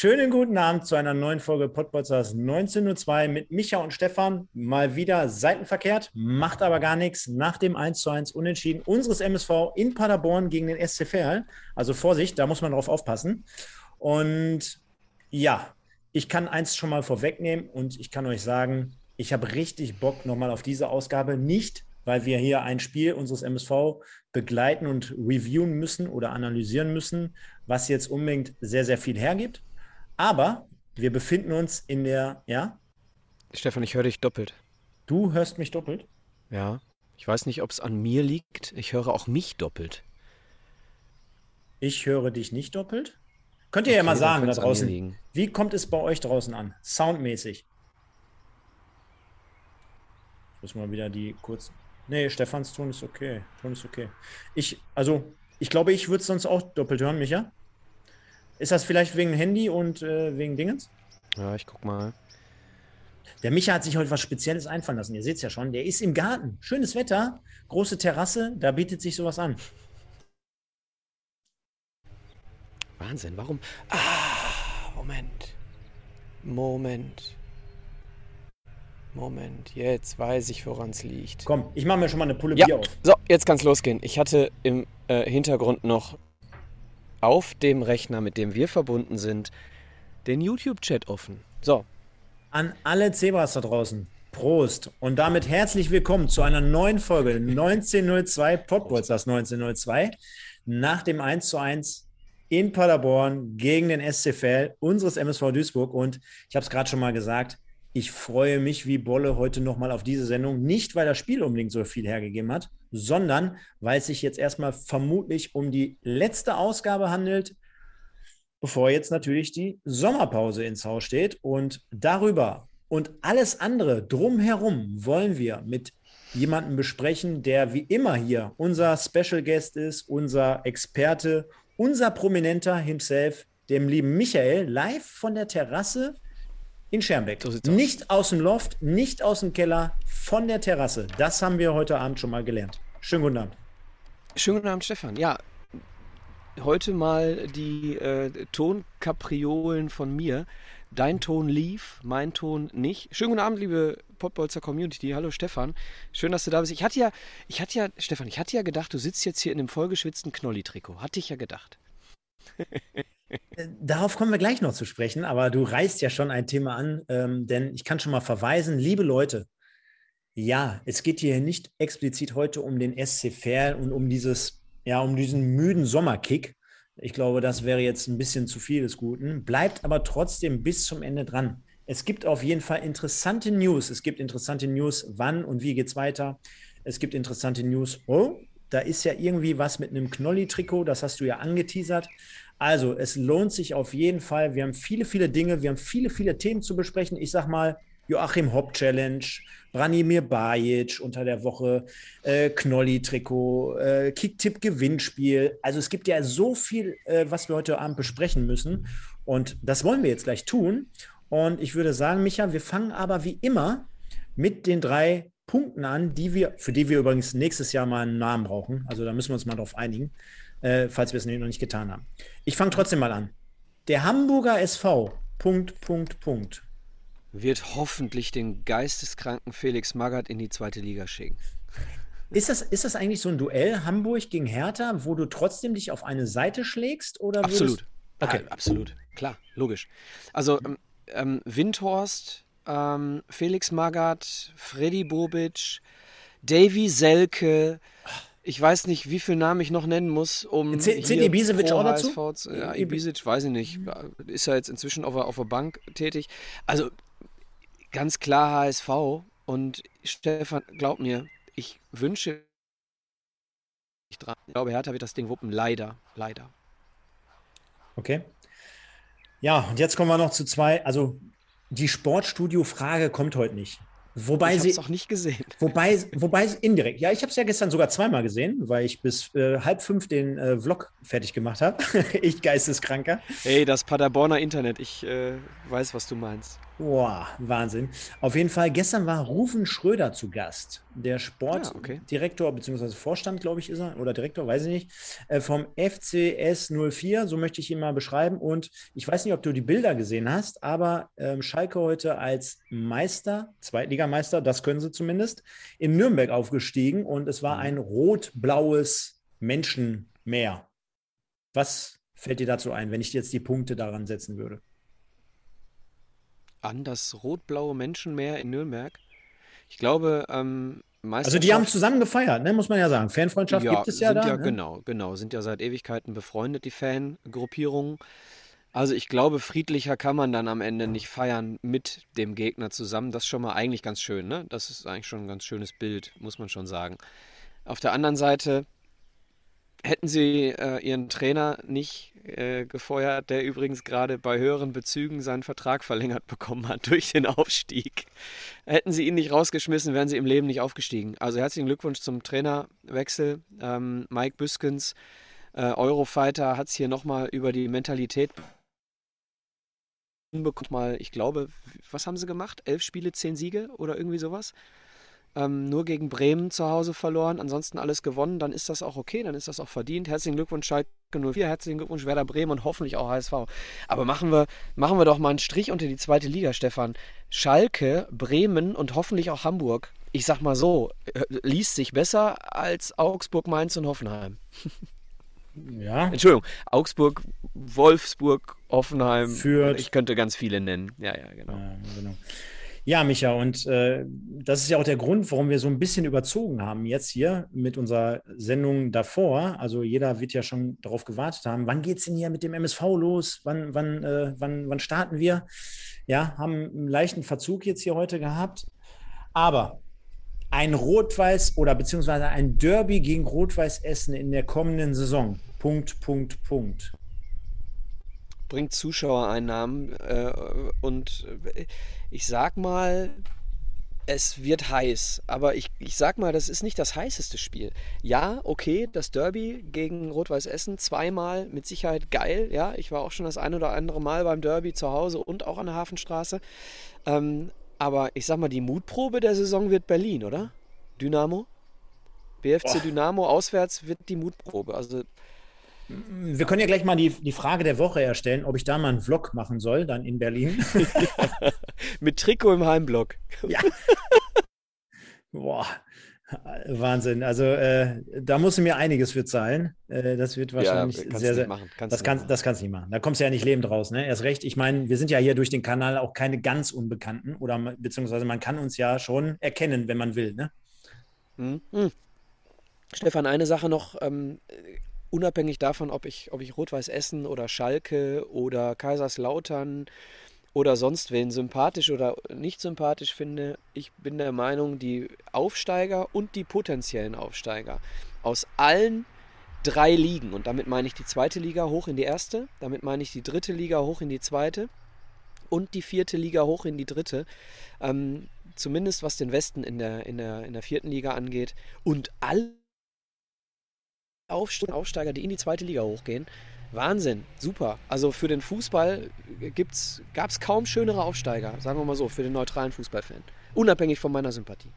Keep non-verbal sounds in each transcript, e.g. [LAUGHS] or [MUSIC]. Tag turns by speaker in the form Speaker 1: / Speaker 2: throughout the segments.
Speaker 1: Schönen guten Abend zu einer neuen Folge Podbotzers 1902 mit Micha und Stefan. Mal wieder seitenverkehrt, macht aber gar nichts. Nach dem 1:1 Unentschieden unseres MSV in Paderborn gegen den SC. Also Vorsicht, da muss man drauf aufpassen. Und ja, ich kann eins schon mal vorwegnehmen und ich kann euch sagen, ich habe richtig Bock nochmal auf diese Ausgabe. Nicht, weil wir hier ein Spiel unseres MSV begleiten und reviewen müssen oder analysieren müssen, was jetzt unbedingt sehr, sehr viel hergibt, aber wir befinden uns in der, ja?
Speaker 2: Stefan, ich höre dich doppelt.
Speaker 1: Du hörst mich doppelt?
Speaker 2: Ja. Ich weiß nicht, ob es an mir liegt. Ich höre auch mich doppelt.
Speaker 1: Ich höre dich nicht doppelt? Könnt ihr okay, ja mal sagen da draußen. Wie kommt es bei euch draußen an? Soundmäßig. Ich muss mal wieder die kurz. Nee, Stefans Ton ist okay. Ton ist okay. Ich, also, ich glaube, ich würde es sonst auch doppelt hören, Micha. Ist das vielleicht wegen Handy und äh, wegen Dingens?
Speaker 2: Ja, ich guck mal.
Speaker 1: Der Micha hat sich heute was Spezielles einfallen lassen. Ihr seht es ja schon. Der ist im Garten. Schönes Wetter, große Terrasse, da bietet sich sowas an.
Speaker 2: Wahnsinn, warum? Ah, Moment. Moment. Moment, jetzt weiß ich, woran es liegt.
Speaker 1: Komm, ich mache mir schon mal eine Pulle
Speaker 2: ja.
Speaker 1: Bier auf.
Speaker 2: So, jetzt kann es losgehen. Ich hatte im äh, Hintergrund noch auf dem Rechner, mit dem wir verbunden sind, den YouTube-Chat offen. So.
Speaker 1: An alle Zebras da draußen. Prost und damit herzlich willkommen zu einer neuen Folge 1902 Podballs, das 1902 nach dem 1 zu 1 in Paderborn gegen den SCFL unseres MSV Duisburg und ich habe es gerade schon mal gesagt, ich freue mich wie Bolle heute nochmal auf diese Sendung. Nicht, weil das Spiel unbedingt so viel hergegeben hat, sondern weil es sich jetzt erstmal vermutlich um die letzte Ausgabe handelt, bevor jetzt natürlich die Sommerpause ins Haus steht. Und darüber und alles andere drumherum wollen wir mit jemandem besprechen, der wie immer hier unser Special Guest ist, unser Experte, unser Prominenter himself, dem lieben Michael, live von der Terrasse in Schermbeck. So nicht aus. dem Loft, nicht aus dem Keller, von der Terrasse. Das haben wir heute Abend schon mal gelernt. Schönen guten Abend.
Speaker 2: Schönen guten Abend, Stefan. Ja, heute mal die äh, Tonkapriolen von mir. Dein Ton lief, mein Ton nicht. Schönen guten Abend, liebe Popbolzer Community. Hallo Stefan. Schön, dass du da bist. Ich hatte ja, ich hatte ja, Stefan, ich hatte ja gedacht, du sitzt jetzt hier in einem vollgeschwitzten Knolli-Trikot. Hatte ich ja gedacht.
Speaker 1: Darauf kommen wir gleich noch zu sprechen, aber du reißt ja schon ein Thema an, ähm, denn ich kann schon mal verweisen, liebe Leute, ja, es geht hier nicht explizit heute um den SC Verl und um dieses, ja, um diesen müden Sommerkick. Ich glaube, das wäre jetzt ein bisschen zu viel des Guten. Bleibt aber trotzdem bis zum Ende dran. Es gibt auf jeden Fall interessante News. Es gibt interessante News, wann und wie geht es weiter. Es gibt interessante News. Oh, da ist ja irgendwie was mit einem Knolli-Trikot, das hast du ja angeteasert. Also, es lohnt sich auf jeden Fall. Wir haben viele, viele Dinge, wir haben viele, viele Themen zu besprechen. Ich sag mal, Joachim Hopp Challenge, Branimir Bajic unter der Woche, äh, Knolli-Trikot, äh, Kicktipp-Gewinnspiel. Also es gibt ja so viel, äh, was wir heute Abend besprechen müssen. Und das wollen wir jetzt gleich tun. Und ich würde sagen, Micha, wir fangen aber wie immer mit den drei Punkten an, die wir, für die wir übrigens nächstes Jahr mal einen Namen brauchen. Also da müssen wir uns mal drauf einigen äh, falls wir es noch nicht getan haben. Ich fange trotzdem mal an. Der Hamburger SV, Punkt, Punkt, Punkt.
Speaker 2: Wird hoffentlich den geisteskranken Felix Magath in die zweite Liga schicken.
Speaker 1: Ist das, ist das eigentlich so ein Duell Hamburg gegen Hertha, wo du trotzdem dich auf eine Seite schlägst? Oder
Speaker 2: absolut. Okay. Ah, absolut. Klar, logisch. Also ähm, ähm, Windhorst, ähm, Felix Magath, Freddy Bobic, Davy Selke, ich weiß nicht, wie viele Namen ich noch nennen muss, um.
Speaker 1: Zählt Ibisevic auch dazu?
Speaker 2: HSV, ja, Ibisevic, weiß ich nicht. Ist ja jetzt inzwischen auf der, auf der Bank tätig. Also ganz klar HSV. Und Stefan, glaub mir, ich wünsche. Ich glaube, Hertha wird das Ding wuppen. Leider, leider.
Speaker 1: Okay. Ja, und jetzt kommen wir noch zu zwei. Also, die Sportstudio-Frage kommt heute nicht. Wobei
Speaker 2: ich
Speaker 1: sie
Speaker 2: es auch nicht gesehen. [LAUGHS]
Speaker 1: Wobei, wobei indirekt. Ja, ich habe es ja gestern sogar zweimal gesehen, weil ich bis äh, halb fünf den äh, Vlog fertig gemacht habe. [LAUGHS] ich geisteskranker.
Speaker 2: Hey, das Paderborner Internet. Ich äh, weiß, was du meinst.
Speaker 1: Boah, Wahnsinn. Auf jeden Fall, gestern war Rufen Schröder zu Gast. Der Sportdirektor, ah, okay. beziehungsweise Vorstand, glaube ich, ist er, oder Direktor, weiß ich nicht, äh, vom FCS 04, so möchte ich ihn mal beschreiben. Und ich weiß nicht, ob du die Bilder gesehen hast, aber ähm, Schalke heute als Meister, Zweitligameister, das können sie zumindest, in Nürnberg aufgestiegen und es war mhm. ein rot-blaues Menschenmeer. Was fällt dir dazu ein, wenn ich jetzt die Punkte daran setzen würde?
Speaker 2: An das rot-blaue Menschenmeer in Nürnberg. Ich glaube, ähm,
Speaker 1: Also die haben zusammen gefeiert, ne? muss man ja sagen. Fanfreundschaft ja, gibt es ja da.
Speaker 2: Ja,
Speaker 1: ne?
Speaker 2: genau, genau. Sind ja seit Ewigkeiten befreundet, die Fangruppierungen. Also ich glaube, friedlicher kann man dann am Ende nicht feiern mit dem Gegner zusammen. Das ist schon mal eigentlich ganz schön, ne? Das ist eigentlich schon ein ganz schönes Bild, muss man schon sagen. Auf der anderen Seite, hätten sie äh, ihren Trainer nicht äh, gefeuert, der übrigens gerade bei höheren Bezügen seinen Vertrag verlängert bekommen hat [LAUGHS] durch den Aufstieg. Hätten sie ihn nicht rausgeschmissen, wären sie im Leben nicht aufgestiegen. Also herzlichen Glückwunsch zum Trainerwechsel. Ähm, Mike Büskens, äh, Eurofighter, hat es hier nochmal über die Mentalität bekommen. Mal, ich glaube, was haben sie gemacht? Elf Spiele, zehn Siege oder irgendwie sowas? Ähm, nur gegen Bremen zu Hause verloren, ansonsten alles gewonnen, dann ist das auch okay, dann ist das auch verdient. Herzlichen Glückwunsch Schalke 04, herzlichen Glückwunsch Werder Bremen und hoffentlich auch HSV. Aber machen wir, machen wir doch mal einen Strich unter die zweite Liga, Stefan. Schalke, Bremen und hoffentlich auch Hamburg. Ich sag mal so, äh, liest sich besser als Augsburg, Mainz und Hoffenheim. [LAUGHS]
Speaker 1: Ja.
Speaker 2: Entschuldigung, Augsburg, Wolfsburg, Hoffenheim.
Speaker 1: Fürth.
Speaker 2: Ich könnte ganz viele nennen. Ja, ja, genau.
Speaker 1: Ja, genau. Ja, Micha, und äh, das ist ja auch der Grund, warum wir so ein bisschen überzogen haben jetzt hier mit unserer Sendung davor. Also jeder wird ja schon darauf gewartet haben, wann geht es denn hier mit dem MSV los? Wann, wann, äh, wann, wann starten wir? Ja, haben einen leichten Verzug jetzt hier heute gehabt. Aber ein Rot-Weiß oder beziehungsweise ein Derby gegen Rot-Weiß Essen in der kommenden Saison. Punkt, Punkt, Punkt
Speaker 2: bringt Zuschauereinnahmen äh, und ich sag mal, es wird heiß, aber ich, ich sag mal, das ist nicht das heißeste Spiel. Ja, okay, das Derby gegen Rot-Weiß Essen zweimal mit Sicherheit geil. Ja, ich war auch schon das ein oder andere Mal beim Derby zu Hause und auch an der Hafenstraße. Ähm, aber ich sag mal, die Mutprobe der Saison wird Berlin, oder? Dynamo? BFC Boah. Dynamo auswärts wird die Mutprobe. Also
Speaker 1: wir können ja gleich mal die, die Frage der Woche erstellen, ob ich da mal einen Vlog machen soll, dann in Berlin.
Speaker 2: ja, [LAUGHS] mit Trikot im Heimblock. Ja.
Speaker 1: Boah, Wahnsinn. Also äh, da musst du mir einiges für zahlen. Äh, das wird wahrscheinlich ja, sehr, sehr. Kannst das, kann, das kannst du nicht machen. Da kommst du ja nicht lebend raus. Ne? Erst recht. Ich meine, wir sind ja hier durch den Kanal auch keine ganz Unbekannten. Oder beziehungsweise man kann uns ja schon erkennen, wenn man will. Ne?
Speaker 2: Mhm. Stefan, eine Sache noch. Ähm, unabhängig davon, ob ich, ob ich Rot-Weiß Essen oder Schalke oder Kaiserslautern oder sonst wen sympathisch oder nicht sympathisch finde, ich bin der Meinung, die Aufsteiger und die potenziellen Aufsteiger aus allen drei Ligen, und damit meine ich die zweite Liga hoch in die erste, damit meine ich die dritte Liga hoch in die zweite und die vierte Liga hoch in die dritte, ähm, zumindest was den Westen in der, in, der, in der vierten Liga angeht, und alle Aufsteiger, die in die zweite Liga hochgehen. Wahnsinn, super. Also für den Fußball gab es kaum schönere Aufsteiger, sagen wir mal so, für den neutralen Fußballfan. Unabhängig von meiner Sympathie.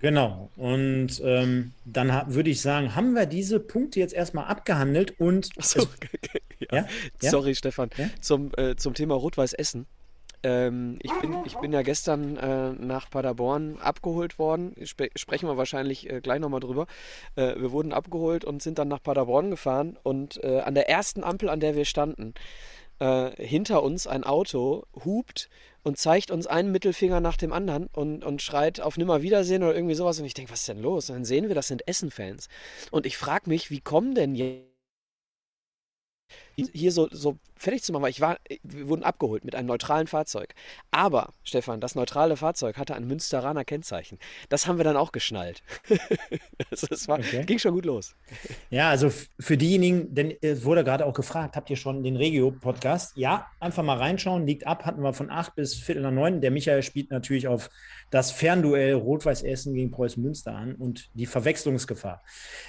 Speaker 1: Genau. Und ähm, dann würde ich sagen, haben wir diese Punkte jetzt erstmal abgehandelt und.
Speaker 2: Achso, ja. Ja? Sorry, Stefan. Zum, äh, zum Thema Rot-Weiß Essen. Ähm, ich, bin, ich bin ja gestern äh, nach Paderborn abgeholt worden. Sp sprechen wir wahrscheinlich äh, gleich nochmal drüber. Äh, wir wurden abgeholt und sind dann nach Paderborn gefahren. Und äh, an der ersten Ampel, an der wir standen, äh, hinter uns ein Auto hupt und zeigt uns einen Mittelfinger nach dem anderen und, und schreit auf Nimmerwiedersehen oder irgendwie sowas. Und ich denke, was ist denn los? Und dann sehen wir, das sind Essen-Fans. Und ich frage mich, wie kommen denn jetzt hier so, so fertig zu machen, weil ich war, wir wurden abgeholt mit einem neutralen Fahrzeug. Aber, Stefan, das neutrale Fahrzeug hatte ein Münsteraner Kennzeichen. Das haben wir dann auch geschnallt. das, [LAUGHS] das war, okay. ging schon gut los.
Speaker 1: Ja, also für diejenigen, denn es wurde gerade auch gefragt, habt ihr schon den Regio-Podcast? Ja, einfach mal reinschauen, liegt ab, hatten wir von acht bis Viertel nach neun. Der Michael spielt natürlich auf das Fernduell Rot-Weiß Essen gegen Preußen Münster an und die Verwechslungsgefahr.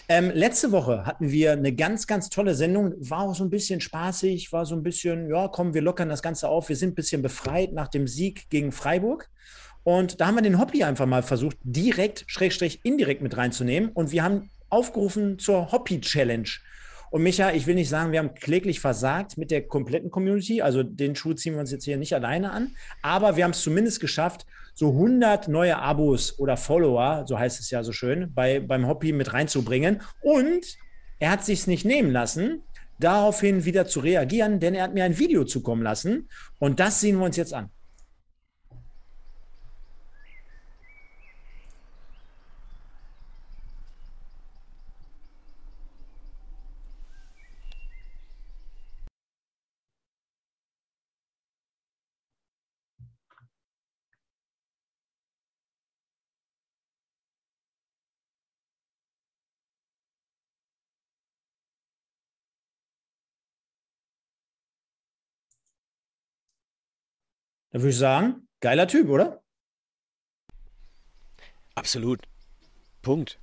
Speaker 1: Ähm, letzte Woche hatten wir eine ganz, ganz tolle Sendung, war auch so ein bisschen spaßig, war so ein bisschen, ja, komm, wir lockern das Ganze auf. Wir sind ein bisschen befreit nach dem Sieg gegen Freiburg. Und da haben wir den Hobby einfach mal versucht, direkt, schrägstrich, indirekt mit reinzunehmen. Und wir haben aufgerufen zur Hobby-Challenge. Und Micha, ich will nicht sagen, wir haben kläglich versagt mit der kompletten Community. Also den Schuh ziehen wir uns jetzt hier nicht alleine an. Aber wir haben es zumindest geschafft, so 100 neue Abos oder Follower, so heißt es ja so schön, bei, beim Hobby mit reinzubringen. Und er hat sich nicht nehmen lassen, daraufhin wieder zu reagieren, denn er hat mir ein Video zukommen lassen und das sehen wir uns jetzt an. Da würde ich sagen, geiler Typ, oder?
Speaker 2: Absolut. Punkt.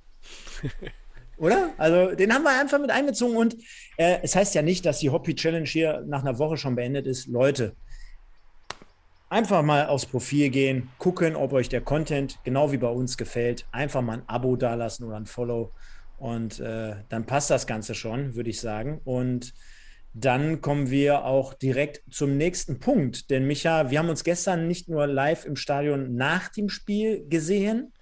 Speaker 1: oder? Also den haben wir einfach mit einbezogen und äh, es heißt ja nicht, dass die Hoppy Challenge hier nach einer Woche schon beendet ist. Leute, einfach mal aufs Profil gehen, gucken, ob euch der Content genau wie bei uns gefällt. Einfach mal ein Abo dalassen oder ein Follow und äh, dann passt das Ganze schon, würde ich sagen. Und dann kommen wir auch direkt zum nächsten Punkt. Denn Micha, wir haben uns gestern nicht nur live im Stadion nach dem Spiel gesehen.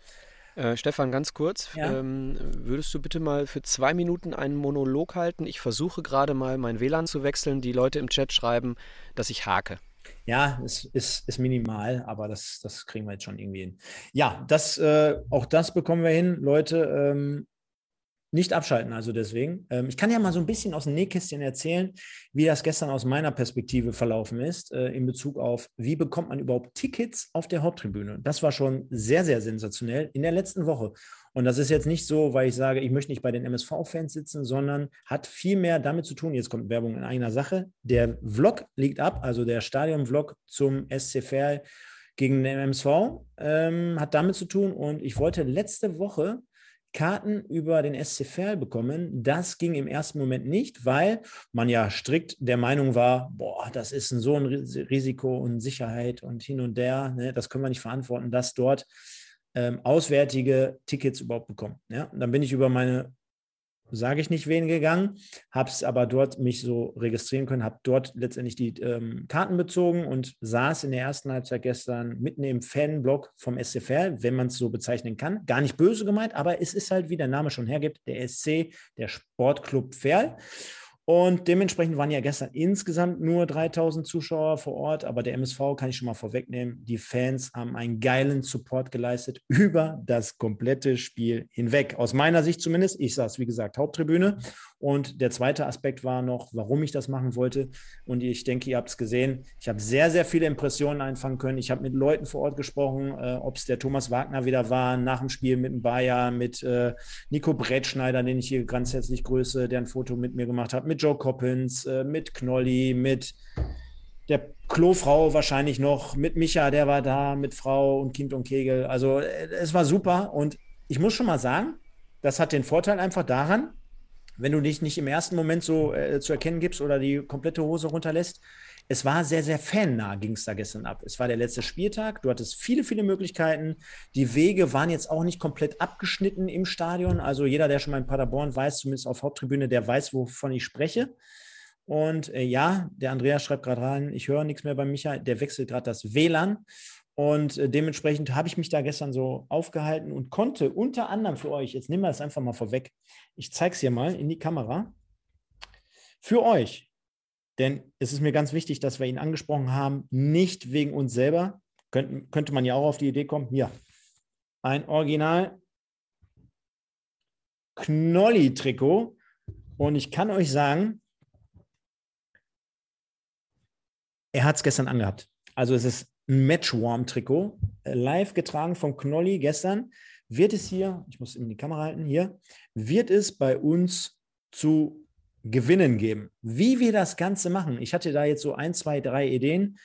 Speaker 2: Äh, Stefan, ganz kurz, ja? ähm, würdest du bitte mal für zwei Minuten einen Monolog halten? Ich versuche gerade mal mein WLAN zu wechseln. Die Leute im Chat schreiben, dass ich hake.
Speaker 1: Ja, es ist, ist minimal, aber das, das kriegen wir jetzt schon irgendwie hin. Ja, das, äh, auch das bekommen wir hin. Leute, ähm, nicht abschalten, also deswegen. Ähm, ich kann ja mal so ein bisschen aus dem Nähkästchen erzählen, wie das gestern aus meiner Perspektive verlaufen ist, äh, in Bezug auf, wie bekommt man überhaupt Tickets auf der Haupttribüne. Das war schon sehr, sehr sensationell in der letzten Woche. Und das ist jetzt nicht so, weil ich sage, ich möchte nicht bei den MSV-Fans sitzen, sondern hat viel mehr damit zu tun. Jetzt kommt Werbung in einer Sache. Der Vlog liegt ab, also der Stadion-Vlog zum SC Verl gegen den MSV ähm, hat damit zu tun. Und ich wollte letzte Woche Karten über den SC Verl bekommen. Das ging im ersten Moment nicht, weil man ja strikt der Meinung war, boah, das ist ein so ein Risiko und Sicherheit und hin und der, ne, das können wir nicht verantworten, dass dort ähm, auswärtige Tickets überhaupt bekommen. Ja? Dann bin ich über meine sage ich nicht wen gegangen, habe es aber dort mich so registrieren können, habe dort letztendlich die ähm, Karten bezogen und saß in der ersten Halbzeit gestern mitten im Fanblock vom SCFR, wenn man es so bezeichnen kann. Gar nicht böse gemeint, aber es ist halt, wie der Name schon hergibt, der SC, der Sportclub Ferl. Und dementsprechend waren ja gestern insgesamt nur 3000 Zuschauer vor Ort, aber der MSV kann ich schon mal vorwegnehmen. Die Fans haben einen geilen Support geleistet [LAUGHS] über das komplette Spiel hinweg. Aus meiner Sicht zumindest. Ich saß, wie gesagt, Haupttribüne und der zweite Aspekt war noch, warum ich das machen wollte. Und ich denke, ihr habt es gesehen. Ich habe sehr, sehr viele Impressionen einfangen können. Ich habe mit Leuten vor Ort gesprochen, äh, ob es der Thomas Wagner wieder war, nach dem Spiel mit dem Bayer, mit äh, Nico Brettschneider, den ich hier ganz herzlich grüße, der ein Foto mit mir gemacht hat, mit Joe Coppins, äh, mit Knolli, mit der Klofrau wahrscheinlich noch, mit Micha, der war da, mit Frau und Kind und Kegel. Also äh, es war super. Und ich muss schon mal sagen, das hat den Vorteil einfach daran, wenn du dich nicht im ersten Moment so äh, zu erkennen gibst oder die komplette Hose runterlässt. Es war sehr, sehr fannah, ging es da gestern ab. Es war der letzte Spieltag, du hattest viele, viele Möglichkeiten. Die Wege waren jetzt auch nicht komplett abgeschnitten im Stadion. Also jeder, der schon mal in Paderborn weiß, zumindest auf Haupttribüne, der weiß, wovon ich spreche. Und äh, ja, der Andreas schreibt gerade rein, ich höre nichts mehr bei Micha, der wechselt gerade das WLAN. Und äh, dementsprechend habe ich mich da gestern so aufgehalten und konnte unter anderem für euch, jetzt nehmen wir das einfach mal vorweg, ich zeige es hier mal in die Kamera, für euch, denn es ist mir ganz wichtig, dass wir ihn angesprochen haben, nicht wegen uns selber, könnte, könnte man ja auch auf die Idee kommen, hier, ein Original Knolli-Trikot und ich kann euch sagen, Er hat es gestern angehabt. Also es ist ein Matchwarm-Trikot, äh, live getragen von Knolli gestern. Wird es hier, ich muss in die Kamera halten, hier, wird es bei uns zu gewinnen geben. Wie wir das Ganze machen, ich hatte da jetzt so ein, zwei, drei Ideen.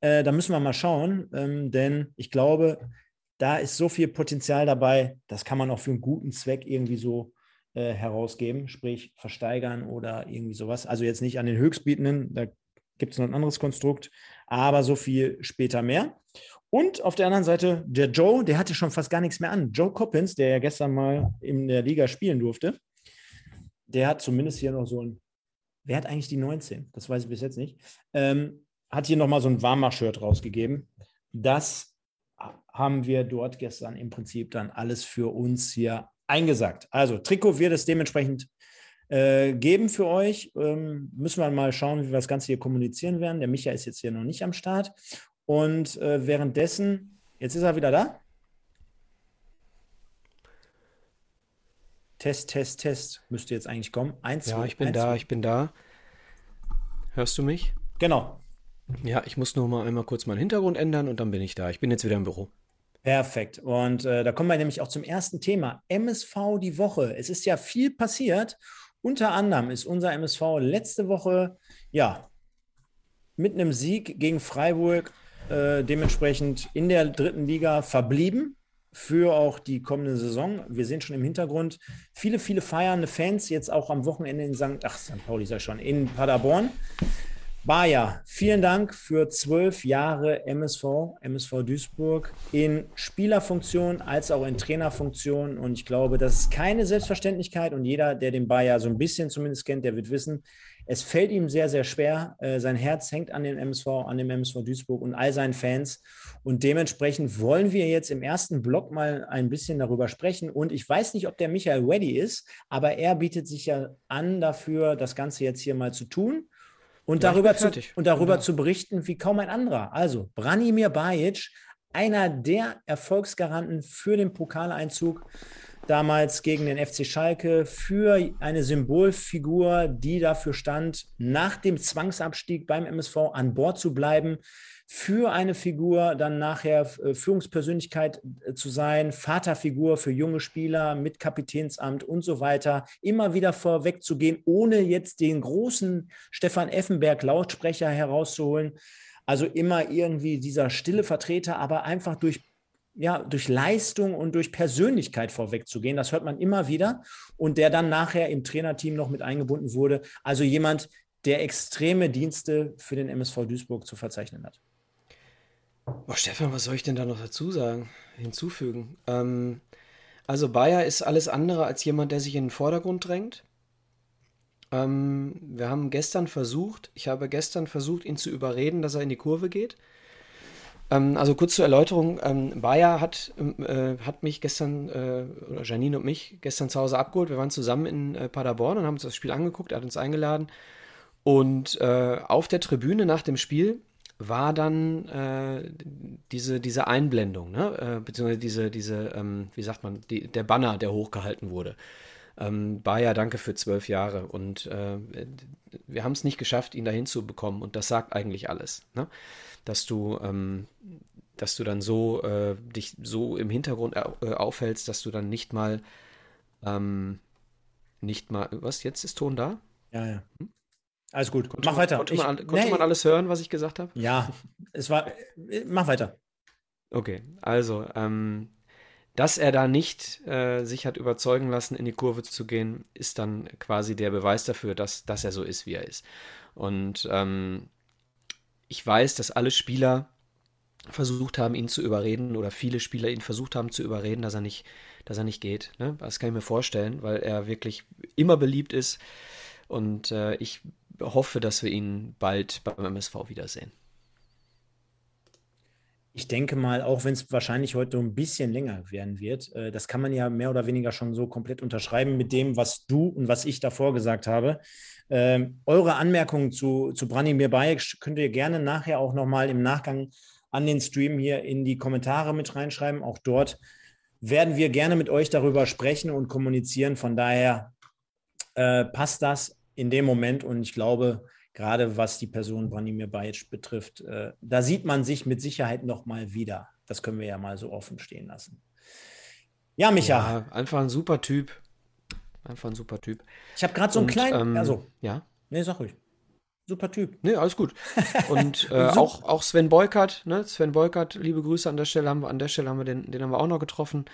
Speaker 1: Äh, da müssen wir mal schauen, ähm, denn ich glaube, da ist so viel Potenzial dabei, das kann man auch für einen guten Zweck irgendwie so äh, herausgeben, sprich versteigern oder irgendwie sowas. Also jetzt nicht an den Höchstbietenden, da gibt es noch ein anderes Konstrukt, aber so viel später mehr. Und auf der anderen Seite, der Joe, der hatte schon fast gar nichts mehr an. Joe Coppins, der ja gestern mal in der Liga spielen durfte, der hat zumindest hier noch so ein, wer hat eigentlich die 19? Das weiß ich bis jetzt nicht. Ähm, hat hier nochmal so ein Warmer-Shirt rausgegeben. Das haben wir dort gestern im Prinzip dann alles für uns hier eingesagt. Also Trikot wird es dementsprechend äh, geben für euch. Ähm, müssen wir mal schauen, wie wir das Ganze hier kommunizieren werden. Der Micha ist jetzt hier noch nicht am Start. Und äh, währenddessen, jetzt ist er wieder da. Test, Test, Test müsste jetzt eigentlich kommen.
Speaker 2: Eins, ja, ich bin eins, da, zwei. ich bin da. Hörst du mich?
Speaker 1: Genau.
Speaker 2: Ja, ich muss nur mal einmal kurz meinen Hintergrund ändern und dann bin ich da. Ich bin jetzt wieder im Büro.
Speaker 1: Perfekt. Und äh, da kommen wir nämlich auch zum ersten Thema. MSV die Woche. Es ist ja viel passiert. Unter anderem ist unser MSV letzte Woche ja mit einem Sieg gegen Freiburg äh, dementsprechend in der dritten Liga verblieben für auch die kommende Saison. Wir sehen schon im Hintergrund viele, viele feiernde Fans, jetzt auch am Wochenende in St. Ach, St. Pauli sei schon, in Paderborn. Baja, vielen Dank für zwölf Jahre MSV, MSV Duisburg in Spielerfunktion als auch in Trainerfunktion. Und ich glaube, das ist keine Selbstverständlichkeit. Und jeder, der den Baja so ein bisschen zumindest kennt, der wird wissen, es fällt ihm sehr, sehr schwer. Äh, sein Herz hängt an dem MSV, an dem MSV Duisburg und all seinen Fans. Und dementsprechend wollen wir jetzt im ersten Block mal ein bisschen darüber sprechen. Und ich weiß nicht, ob der Michael ready ist, aber er bietet sich ja an dafür, das Ganze jetzt hier mal zu tun und ja, darüber, zu, und darüber ja. zu berichten wie kaum ein anderer. Also Branimir Bajic, einer der Erfolgsgaranten für den Pokaleinzug damals gegen den FC Schalke für eine Symbolfigur, die dafür stand, nach dem Zwangsabstieg beim MSV an Bord zu bleiben, für eine Figur dann nachher äh, Führungspersönlichkeit äh, zu sein, Vaterfigur für junge Spieler mit Kapitänsamt und so weiter, immer wieder vorwegzugehen, ohne jetzt den großen Stefan Effenberg Lautsprecher herauszuholen. Also immer irgendwie dieser stille Vertreter, aber einfach durch ja, durch Leistung und durch Persönlichkeit vorwegzugehen. Das hört man immer wieder. Und der dann nachher im Trainerteam noch mit eingebunden wurde. Also jemand, der extreme Dienste für den MSV Duisburg zu verzeichnen hat.
Speaker 2: Oh, Stefan, was soll ich denn da noch dazu sagen, hinzufügen? Ähm, also Bayer ist alles andere als jemand, der sich in den Vordergrund drängt. Ähm, wir haben gestern versucht, ich habe gestern versucht, ihn zu überreden, dass er in die Kurve geht. Ähm, also kurz zur Erläuterung, ähm, Bayer hat, ähm, äh, hat mich gestern, äh, oder Janine und mich, gestern zu Hause abgeholt. Wir waren zusammen in äh, Paderborn und haben uns das Spiel angeguckt, er hat uns eingeladen. Und äh, auf der Tribüne nach dem Spiel war dann äh, diese, diese Einblendung, ne? äh, beziehungsweise diese, diese ähm, wie sagt man, die, der Banner, der hochgehalten wurde. Ähm, Bayer, danke für zwölf Jahre. Und wir haben es nicht geschafft, ihn dahin zu bekommen. Und das sagt eigentlich alles, ne? Dass du, ähm, dass du dann so äh, dich so im Hintergrund äh, aufhältst, dass du dann nicht mal, ähm, nicht mal, was jetzt ist Ton da?
Speaker 1: Ja, ja. Hm? Alles gut,
Speaker 2: konnte mach man, weiter. Konnte, ich, man, konnte nee. man alles hören, was ich gesagt habe?
Speaker 1: Ja, es war. Mach weiter.
Speaker 2: Okay, also, ähm, dass er da nicht äh, sich hat überzeugen lassen, in die Kurve zu gehen, ist dann quasi der Beweis dafür, dass, dass er so ist, wie er ist. Und ähm, ich weiß, dass alle Spieler versucht haben, ihn zu überreden, oder viele Spieler ihn versucht haben zu überreden, dass er nicht, dass er nicht geht. Ne? Das kann ich mir vorstellen, weil er wirklich immer beliebt ist. Und äh, ich hoffe, dass wir ihn bald beim MSV wiedersehen.
Speaker 1: Ich denke mal, auch wenn es wahrscheinlich heute ein bisschen länger werden wird, äh, das kann man ja mehr oder weniger schon so komplett unterschreiben mit dem, was du und was ich davor gesagt habe. Ähm, eure Anmerkungen zu, zu Branimir Bayek könnt ihr gerne nachher auch nochmal im Nachgang an den Stream hier in die Kommentare mit reinschreiben. Auch dort werden wir gerne mit euch darüber sprechen und kommunizieren. Von daher äh, passt das in dem Moment und ich glaube, gerade was die Person Branimir Bajic betrifft. Äh, da sieht man sich mit Sicherheit noch mal wieder. Das können wir ja mal so offen stehen lassen. Ja, Micha. Ja,
Speaker 2: einfach ein super Typ. Einfach ein super Typ.
Speaker 1: Ich habe gerade so einen Und, kleinen.
Speaker 2: Ähm, also, ja.
Speaker 1: Nee, sag ruhig. Super Typ.
Speaker 2: Nee, alles gut. [LAUGHS] Und äh, auch, auch Sven Beukert, ne? Sven Beukert, liebe Grüße an der Stelle haben wir, an der Stelle haben wir den, den haben wir auch noch getroffen.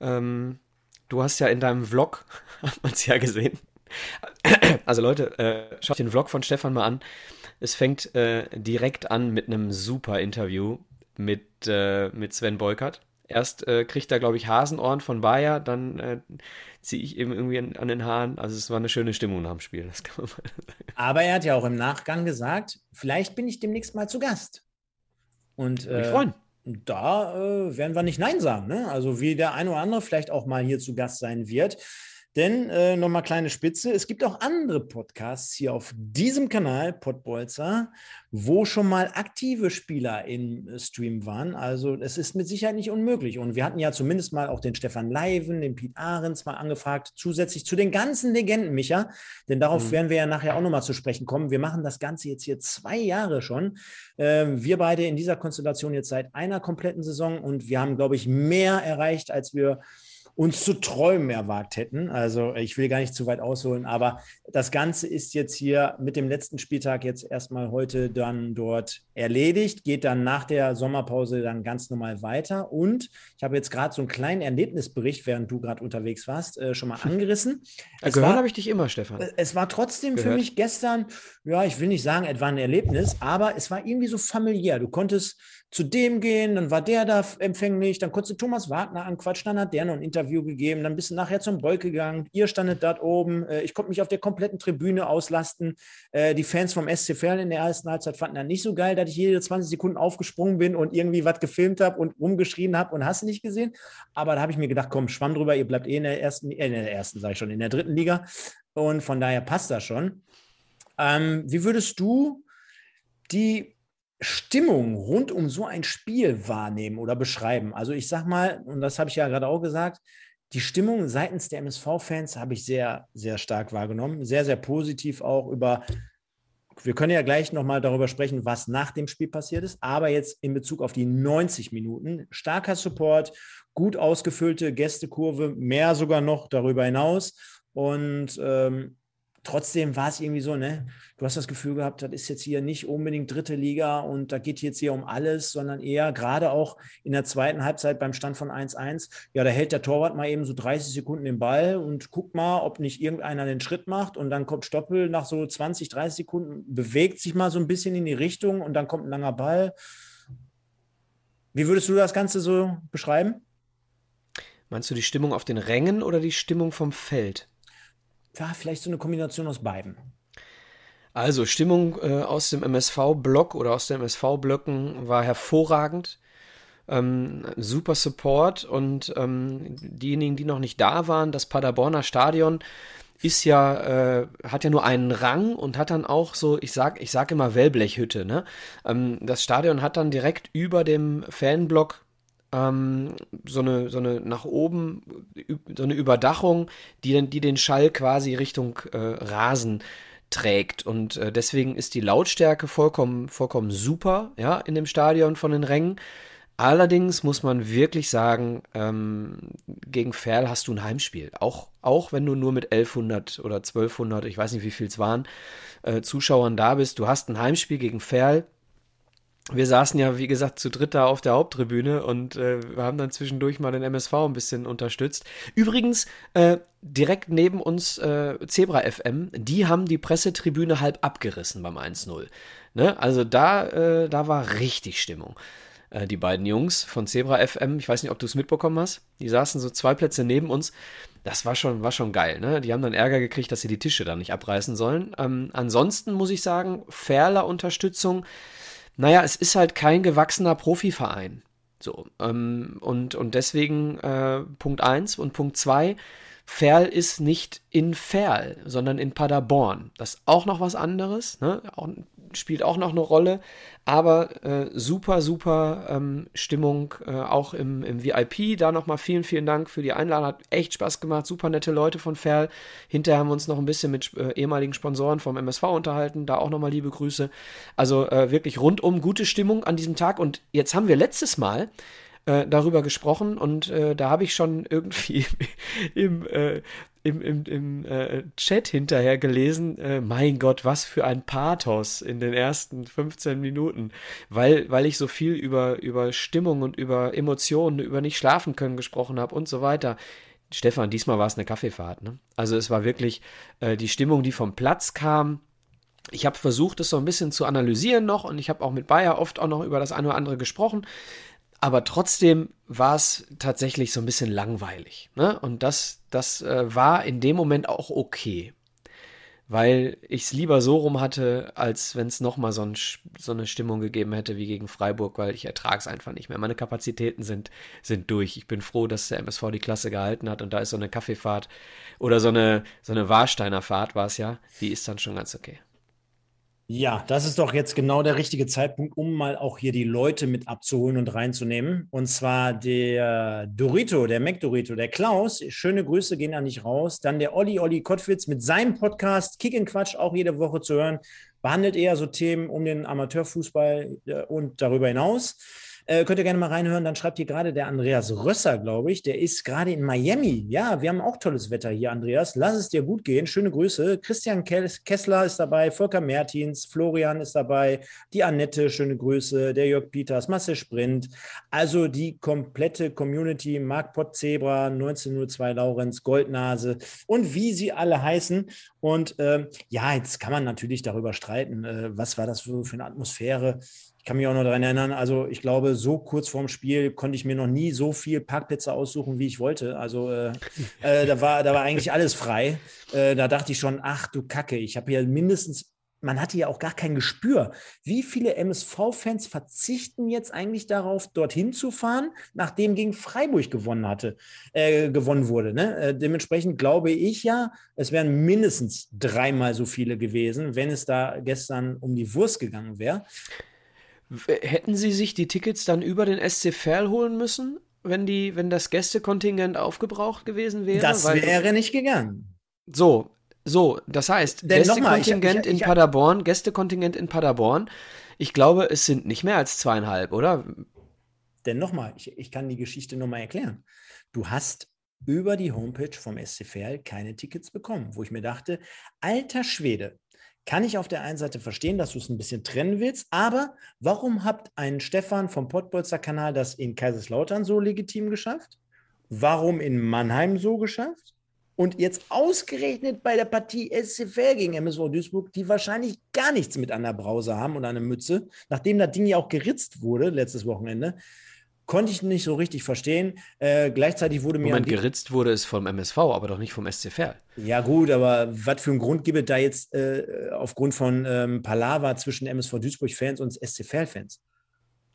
Speaker 2: Ähm, du hast ja in deinem Vlog, [LAUGHS] hat man es ja gesehen. Also Leute, äh, schaut den Vlog von Stefan mal an. Es fängt äh, direkt an mit einem super Interview mit, äh, mit Sven Beukert. Erst äh, kriegt er, glaube ich, Hasenohren von Bayer, dann äh, ziehe ich eben irgendwie an, an, den Haaren. Also es war eine schöne Stimmung nach dem Spiel. Das kann man
Speaker 1: mal sagen. Aber er hat ja auch im Nachgang gesagt, vielleicht bin ich demnächst mal zu Gast. Und äh, freuen. Da äh, werden wir nicht Nein sagen. Ne? Also wie der eine oder andere vielleicht auch mal hier zu Gast sein wird. Denn äh, nochmal kleine Spitze, es gibt auch andere Podcasts hier auf diesem Kanal, Podbolzer, wo schon mal aktive Spieler im äh, Stream waren. Also es ist mit Sicherheit nicht unmöglich. Und wir hatten ja zumindest mal auch den Stefan Leiven, den Piet Ahrens mal angefragt, zusätzlich zu den ganzen Legenden, Micha. Denn darauf mhm. werden wir ja nachher auch nochmal zu sprechen kommen. Wir machen das Ganze jetzt hier zwei Jahre schon. Ähm, wir beide in dieser Konstellation jetzt seit einer kompletten Saison und wir haben, glaube ich, mehr erreicht, als wir uns zu träumen erwagt hätten. Also ich will gar nicht zu weit ausholen, aber das Ganze ist jetzt hier mit dem letzten Spieltag jetzt erstmal heute dann dort erledigt, geht dann nach der Sommerpause dann ganz normal weiter. Und ich habe jetzt gerade so einen kleinen Erlebnisbericht, während du gerade unterwegs warst, äh, schon mal angerissen.
Speaker 2: Ja, gehört habe ich dich immer, Stefan.
Speaker 1: Äh, es war trotzdem gehört. für mich gestern, ja, ich will nicht sagen, etwa ein Erlebnis, aber es war irgendwie so familiär. Du konntest zu dem gehen, dann war der da empfänglich, dann konntest du Thomas Wagner anquatschen, dann hat der noch ein Interview gegeben, dann bist du nachher zum Bolk gegangen, ihr standet dort oben, äh, ich konnte mich auf der kompletten Tribüne auslasten. Äh, die Fans vom SC Verl in der ersten Halbzeit fanden das nicht so geil, dass ich jede 20 Sekunden aufgesprungen bin und irgendwie was gefilmt habe und rumgeschrien habe und hast nicht gesehen. Aber da habe ich mir gedacht, komm, schwamm drüber, ihr bleibt eh in der ersten, äh, in der ersten, sage ich schon, in der dritten Liga. Und von daher passt das schon. Ähm, wie würdest du die Stimmung rund um so ein Spiel wahrnehmen oder beschreiben? Also ich sag mal, und das habe ich ja gerade auch gesagt, die Stimmung seitens der MSV-Fans habe ich sehr, sehr stark wahrgenommen. Sehr, sehr positiv auch über. Wir können ja gleich nochmal darüber sprechen, was nach dem Spiel passiert ist, aber jetzt in Bezug auf die 90 Minuten. Starker Support, gut ausgefüllte Gästekurve, mehr sogar noch darüber hinaus. Und ähm, trotzdem war es irgendwie so, ne? Du hast das Gefühl gehabt, das ist jetzt hier nicht unbedingt dritte Liga und da geht jetzt hier um alles, sondern eher gerade auch in der zweiten Halbzeit beim Stand von 1-1, ja, da hält der Torwart mal eben so 30 Sekunden den Ball und guckt mal, ob nicht irgendeiner den Schritt macht und dann kommt Stoppel nach so 20, 30 Sekunden, bewegt sich mal so ein bisschen in die Richtung und dann kommt ein langer Ball. Wie würdest du das Ganze so beschreiben?
Speaker 2: Meinst du die Stimmung auf den Rängen oder die Stimmung vom Feld?
Speaker 1: Ja, vielleicht so eine Kombination aus beiden.
Speaker 2: Also Stimmung äh, aus dem MSV-Block oder aus den MSV-Blöcken war hervorragend. Ähm, super Support und ähm, diejenigen, die noch nicht da waren, das Paderborner Stadion ist ja, äh, hat ja nur einen Rang und hat dann auch so, ich sag, ich sag immer Wellblechhütte, ne? Ähm, das Stadion hat dann direkt über dem Fanblock ähm, so, eine, so eine nach oben, so eine Überdachung, die, die den Schall quasi Richtung äh, Rasen trägt. Und äh, deswegen ist die Lautstärke vollkommen, vollkommen super, ja, in dem Stadion von den Rängen. Allerdings muss man wirklich sagen, ähm, gegen Ferl hast du ein Heimspiel. Auch, auch wenn du nur mit 1100 oder 1200, ich weiß nicht wie viel es waren, äh, Zuschauern da bist. Du hast ein Heimspiel gegen Ferl wir saßen ja, wie gesagt, zu dritt da auf der Haupttribüne und äh, wir haben dann zwischendurch mal den MSV ein bisschen unterstützt. Übrigens, äh, direkt neben uns äh, Zebra FM, die haben die Pressetribüne halb abgerissen beim 1-0. Ne? Also da, äh, da war richtig Stimmung. Äh, die beiden Jungs von Zebra FM, ich weiß nicht, ob du es mitbekommen hast, die saßen so zwei Plätze neben uns. Das war schon, war schon geil, ne? Die haben dann Ärger gekriegt, dass sie die Tische da nicht abreißen sollen. Ähm, ansonsten muss ich sagen, Ferler Unterstützung naja, es ist halt kein gewachsener Profiverein. So, ähm, und, und deswegen äh, Punkt 1 und Punkt 2, Ferl ist nicht in Ferl, sondern in Paderborn. Das ist auch noch was anderes, ne? auch, spielt auch noch eine Rolle, aber äh, super, super ähm, Stimmung, äh, auch im, im VIP. Da nochmal vielen, vielen Dank für die Einladung, hat echt Spaß gemacht, super nette Leute von Ferl. Hinterher haben wir uns noch ein bisschen mit äh, ehemaligen Sponsoren vom MSV unterhalten, da auch nochmal liebe Grüße. Also äh, wirklich rundum gute Stimmung an diesem Tag und jetzt haben wir letztes Mal äh, darüber gesprochen und äh, da habe ich schon irgendwie [LAUGHS] im, äh, im, im, im äh, Chat hinterher gelesen, äh, mein Gott, was für ein Pathos in den ersten 15 Minuten, weil, weil ich so viel über, über Stimmung und über Emotionen, über nicht schlafen können gesprochen habe und so weiter. Stefan, diesmal war es eine Kaffeefahrt. Ne? Also es war wirklich äh, die Stimmung, die vom Platz kam. Ich habe versucht, das so ein bisschen zu analysieren noch und ich habe auch mit Bayer oft auch noch über das eine oder andere gesprochen. Aber trotzdem war es tatsächlich so ein bisschen langweilig. Ne? Und das, das äh, war in dem Moment auch okay. Weil ich es lieber so rum hatte, als wenn es nochmal so, ein, so eine Stimmung gegeben hätte wie gegen Freiburg, weil ich ertrage es einfach nicht mehr. Meine Kapazitäten sind, sind durch. Ich bin froh, dass der MSV die Klasse gehalten hat und da ist so eine Kaffeefahrt oder so eine, so eine Warsteiner Fahrt war es ja, die ist dann schon ganz okay.
Speaker 1: Ja, das ist doch jetzt genau der richtige Zeitpunkt, um mal auch hier die Leute mit abzuholen und reinzunehmen. Und zwar der Dorito, der McDorito, der Klaus. Schöne Grüße gehen da nicht raus. Dann der Olli, Olli Kottwitz mit seinem Podcast Kick in Quatsch, auch jede Woche zu hören. Behandelt eher so Themen um den Amateurfußball äh, und darüber hinaus. Äh, könnt ihr gerne mal reinhören. Dann schreibt hier gerade der Andreas Rösser, glaube ich. Der ist gerade in Miami. Ja, wir haben auch tolles Wetter hier, Andreas. Lass es dir gut gehen. Schöne Grüße. Christian Kessler ist dabei, Volker Mertins, Florian ist dabei, die Annette, schöne Grüße, der Jörg Peters, Masse Sprint. Also die komplette Community, Marc Pottzebra, 1902 Laurenz, Goldnase und wie sie alle heißen. Und äh, ja, jetzt kann man natürlich darüber streiten, äh, was war das für, für eine Atmosphäre. Ich kann mich auch noch daran erinnern, also ich glaube, so kurz vorm Spiel konnte ich mir noch nie so viel Parkplätze aussuchen, wie ich wollte. Also äh, äh, da, war, da war eigentlich alles frei. Äh, da dachte ich schon, ach du Kacke, ich habe hier mindestens, man hatte ja auch gar kein Gespür. Wie viele MSV-Fans verzichten jetzt eigentlich darauf, dorthin zu fahren, nachdem gegen Freiburg gewonnen hatte, äh, gewonnen wurde. Ne? Äh, dementsprechend glaube ich ja, es wären mindestens dreimal so viele gewesen, wenn es da gestern um die Wurst gegangen wäre.
Speaker 2: Hätten Sie sich die Tickets dann über den SC Verl holen müssen, wenn, die, wenn das Gästekontingent aufgebraucht gewesen wäre?
Speaker 1: Das Weil, wäre nicht gegangen.
Speaker 2: So, so, das heißt, Denn Gästekontingent in Paderborn, Gästekontingent in Paderborn. Ich glaube, es sind nicht mehr als zweieinhalb, oder?
Speaker 1: Denn nochmal, ich, ich kann die Geschichte nochmal erklären. Du hast über die Homepage vom SC Verl keine Tickets bekommen, wo ich mir dachte, alter Schwede, kann ich auf der einen Seite verstehen, dass du es ein bisschen trennen willst, aber warum habt ein Stefan vom Pottbolzer Kanal das in Kaiserslautern so legitim geschafft? Warum in Mannheim so geschafft? Und jetzt ausgerechnet bei der Partie SCFL gegen MSV Duisburg, die wahrscheinlich gar nichts mit der Brause haben und einer Mütze, nachdem das Ding ja auch geritzt wurde letztes Wochenende, Konnte ich nicht so richtig verstehen. Äh, gleichzeitig wurde mir.
Speaker 2: Moment, geritzt wurde es vom MSV, aber doch nicht vom SC Verl.
Speaker 1: Ja, gut, aber was für einen Grund gibt es da jetzt äh, aufgrund von ähm, Palaver zwischen MSV Duisburg-Fans und SC Verl-Fans?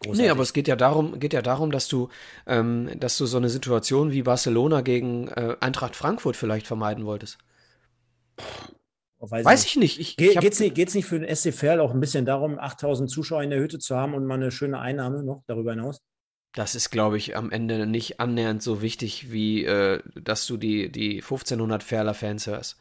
Speaker 2: Nee, aber es geht ja darum, geht ja darum, dass du, ähm, dass du so eine Situation wie Barcelona gegen äh, Eintracht Frankfurt vielleicht vermeiden wolltest. Weiß, Weiß ich nicht. Ich,
Speaker 1: Ge ich Geht es nicht, nicht für den SC Verl auch ein bisschen darum, 8000 Zuschauer in der Hütte zu haben und mal eine schöne Einnahme noch darüber hinaus?
Speaker 2: Das ist, glaube ich, am Ende nicht annähernd so wichtig, wie äh, dass du die, die 1500 Ferler-Fans hörst.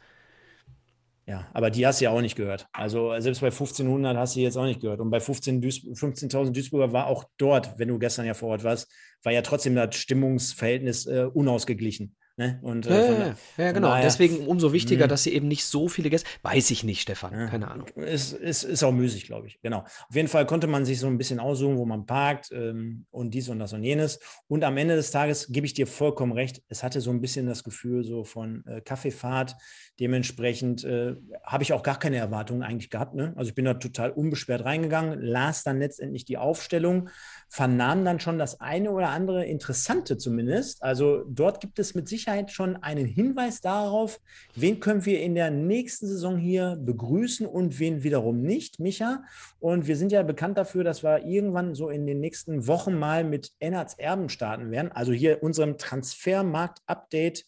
Speaker 1: Ja, aber die hast du ja auch nicht gehört. Also selbst bei 1500 hast du jetzt auch nicht gehört. Und bei 15.000 Duis 15 Duisburger war auch dort, wenn du gestern ja vor Ort warst, war ja trotzdem das Stimmungsverhältnis äh, unausgeglichen. Ne? Und,
Speaker 2: äh, ja, ja, ja, genau. Daher, Deswegen umso wichtiger, mh. dass sie eben nicht so viele Gäste. Weiß ich nicht, Stefan. Ja, Keine Ahnung.
Speaker 1: Ist, ist, ist auch müßig, glaube ich. Genau. Auf jeden Fall konnte man sich so ein bisschen aussuchen, wo man parkt ähm, und dies und das und jenes. Und am Ende des Tages gebe ich dir vollkommen recht. Es hatte so ein bisschen das Gefühl so von äh, Kaffeefahrt. Dementsprechend äh, habe ich auch gar keine Erwartungen eigentlich gehabt. Ne? Also ich bin da total unbeschwert reingegangen, las dann letztendlich die Aufstellung, vernahm dann schon das eine oder andere Interessante zumindest. Also dort gibt es mit Sicherheit schon einen Hinweis darauf, wen können wir in der nächsten Saison hier begrüßen und wen wiederum nicht, Micha. Und wir sind ja bekannt dafür, dass wir irgendwann so in den nächsten Wochen mal mit Ennards Erben starten werden. Also hier unserem Transfermarkt-Update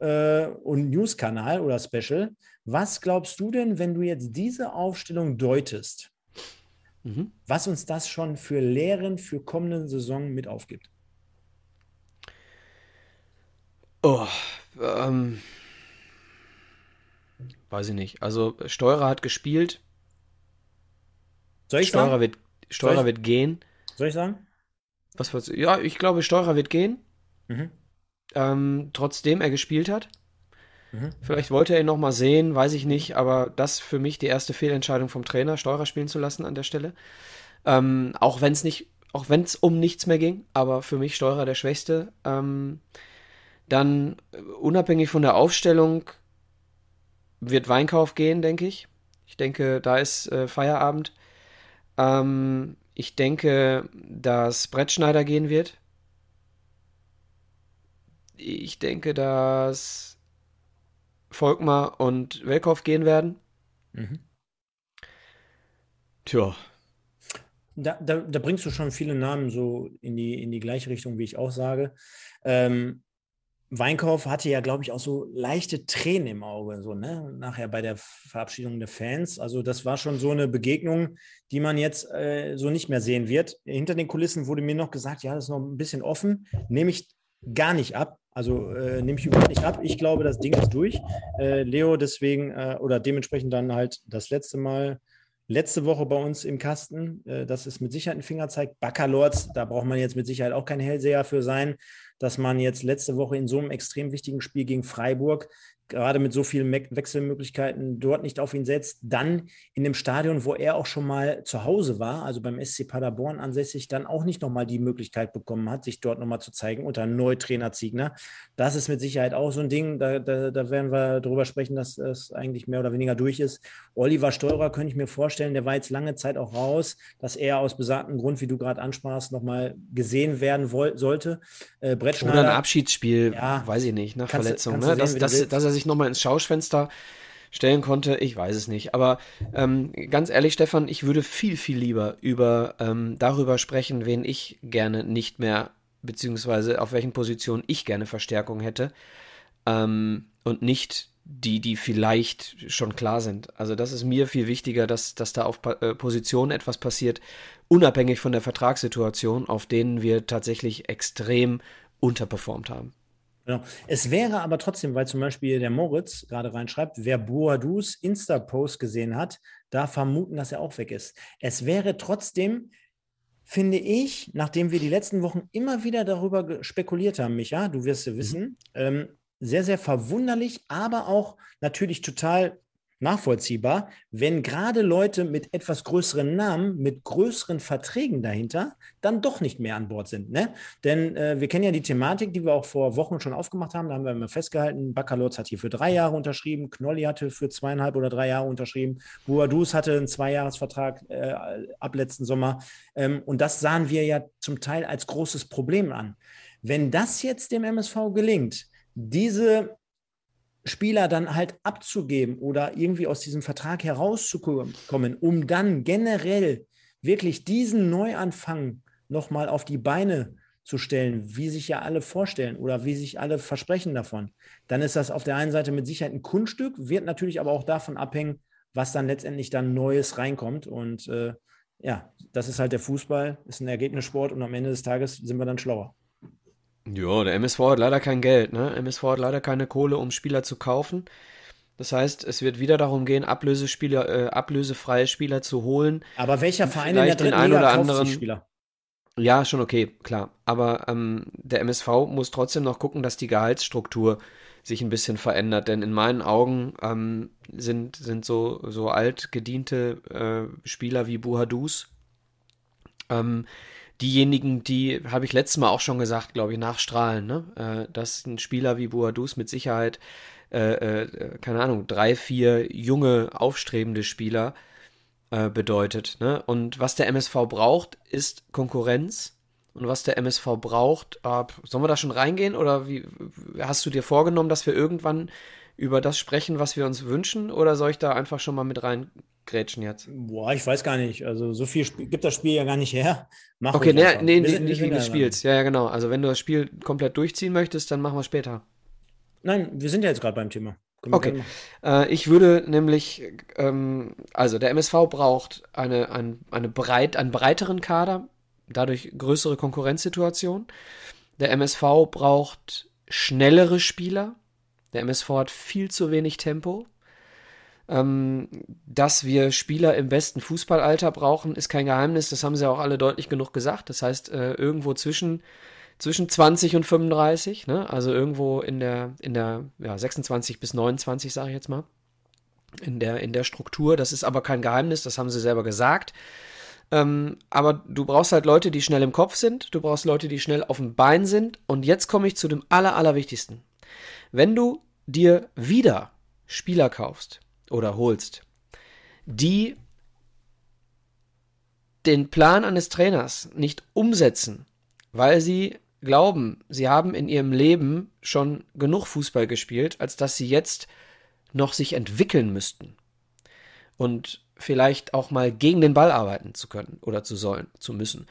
Speaker 1: äh, und News-Kanal oder Special. Was glaubst du denn, wenn du jetzt diese Aufstellung deutest, mhm. was uns das schon für Lehren für kommende Saison mit aufgibt?
Speaker 2: Oh, ähm, weiß ich nicht. Also Steurer hat gespielt.
Speaker 1: Soll ich
Speaker 2: Steurer
Speaker 1: sagen?
Speaker 2: Wird, Steurer wird gehen.
Speaker 1: Soll ich sagen?
Speaker 2: Was war's? Ja, ich glaube, Steurer wird gehen. Mhm. Ähm, trotzdem er gespielt hat. Mhm. Vielleicht wollte er ihn nochmal sehen, weiß ich nicht, aber das für mich die erste Fehlentscheidung vom Trainer, Steurer spielen zu lassen an der Stelle. Ähm, auch wenn es nicht, auch wenn es um nichts mehr ging, aber für mich Steurer der Schwächste. Ähm, dann äh, unabhängig von der Aufstellung wird Weinkauf gehen, denke ich. Ich denke, da ist äh, Feierabend. Ähm, ich denke, dass Brettschneider gehen wird. Ich denke, dass Volkmar und Welkow gehen werden. Mhm.
Speaker 1: Tja. Da, da, da, bringst du schon viele Namen so in die, in die gleiche Richtung, wie ich auch sage. Ähm, Weinkauf hatte ja, glaube ich, auch so leichte Tränen im Auge, so, ne? Nachher bei der Verabschiedung der Fans. Also, das war schon so eine Begegnung, die man jetzt äh, so nicht mehr sehen wird. Hinter den Kulissen wurde mir noch gesagt, ja, das ist noch ein bisschen offen. Nehme ich gar nicht ab. Also äh, nehme ich überhaupt nicht ab. Ich glaube, das Ding ist durch. Äh, Leo deswegen äh, oder dementsprechend dann halt das letzte Mal letzte Woche bei uns im Kasten. Äh, das ist mit Sicherheit ein Fingerzeig. Baccalords, da braucht man jetzt mit Sicherheit auch kein Hellseher für sein dass man jetzt letzte Woche in so einem extrem wichtigen Spiel gegen Freiburg gerade mit so vielen Wechselmöglichkeiten dort nicht auf ihn setzt, dann in dem Stadion, wo er auch schon mal zu Hause war, also beim SC Paderborn ansässig, dann auch nicht nochmal die Möglichkeit bekommen hat, sich dort nochmal zu zeigen unter Neutrainer Ziegner. Das ist mit Sicherheit auch so ein Ding, da, da, da werden wir darüber sprechen, dass es eigentlich mehr oder weniger durch ist. Oliver Steurer könnte ich mir vorstellen, der war jetzt lange Zeit auch raus, dass er aus besagtem Grund, wie du gerade ansprachst, nochmal gesehen werden sollte.
Speaker 2: Äh, Oder ein Abschiedsspiel, ja, weiß ich nicht, nach Verletzung. Ne? Sehen, dass, dass, dass er sich sich nochmal ins Schaufenster stellen konnte, ich weiß es nicht. Aber ähm, ganz ehrlich, Stefan, ich würde viel, viel lieber über ähm, darüber sprechen, wen ich gerne nicht mehr, beziehungsweise auf welchen Positionen ich gerne Verstärkung hätte. Ähm, und nicht die, die vielleicht schon klar sind. Also das ist mir viel wichtiger, dass, dass da auf pa äh, Positionen etwas passiert, unabhängig von der Vertragssituation, auf denen wir tatsächlich extrem unterperformt haben.
Speaker 1: Genau. Es wäre aber trotzdem, weil zum Beispiel der Moritz gerade reinschreibt, wer Boadus Insta-Post gesehen hat, da vermuten, dass er auch weg ist. Es wäre trotzdem, finde ich, nachdem wir die letzten Wochen immer wieder darüber spekuliert haben, Micha, du wirst mhm. wissen, mhm. ähm, sehr, sehr verwunderlich, aber auch natürlich total nachvollziehbar, wenn gerade Leute mit etwas größeren Namen, mit größeren Verträgen dahinter, dann doch nicht mehr an Bord sind. Ne? Denn äh, wir kennen ja die Thematik, die wir auch vor Wochen schon aufgemacht haben. Da haben wir immer festgehalten, Baccalords hat hier für drei Jahre unterschrieben, Knolli hatte für zweieinhalb oder drei Jahre unterschrieben, Buadus hatte einen Zweijahresvertrag äh, ab letzten Sommer. Ähm, und das sahen wir ja zum Teil als großes Problem an. Wenn das jetzt dem MSV gelingt, diese Spieler dann halt abzugeben oder irgendwie aus diesem Vertrag herauszukommen, um dann generell wirklich diesen Neuanfang nochmal auf die Beine zu stellen, wie sich ja alle vorstellen oder wie sich alle versprechen davon, dann ist das auf der einen Seite mit Sicherheit ein Kunststück, wird natürlich aber auch davon abhängen, was dann letztendlich dann Neues reinkommt. Und äh, ja, das ist halt der Fußball, ist ein Ergebnissport und am Ende des Tages sind wir dann schlauer.
Speaker 2: Ja, der MSV hat leider kein Geld, ne? MSV hat leider keine Kohle, um Spieler zu kaufen. Das heißt, es wird wieder darum gehen, Ablösespieler, äh, ablösefreie Spieler zu holen.
Speaker 1: Aber welcher Verein in der dritten Liga oder anderen Spieler?
Speaker 2: Ja, schon okay, klar. Aber ähm, der MSV muss trotzdem noch gucken, dass die Gehaltsstruktur sich ein bisschen verändert. Denn in meinen Augen ähm, sind, sind so, so alt gediente äh, Spieler wie Buhadus ähm, diejenigen, die, habe ich letztes Mal auch schon gesagt, glaube ich, nachstrahlen, ne? Äh, dass ein Spieler wie Boadus mit Sicherheit, äh, äh, keine Ahnung, drei, vier junge, aufstrebende Spieler äh, bedeutet. Ne? Und was der MSV braucht, ist Konkurrenz. Und was der MSV braucht, äh, sollen wir da schon reingehen? Oder wie hast du dir vorgenommen, dass wir irgendwann über das sprechen, was wir uns wünschen? Oder soll ich da einfach schon mal mit rein grätschen jetzt?
Speaker 1: Boah, ich weiß gar nicht. Also so viel Sp gibt das Spiel ja gar nicht her.
Speaker 2: Mach okay, nee, nee, nee nicht wegen des Spiels. Ja, ja, genau. Also wenn du das Spiel komplett durchziehen möchtest, dann machen wir später.
Speaker 1: Nein, wir sind ja jetzt gerade beim Thema.
Speaker 2: Okay. Äh, ich würde nämlich, ähm, also der MSV braucht eine, ein, eine breit, einen breiteren Kader, dadurch größere Konkurrenzsituation. Der MSV braucht schnellere Spieler. Der MSV hat viel zu wenig Tempo. Ähm, dass wir Spieler im besten Fußballalter brauchen, ist kein Geheimnis. Das haben sie auch alle deutlich genug gesagt. Das heißt, äh, irgendwo zwischen zwischen 20 und 35, ne? also irgendwo in der, in der ja, 26 bis 29, sage ich jetzt mal, in der, in der Struktur. Das ist aber kein Geheimnis, das haben sie selber gesagt. Ähm, aber du brauchst halt Leute, die schnell im Kopf sind, du brauchst Leute, die schnell auf dem Bein sind. Und jetzt komme ich zu dem Aller, Allerwichtigsten. Wenn du dir wieder Spieler kaufst oder holst, die den Plan eines Trainers nicht umsetzen, weil sie glauben, sie haben in ihrem Leben schon genug Fußball gespielt, als dass sie jetzt noch sich entwickeln müssten und vielleicht auch mal gegen den Ball arbeiten zu können oder zu sollen, zu müssen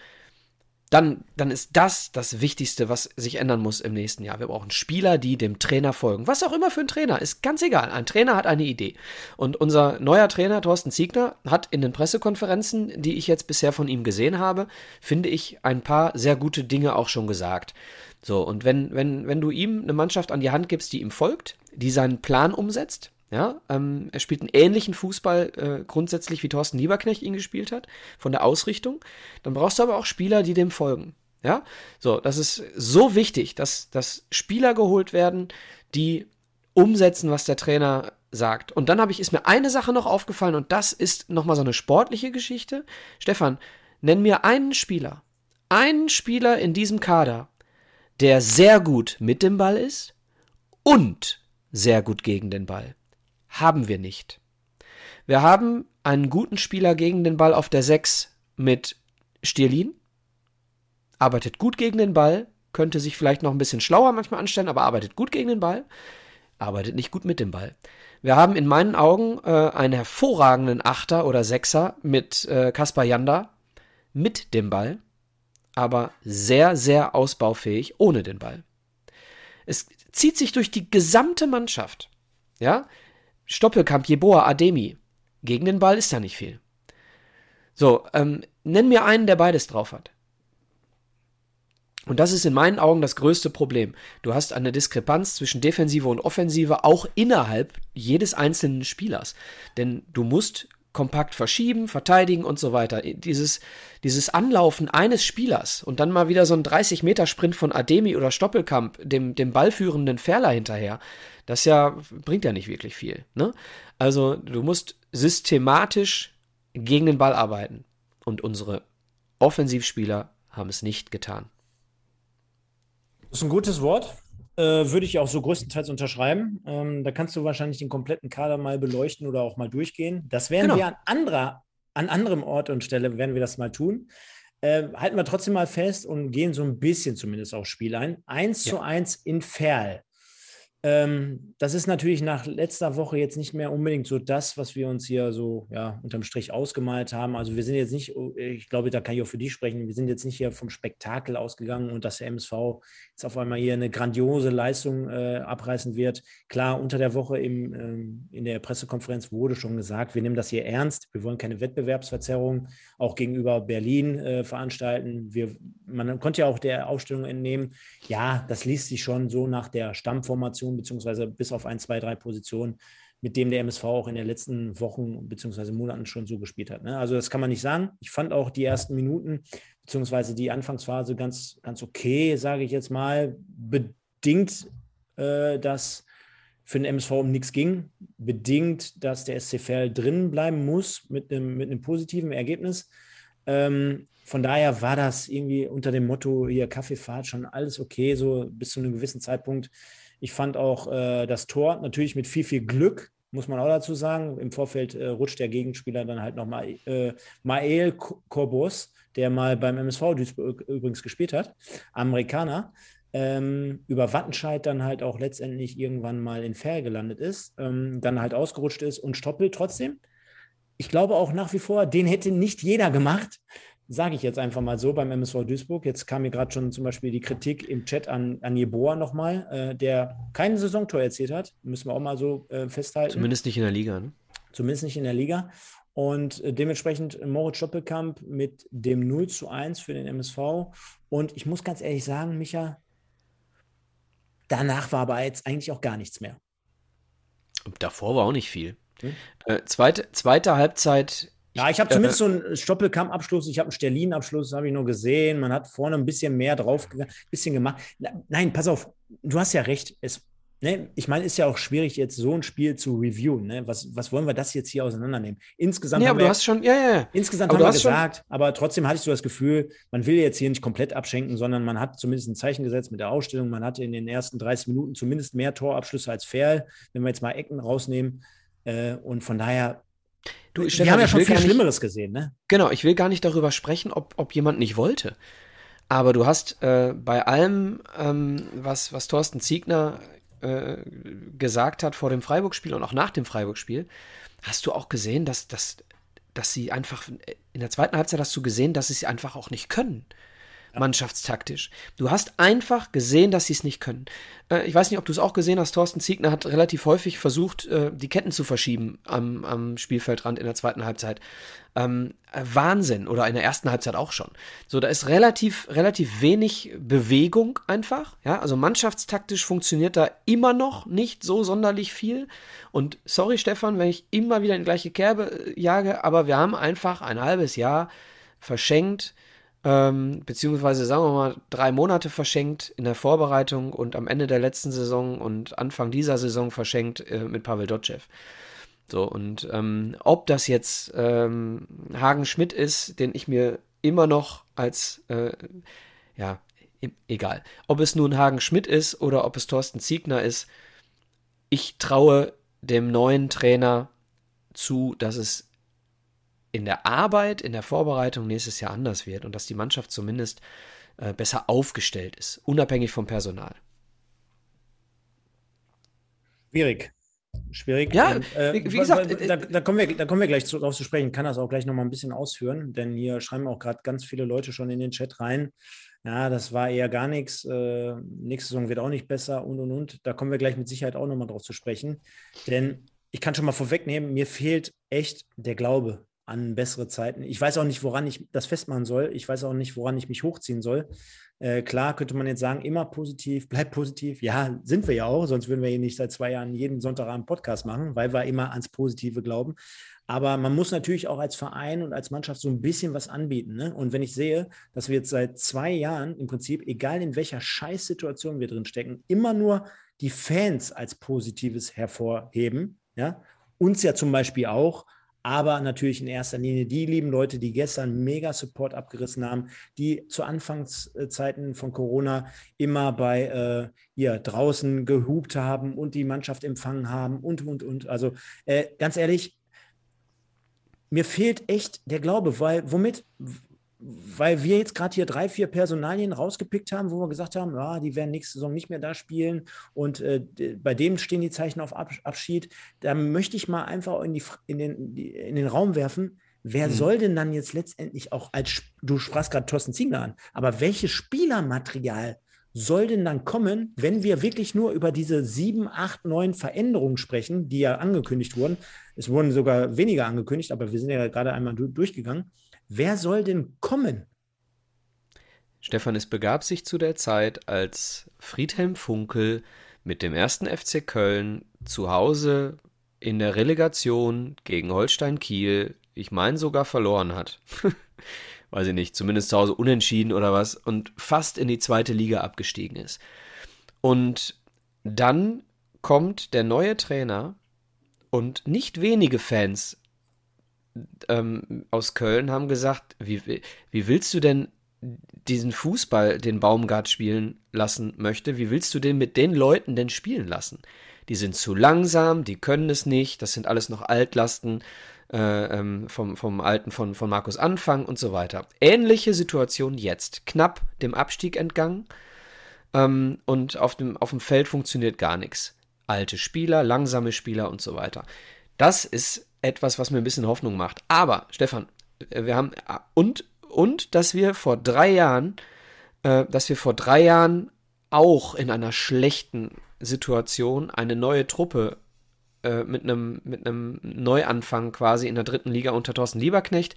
Speaker 2: dann, dann ist das das Wichtigste, was sich ändern muss im nächsten Jahr. Wir brauchen Spieler, die dem Trainer folgen. Was auch immer für ein Trainer, ist ganz egal. Ein Trainer hat eine Idee. Und unser neuer Trainer, Thorsten Ziegner, hat in den Pressekonferenzen, die ich jetzt bisher von ihm gesehen habe, finde ich ein paar sehr gute Dinge auch schon gesagt. So, und wenn, wenn, wenn du ihm eine Mannschaft an die Hand gibst, die ihm folgt, die seinen Plan umsetzt, ja, ähm, er spielt einen ähnlichen Fußball äh, grundsätzlich wie Thorsten Lieberknecht ihn gespielt hat, von der Ausrichtung. Dann brauchst du aber auch Spieler, die dem folgen. Ja, so, das ist so wichtig, dass, dass Spieler geholt werden, die umsetzen, was der Trainer sagt. Und dann habe ich, ist mir eine Sache noch aufgefallen und das ist nochmal so eine sportliche Geschichte. Stefan, nenn mir einen Spieler, einen Spieler in diesem Kader, der sehr gut mit dem Ball ist und sehr gut gegen den Ball haben wir nicht. Wir haben einen guten Spieler gegen den Ball auf der 6 mit Stierlin. Arbeitet gut gegen den Ball, könnte sich vielleicht noch ein bisschen schlauer manchmal anstellen, aber arbeitet gut gegen den Ball, arbeitet nicht gut mit dem Ball. Wir haben in meinen Augen äh, einen hervorragenden Achter oder Sechser mit äh, Kaspar Janda mit dem Ball, aber sehr, sehr ausbaufähig ohne den Ball. Es zieht sich durch die gesamte Mannschaft. Ja, Stoppelkamp, Jeboa, Ademi. Gegen den Ball ist da nicht viel. So, ähm, nenn mir einen, der beides drauf hat. Und das ist in meinen Augen das größte Problem. Du hast eine Diskrepanz zwischen Defensive und Offensive auch innerhalb jedes einzelnen Spielers. Denn du musst kompakt verschieben, verteidigen und so weiter. Dieses, dieses Anlaufen eines Spielers und dann mal wieder so ein 30-Meter-Sprint von Ademi oder Stoppelkamp, dem, dem ballführenden Ferler hinterher, das ja, bringt ja nicht wirklich viel. Ne? Also du musst systematisch gegen den Ball arbeiten. Und unsere Offensivspieler haben es nicht getan.
Speaker 1: Das ist ein gutes Wort. Äh, würde ich auch so größtenteils unterschreiben. Ähm, da kannst du wahrscheinlich den kompletten Kader mal beleuchten oder auch mal durchgehen. Das werden genau. wir an anderer, an anderem Ort und Stelle werden wir das mal tun. Äh, halten wir trotzdem mal fest und gehen so ein bisschen zumindest aufs Spiel ein. 1 ja. zu 1 in Ferl. Ähm, das ist natürlich nach letzter Woche jetzt nicht mehr unbedingt so das, was wir uns hier so ja, unterm Strich ausgemalt haben. Also wir sind jetzt nicht, oh, ich glaube, da kann ich auch für die sprechen, wir sind jetzt nicht hier vom Spektakel ausgegangen und dass der MSV jetzt auf einmal hier eine grandiose Leistung äh, abreißen wird. Klar, unter der Woche im, ähm, in der Pressekonferenz wurde schon gesagt, wir nehmen das hier ernst, wir wollen keine Wettbewerbsverzerrung auch gegenüber Berlin äh, veranstalten. Wir, man konnte ja auch der Aufstellung entnehmen, ja, das liest sich schon so nach der Stammformation Position, beziehungsweise bis auf ein, zwei, drei Positionen, mit dem der MSV auch in den letzten Wochen beziehungsweise Monaten schon so gespielt hat. Ne? Also das kann man nicht sagen. Ich fand auch die ersten Minuten beziehungsweise die Anfangsphase ganz, ganz okay, sage ich jetzt mal, bedingt, äh, dass für den MSV um nichts ging, bedingt, dass der SCFL drin bleiben muss mit einem, mit einem positiven Ergebnis. Ähm, von daher war das irgendwie unter dem Motto hier Kaffeefahrt schon alles okay, so bis zu einem gewissen Zeitpunkt. Ich fand auch äh, das Tor natürlich mit viel, viel Glück, muss man auch dazu sagen. Im Vorfeld äh, rutscht der Gegenspieler dann halt nochmal äh, Mael Korbos, der mal beim MSV Duisburg übrigens gespielt hat, Amerikaner, ähm, über Wattenscheid dann halt auch letztendlich irgendwann mal in Fair gelandet ist, ähm, dann halt ausgerutscht ist und Stoppel trotzdem. Ich glaube auch nach wie vor, den hätte nicht jeder gemacht sage ich jetzt einfach mal so beim MSV Duisburg. Jetzt kam mir gerade schon zum Beispiel die Kritik im Chat an, an Jeboa nochmal, äh, der kein Saisontor erzielt hat. Müssen wir auch mal so äh, festhalten.
Speaker 2: Zumindest nicht in der Liga. Ne?
Speaker 1: Zumindest nicht in der Liga. Und äh, dementsprechend Moritz Stoppelkamp mit dem 0 zu 1 für den MSV. Und ich muss ganz ehrlich sagen, Micha, danach war aber jetzt eigentlich auch gar nichts mehr.
Speaker 2: Davor war auch nicht viel. Hm? Äh, zweite, zweite Halbzeit.
Speaker 1: Ja, ich habe zumindest äh, so einen Stoppelkamp-Abschluss, ich habe einen Sterlin-Abschluss, habe ich nur gesehen. Man hat vorne ein bisschen mehr drauf, ein bisschen gemacht. Nein, pass auf, du hast ja recht. Es, ne, ich meine, ist ja auch schwierig, jetzt so ein Spiel zu reviewen. Ne? Was, was wollen wir das jetzt hier auseinandernehmen? Insgesamt
Speaker 2: ja,
Speaker 1: haben
Speaker 2: aber wir, du hast schon, ja, ja.
Speaker 1: Insgesamt aber haben wir gesagt, schon... aber trotzdem hattest du das Gefühl, man will jetzt hier nicht komplett abschenken, sondern man hat zumindest ein Zeichen gesetzt mit der Ausstellung. Man hatte in den ersten 30 Minuten zumindest mehr Torabschlüsse als Ferl, wenn wir jetzt mal Ecken rausnehmen. Äh, und von daher
Speaker 2: Du, wir Stefan,
Speaker 1: haben ja schon viel Schlimmeres gesehen, ne?
Speaker 2: Genau, ich will gar nicht darüber sprechen, ob, ob jemand nicht wollte. Aber du hast äh, bei allem, ähm, was, was Thorsten Ziegner äh, gesagt hat vor dem Freiburg-Spiel und auch nach dem Freiburg-Spiel, hast du auch gesehen, dass, dass, dass sie einfach, in der zweiten Halbzeit hast du gesehen, dass sie es einfach auch nicht können mannschaftstaktisch. Du hast einfach gesehen, dass sie es nicht können. Äh, ich weiß nicht, ob du es auch gesehen hast, Thorsten Ziegner hat relativ häufig versucht, äh, die Ketten zu verschieben am, am Spielfeldrand in der zweiten Halbzeit. Ähm, äh, Wahnsinn. Oder in der ersten Halbzeit auch schon. So, da ist relativ, relativ wenig Bewegung einfach. Ja, also mannschaftstaktisch funktioniert da immer noch nicht so sonderlich viel. Und sorry, Stefan, wenn ich immer wieder in die gleiche Kerbe äh, jage, aber wir haben einfach ein halbes Jahr verschenkt, ähm, beziehungsweise sagen wir mal drei Monate verschenkt in der Vorbereitung und am Ende der letzten Saison und Anfang dieser Saison verschenkt äh, mit Pavel Dotschew. So, und ähm, ob das jetzt ähm, Hagen Schmidt ist, den ich mir immer noch als, äh, ja, egal. Ob es nun Hagen Schmidt ist oder ob es Thorsten Ziegner ist, ich traue dem neuen Trainer zu, dass es in der Arbeit, in der Vorbereitung nächstes Jahr anders wird und dass die Mannschaft zumindest äh, besser aufgestellt ist, unabhängig vom Personal.
Speaker 1: Schwierig. Schwierig.
Speaker 2: Ja, und, äh, wie, wie, gesagt,
Speaker 1: da, da, kommen wir, da kommen wir gleich drauf zu sprechen. Ich kann das auch gleich nochmal ein bisschen ausführen, denn hier schreiben auch gerade ganz viele Leute schon in den Chat rein. Ja, das war eher gar nichts. Äh, nächste Saison wird auch nicht besser und und und. Da kommen wir gleich mit Sicherheit auch nochmal drauf zu sprechen. Denn ich kann schon mal vorwegnehmen, mir fehlt echt der Glaube an bessere Zeiten. Ich weiß auch nicht, woran ich das festmachen soll. Ich weiß auch nicht, woran ich mich hochziehen soll. Äh, klar könnte man jetzt sagen, immer positiv, [LAUGHS] bleib positiv. Ja, sind wir ja auch, sonst würden wir hier nicht seit zwei Jahren jeden Sonntag einen Podcast machen, weil wir immer ans Positive glauben. Aber man muss natürlich auch als Verein und als Mannschaft so ein bisschen was anbieten. Ne? Und wenn ich sehe, dass wir jetzt seit zwei Jahren im Prinzip, egal in welcher Scheißsituation wir drin stecken, immer nur die Fans als Positives hervorheben, ja, uns ja zum Beispiel auch, aber natürlich in erster Linie die lieben Leute, die gestern mega Support abgerissen haben, die zu Anfangszeiten von Corona immer bei äh, hier draußen gehupt haben und die Mannschaft empfangen haben und, und, und. Also äh, ganz ehrlich, mir fehlt echt der Glaube, weil womit, weil wir jetzt gerade hier drei, vier Personalien rausgepickt haben, wo wir gesagt haben, ja, die werden nächste Saison nicht mehr da spielen und äh, bei dem stehen die Zeichen auf Abschied. Da möchte ich mal einfach in, die, in, den, in den Raum werfen, wer mhm. soll denn dann jetzt letztendlich auch als, du sprachst gerade Thorsten Ziegler an, aber welches Spielermaterial soll denn dann kommen, wenn wir wirklich nur über diese sieben, acht, neun Veränderungen sprechen, die ja angekündigt wurden? Es wurden sogar weniger angekündigt, aber wir sind ja gerade einmal durchgegangen Wer soll denn kommen?
Speaker 2: Stefan, es begab sich zu der Zeit, als Friedhelm Funkel mit dem ersten FC Köln zu Hause in der Relegation gegen Holstein Kiel, ich meine sogar verloren hat. [LAUGHS] Weiß ich nicht, zumindest zu Hause unentschieden oder was und fast in die zweite Liga abgestiegen ist. Und dann kommt der neue Trainer und nicht wenige Fans ähm, aus Köln haben gesagt, wie, wie willst du denn diesen Fußball, den Baumgart spielen lassen möchte, wie willst du den mit den Leuten denn spielen lassen? Die sind zu langsam, die können es nicht, das sind alles noch Altlasten äh, ähm, vom, vom Alten von, von Markus Anfang und so weiter. Ähnliche Situation jetzt, knapp dem Abstieg entgangen ähm, und auf dem, auf dem Feld funktioniert gar nichts. Alte Spieler, langsame Spieler und so weiter. Das ist etwas, was mir ein bisschen Hoffnung macht. Aber, Stefan, wir haben, und und dass wir vor drei Jahren, äh, dass wir vor drei Jahren auch in einer schlechten Situation eine neue Truppe äh, mit einem mit einem Neuanfang quasi in der dritten Liga unter Thorsten Lieberknecht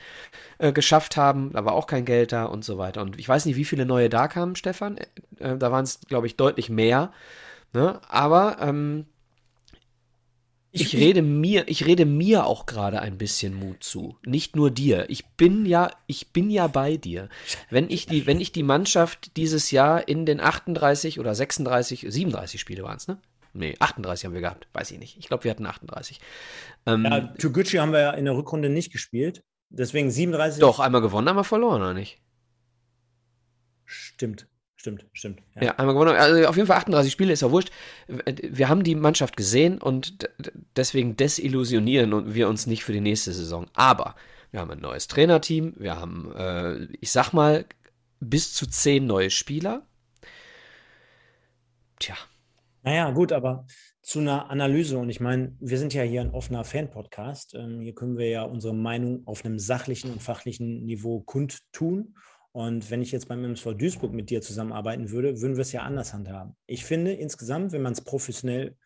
Speaker 2: äh, geschafft haben. Da war auch kein Geld da und so weiter. Und ich weiß nicht, wie viele neue da kamen, Stefan. Äh, da waren es, glaube ich, deutlich mehr. Ne? Aber ähm, ich, ich, rede mir, ich rede mir auch gerade ein bisschen Mut zu. Nicht nur dir. Ich bin ja, ich bin ja bei dir. Wenn ich die, wenn ich die Mannschaft dieses Jahr in den 38 oder 36, 37 Spiele waren es, ne? Nee, 38 haben wir gehabt. Weiß ich nicht. Ich glaube, wir hatten 38.
Speaker 1: Ähm, ja, Toguchi haben wir ja in der Rückrunde nicht gespielt. Deswegen 37.
Speaker 2: Doch, einmal gewonnen, einmal verloren, oder nicht?
Speaker 1: Stimmt. Stimmt, stimmt.
Speaker 2: Ja. ja, einmal gewonnen. Also auf jeden Fall 38 Spiele, ist ja wurscht. Wir haben die Mannschaft gesehen und deswegen desillusionieren wir uns nicht für die nächste Saison. Aber wir haben ein neues Trainerteam, wir haben, äh, ich sag mal, bis zu zehn neue Spieler.
Speaker 1: Tja. Naja, gut, aber zu einer Analyse und ich meine, wir sind ja hier ein offener Fan-Podcast. Ähm, hier können wir ja unsere Meinung auf einem sachlichen und fachlichen Niveau kundtun. Und wenn ich jetzt beim MSV Duisburg mit dir zusammenarbeiten würde, würden wir es ja anders handhaben. Ich finde insgesamt, wenn man es professionell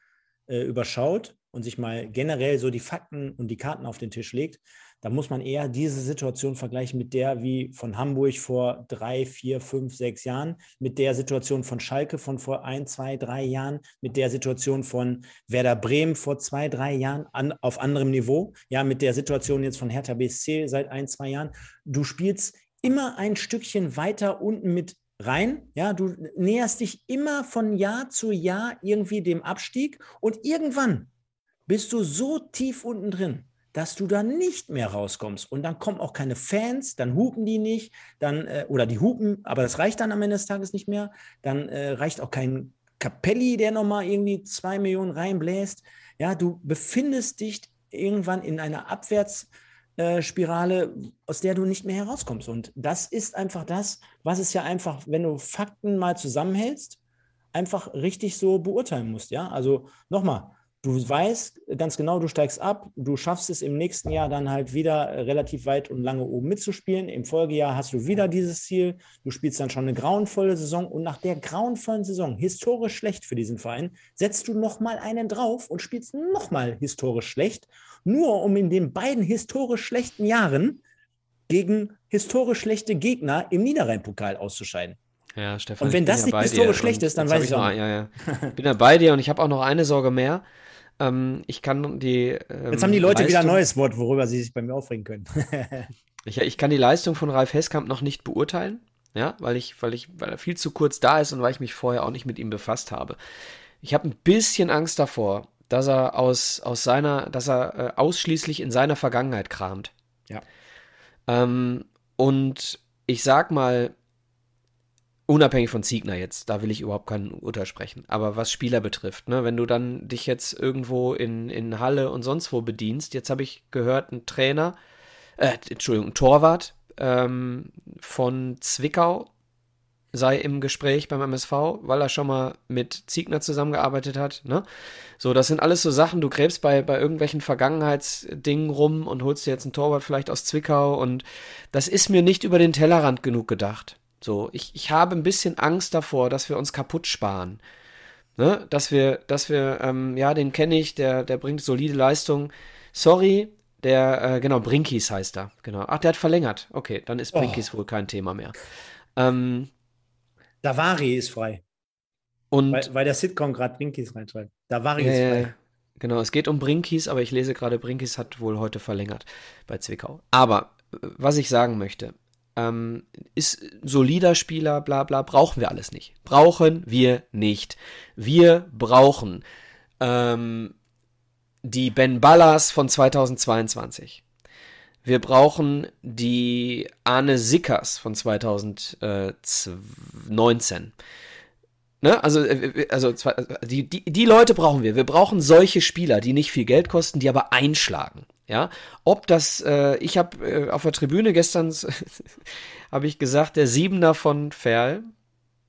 Speaker 1: äh, überschaut und sich mal generell so die Fakten und die Karten auf den Tisch legt, dann muss man eher diese Situation vergleichen mit der wie von Hamburg vor drei, vier, fünf, sechs Jahren, mit der Situation von Schalke von vor ein, zwei, drei Jahren, mit der Situation von Werder Bremen vor zwei, drei Jahren an, auf anderem Niveau, ja, mit der Situation jetzt von Hertha BSC seit ein, zwei Jahren. Du spielst immer ein Stückchen weiter unten mit rein. Ja, du näherst dich immer von Jahr zu Jahr irgendwie dem Abstieg und irgendwann bist du so tief unten drin, dass du da nicht mehr rauskommst. Und dann kommen auch keine Fans, dann hupen die nicht, dann, äh, oder die hupen, aber das reicht dann am Ende des Tages nicht mehr. Dann äh, reicht auch kein Capelli, der nochmal irgendwie zwei Millionen reinbläst. Ja, du befindest dich irgendwann in einer Abwärts- äh, Spirale, aus der du nicht mehr herauskommst. Und das ist einfach das, was es ja einfach, wenn du Fakten mal zusammenhältst, einfach richtig so beurteilen musst. Ja, also nochmal, du weißt ganz genau, du steigst ab, du schaffst es im nächsten Jahr dann halt wieder relativ weit und lange oben mitzuspielen. Im Folgejahr hast du wieder dieses Ziel, du spielst dann schon eine grauenvolle Saison und nach der grauenvollen Saison, historisch schlecht für diesen Verein, setzt du nochmal einen drauf und spielst nochmal historisch schlecht, nur um in den beiden historisch schlechten Jahren gegen historisch schlechte Gegner im Niederrhein-Pokal auszuscheiden.
Speaker 2: Ja, Stefan.
Speaker 1: Und wenn das ja nicht historisch schlecht ist, dann weiß ich auch.
Speaker 2: Ja, ja. [LAUGHS] Ich bin ja bei dir und ich habe auch noch eine Sorge mehr. Ähm, ich kann die. Ähm,
Speaker 1: Jetzt haben die Leute Leistung, wieder ein neues Wort, worüber sie sich bei mir aufregen können. [LAUGHS]
Speaker 2: ich, ich kann die Leistung von Ralf Heskamp noch nicht beurteilen, ja, weil ich, weil ich, weil er viel zu kurz da ist und weil ich mich vorher auch nicht mit ihm befasst habe. Ich habe ein bisschen Angst davor, dass er aus, aus seiner, dass er äh, ausschließlich in seiner Vergangenheit kramt.
Speaker 1: Ja.
Speaker 2: Ähm, und ich sag mal, Unabhängig von Ziegner jetzt, da will ich überhaupt kein Urteil sprechen. Aber was Spieler betrifft, ne, wenn du dann dich jetzt irgendwo in, in Halle und sonst wo bedienst, jetzt habe ich gehört, ein Trainer, äh, Entschuldigung, ein Torwart ähm, von Zwickau sei im Gespräch beim MSV, weil er schon mal mit Ziegner zusammengearbeitet hat. Ne? So, das sind alles so Sachen, du gräbst bei, bei irgendwelchen Vergangenheitsdingen rum und holst dir jetzt einen Torwart vielleicht aus Zwickau und das ist mir nicht über den Tellerrand genug gedacht. So, ich, ich habe ein bisschen Angst davor, dass wir uns kaputt sparen. Ne? Dass wir, dass wir, ähm, ja, den kenne ich, der, der bringt solide Leistung. Sorry, der, äh, genau, Brinkis heißt er. Genau. Ach, der hat verlängert. Okay, dann ist Brinkis oh. wohl kein Thema mehr. Ähm,
Speaker 1: Davari ist frei. Und weil, weil der Sitcom gerade Brinkis reinschreibt. Davari äh, ist frei.
Speaker 2: Genau, es geht um Brinkis, aber ich lese gerade, Brinkis hat wohl heute verlängert bei Zwickau. Aber äh, was ich sagen möchte, ähm, ist solider Spieler, bla bla, brauchen wir alles nicht. Brauchen wir nicht. Wir brauchen ähm, die Ben Ballas von 2022. Wir brauchen die Arne Sickers von 2019. Ne? Also, äh, also die, die, die Leute brauchen wir. Wir brauchen solche Spieler, die nicht viel Geld kosten, die aber einschlagen. Ja, ob das, äh, ich habe äh, auf der Tribüne gestern, [LAUGHS] habe ich gesagt, der Siebener von Ferl,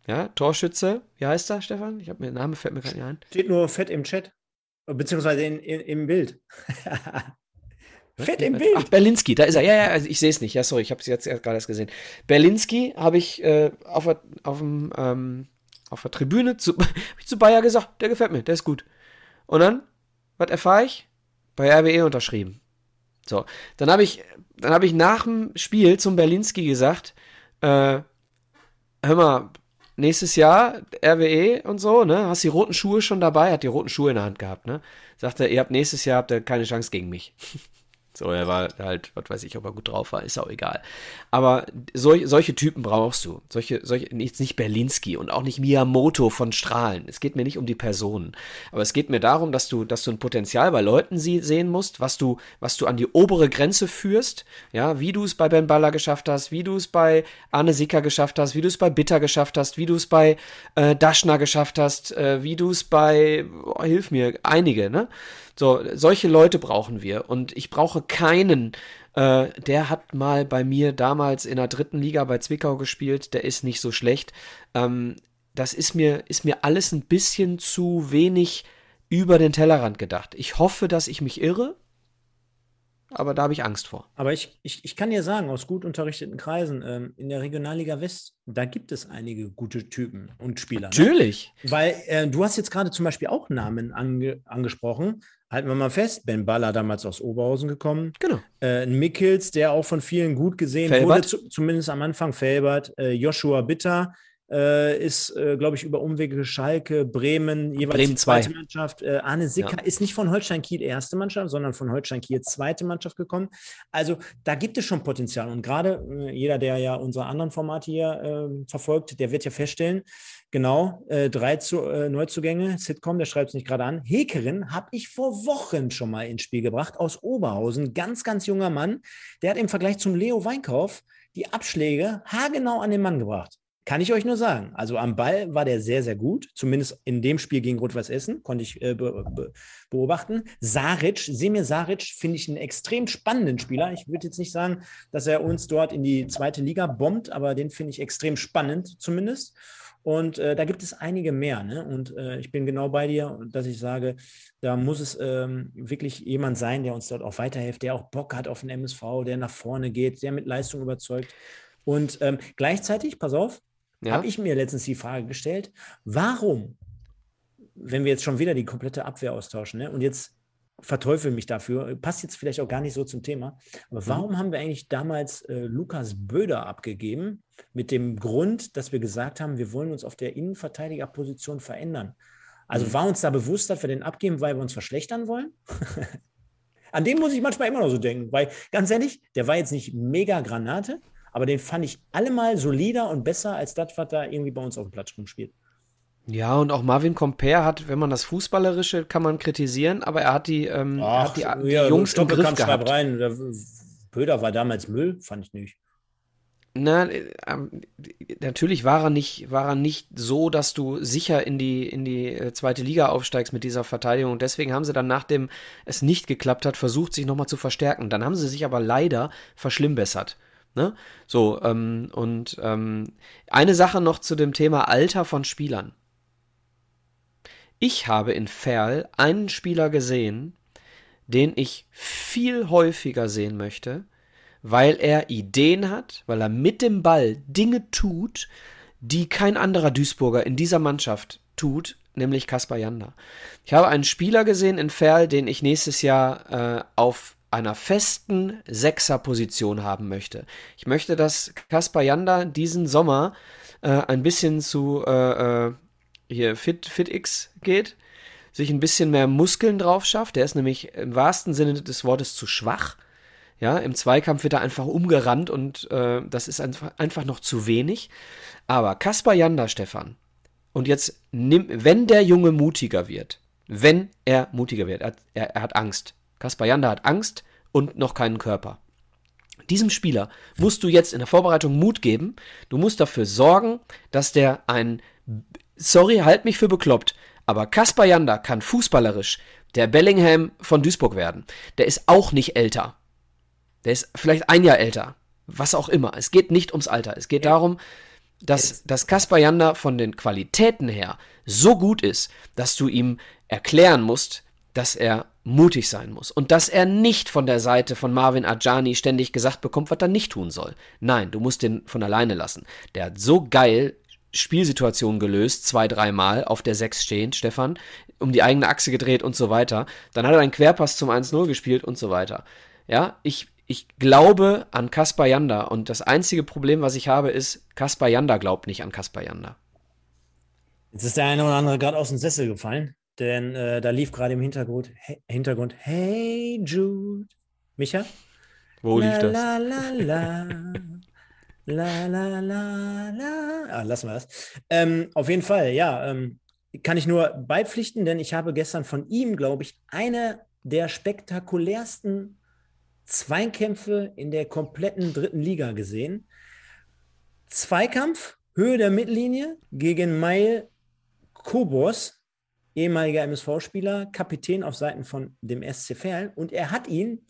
Speaker 2: ja, Torschütze, wie heißt er, Stefan? Ich habe mir, der Name fällt mir gerade nicht ein.
Speaker 1: Steht nur fett im Chat, beziehungsweise in, in, im Bild. [LAUGHS] Fett im Bild.
Speaker 2: Ach, Berlinski, da ist er. Ja, ja, also ich sehe es nicht. Ja, sorry, ich habe es jetzt gerade erst gesehen. Berlinski habe ich äh, auf, auf, dem, ähm, auf der Tribüne zu, [LAUGHS] zu Bayer gesagt, der gefällt mir, der ist gut. Und dann, was erfahre ich? Bei RWE unterschrieben. So, dann habe ich, dann habe ich nach dem Spiel zum Berlinski gesagt, äh, hör mal, nächstes Jahr RWE und so, ne? Hast die roten Schuhe schon dabei? Hat die roten Schuhe in der Hand gehabt, ne? Sagt er, ihr habt nächstes Jahr habt ihr keine Chance gegen mich. [LAUGHS] So, er war halt, was weiß ich, ob er gut drauf war, ist auch egal. Aber sol solche Typen brauchst du. Solche, solche, jetzt nicht Berlinski und auch nicht Miyamoto von Strahlen. Es geht mir nicht um die Personen. Aber es geht mir darum, dass du, dass du ein Potenzial bei Leuten sie sehen musst, was du, was du an die obere Grenze führst. Ja, wie du es bei Ben Baller geschafft hast, wie du es bei Arne Sicker geschafft hast, wie du es bei Bitter geschafft hast, wie du es bei äh, Daschner geschafft hast, äh, wie du es bei, oh, hilf mir, einige, ne? So, solche Leute brauchen wir. Und ich brauche keinen, äh, der hat mal bei mir damals in der dritten Liga bei Zwickau gespielt, der ist nicht so schlecht. Ähm, das ist mir, ist mir alles ein bisschen zu wenig über den Tellerrand gedacht. Ich hoffe, dass ich mich irre, aber da habe ich Angst vor.
Speaker 1: Aber ich, ich, ich kann dir sagen, aus gut unterrichteten Kreisen, ähm, in der Regionalliga West, da gibt es einige gute Typen und Spieler.
Speaker 2: Ne? Natürlich.
Speaker 1: Ne? Weil äh, du hast jetzt gerade zum Beispiel auch Namen ange angesprochen. Halten wir mal fest, Ben Baller damals aus Oberhausen gekommen.
Speaker 2: Genau.
Speaker 1: Äh, Mickels, der auch von vielen gut gesehen
Speaker 2: Felbert.
Speaker 1: wurde, zu, zumindest am Anfang Felbert. Äh, Joshua Bitter, äh, ist, äh, glaube ich, über Umwege Schalke, Bremen, jeweils
Speaker 2: Bremen
Speaker 1: die zweite Mannschaft. Äh, Arne Sicker ja. ist nicht von Holstein Kiel erste Mannschaft, sondern von Holstein Kiel zweite Mannschaft gekommen. Also da gibt es schon Potenzial. Und gerade äh, jeder, der ja unsere anderen Formate hier ähm, verfolgt, der wird ja feststellen, genau, äh, drei zu, äh, Neuzugänge, Sitcom, der schreibt es nicht gerade an. Hekerin habe ich vor Wochen schon mal ins Spiel gebracht, aus Oberhausen. Ganz, ganz junger Mann. Der hat im Vergleich zum Leo Weinkauf die Abschläge haargenau an den Mann gebracht. Kann ich euch nur sagen. Also am Ball war der sehr, sehr gut. Zumindest in dem Spiel gegen Rot-Weiß Essen konnte ich äh, be be beobachten. Saric, Semir Saric finde ich einen extrem spannenden Spieler. Ich würde jetzt nicht sagen, dass er uns dort in die zweite Liga bombt, aber den finde ich extrem spannend zumindest. Und äh, da gibt es einige mehr. Ne? Und äh, ich bin genau bei dir, dass ich sage, da muss es ähm, wirklich jemand sein, der uns dort auch weiterhilft, der auch Bock hat auf den MSV, der nach vorne geht, der mit Leistung überzeugt. Und ähm, gleichzeitig, pass auf, ja? habe ich mir letztens die Frage gestellt, warum, wenn wir jetzt schon wieder die komplette Abwehr austauschen, ne, und jetzt verteufel mich dafür, passt jetzt vielleicht auch gar nicht so zum Thema, aber mhm. warum haben wir eigentlich damals äh, Lukas Böder abgegeben, mit dem Grund, dass wir gesagt haben, wir wollen uns auf der Innenverteidigerposition verändern? Also mhm. war uns da bewusst, dass wir den abgeben, weil wir uns verschlechtern wollen? [LAUGHS] An dem muss ich manchmal immer noch so denken, weil ganz ehrlich, der war jetzt nicht mega Granate, aber den fand ich allemal solider und besser als das, was da irgendwie bei uns auf dem Platz rumspielt.
Speaker 2: Ja, und auch Marvin Comper hat, wenn man das Fußballerische kann man kritisieren, aber er hat die, ähm, Ach, hat die, die ja, Jungs im Griff gehabt.
Speaker 1: Rein. Pöder war damals Müll, fand ich nicht.
Speaker 2: Na, äh, natürlich war er nicht, war er nicht so, dass du sicher in die, in die äh, zweite Liga aufsteigst mit dieser Verteidigung. Und deswegen haben sie dann, nachdem es nicht geklappt hat, versucht, sich nochmal zu verstärken. Dann haben sie sich aber leider verschlimmbessert. Ne? So, ähm, und ähm, eine Sache noch zu dem Thema Alter von Spielern. Ich habe in Ferl einen Spieler gesehen, den ich viel häufiger sehen möchte, weil er Ideen hat, weil er mit dem Ball Dinge tut, die kein anderer Duisburger in dieser Mannschaft tut, nämlich Kaspar Janda. Ich habe einen Spieler gesehen in Ferl, den ich nächstes Jahr äh, auf einer festen Sechserposition haben möchte. Ich möchte, dass Kaspar Janda diesen Sommer äh, ein bisschen zu äh, äh hier Fit, FitX geht, sich ein bisschen mehr Muskeln drauf schafft. Der ist nämlich im wahrsten Sinne des Wortes zu schwach. Ja, im Zweikampf wird er einfach umgerannt und äh, das ist einfach, einfach noch zu wenig. Aber Kaspar Janda, Stefan, und jetzt nimm, wenn der Junge mutiger wird, wenn er mutiger wird, er, er, er hat Angst, Kaspar Janda hat Angst und noch keinen Körper. Diesem Spieler musst du jetzt in der Vorbereitung Mut geben. Du musst dafür sorgen, dass der ein, sorry, halt mich für bekloppt, aber Kaspar Janda kann fußballerisch der Bellingham von Duisburg werden. Der ist auch nicht älter. Der ist vielleicht ein Jahr älter. Was auch immer. Es geht nicht ums Alter. Es geht darum, dass, dass Kaspar Janda von den Qualitäten her so gut ist, dass du ihm erklären musst, dass er mutig sein muss und dass er nicht von der Seite von Marvin Ajani ständig gesagt bekommt, was er nicht tun soll. Nein, du musst den von alleine lassen. Der hat so geil Spielsituationen gelöst, zwei, dreimal auf der Sechs stehend, Stefan, um die eigene Achse gedreht und so weiter. Dann hat er einen Querpass zum 1-0 gespielt und so weiter. Ja, ich, ich glaube an Kaspar Janda und das einzige Problem, was ich habe, ist, Kaspar Janda glaubt nicht an Kaspar Janda.
Speaker 1: Jetzt ist der eine oder andere gerade aus dem Sessel gefallen. Denn äh, da lief gerade im Hintergrund, he, Hintergrund, Hey Jude. Micha?
Speaker 2: Wo lief das?
Speaker 1: La, la, la, la, la, la, la. Ah, lassen wir das. Ähm, auf jeden Fall, ja. Ähm, kann ich nur beipflichten, denn ich habe gestern von ihm, glaube ich, eine der spektakulärsten Zweikämpfe in der kompletten dritten Liga gesehen. Zweikampf, Höhe der Mittellinie gegen Mail Kobos, ehemaliger MSV-Spieler, Kapitän auf Seiten von dem SC Verl. Und er hat ihn,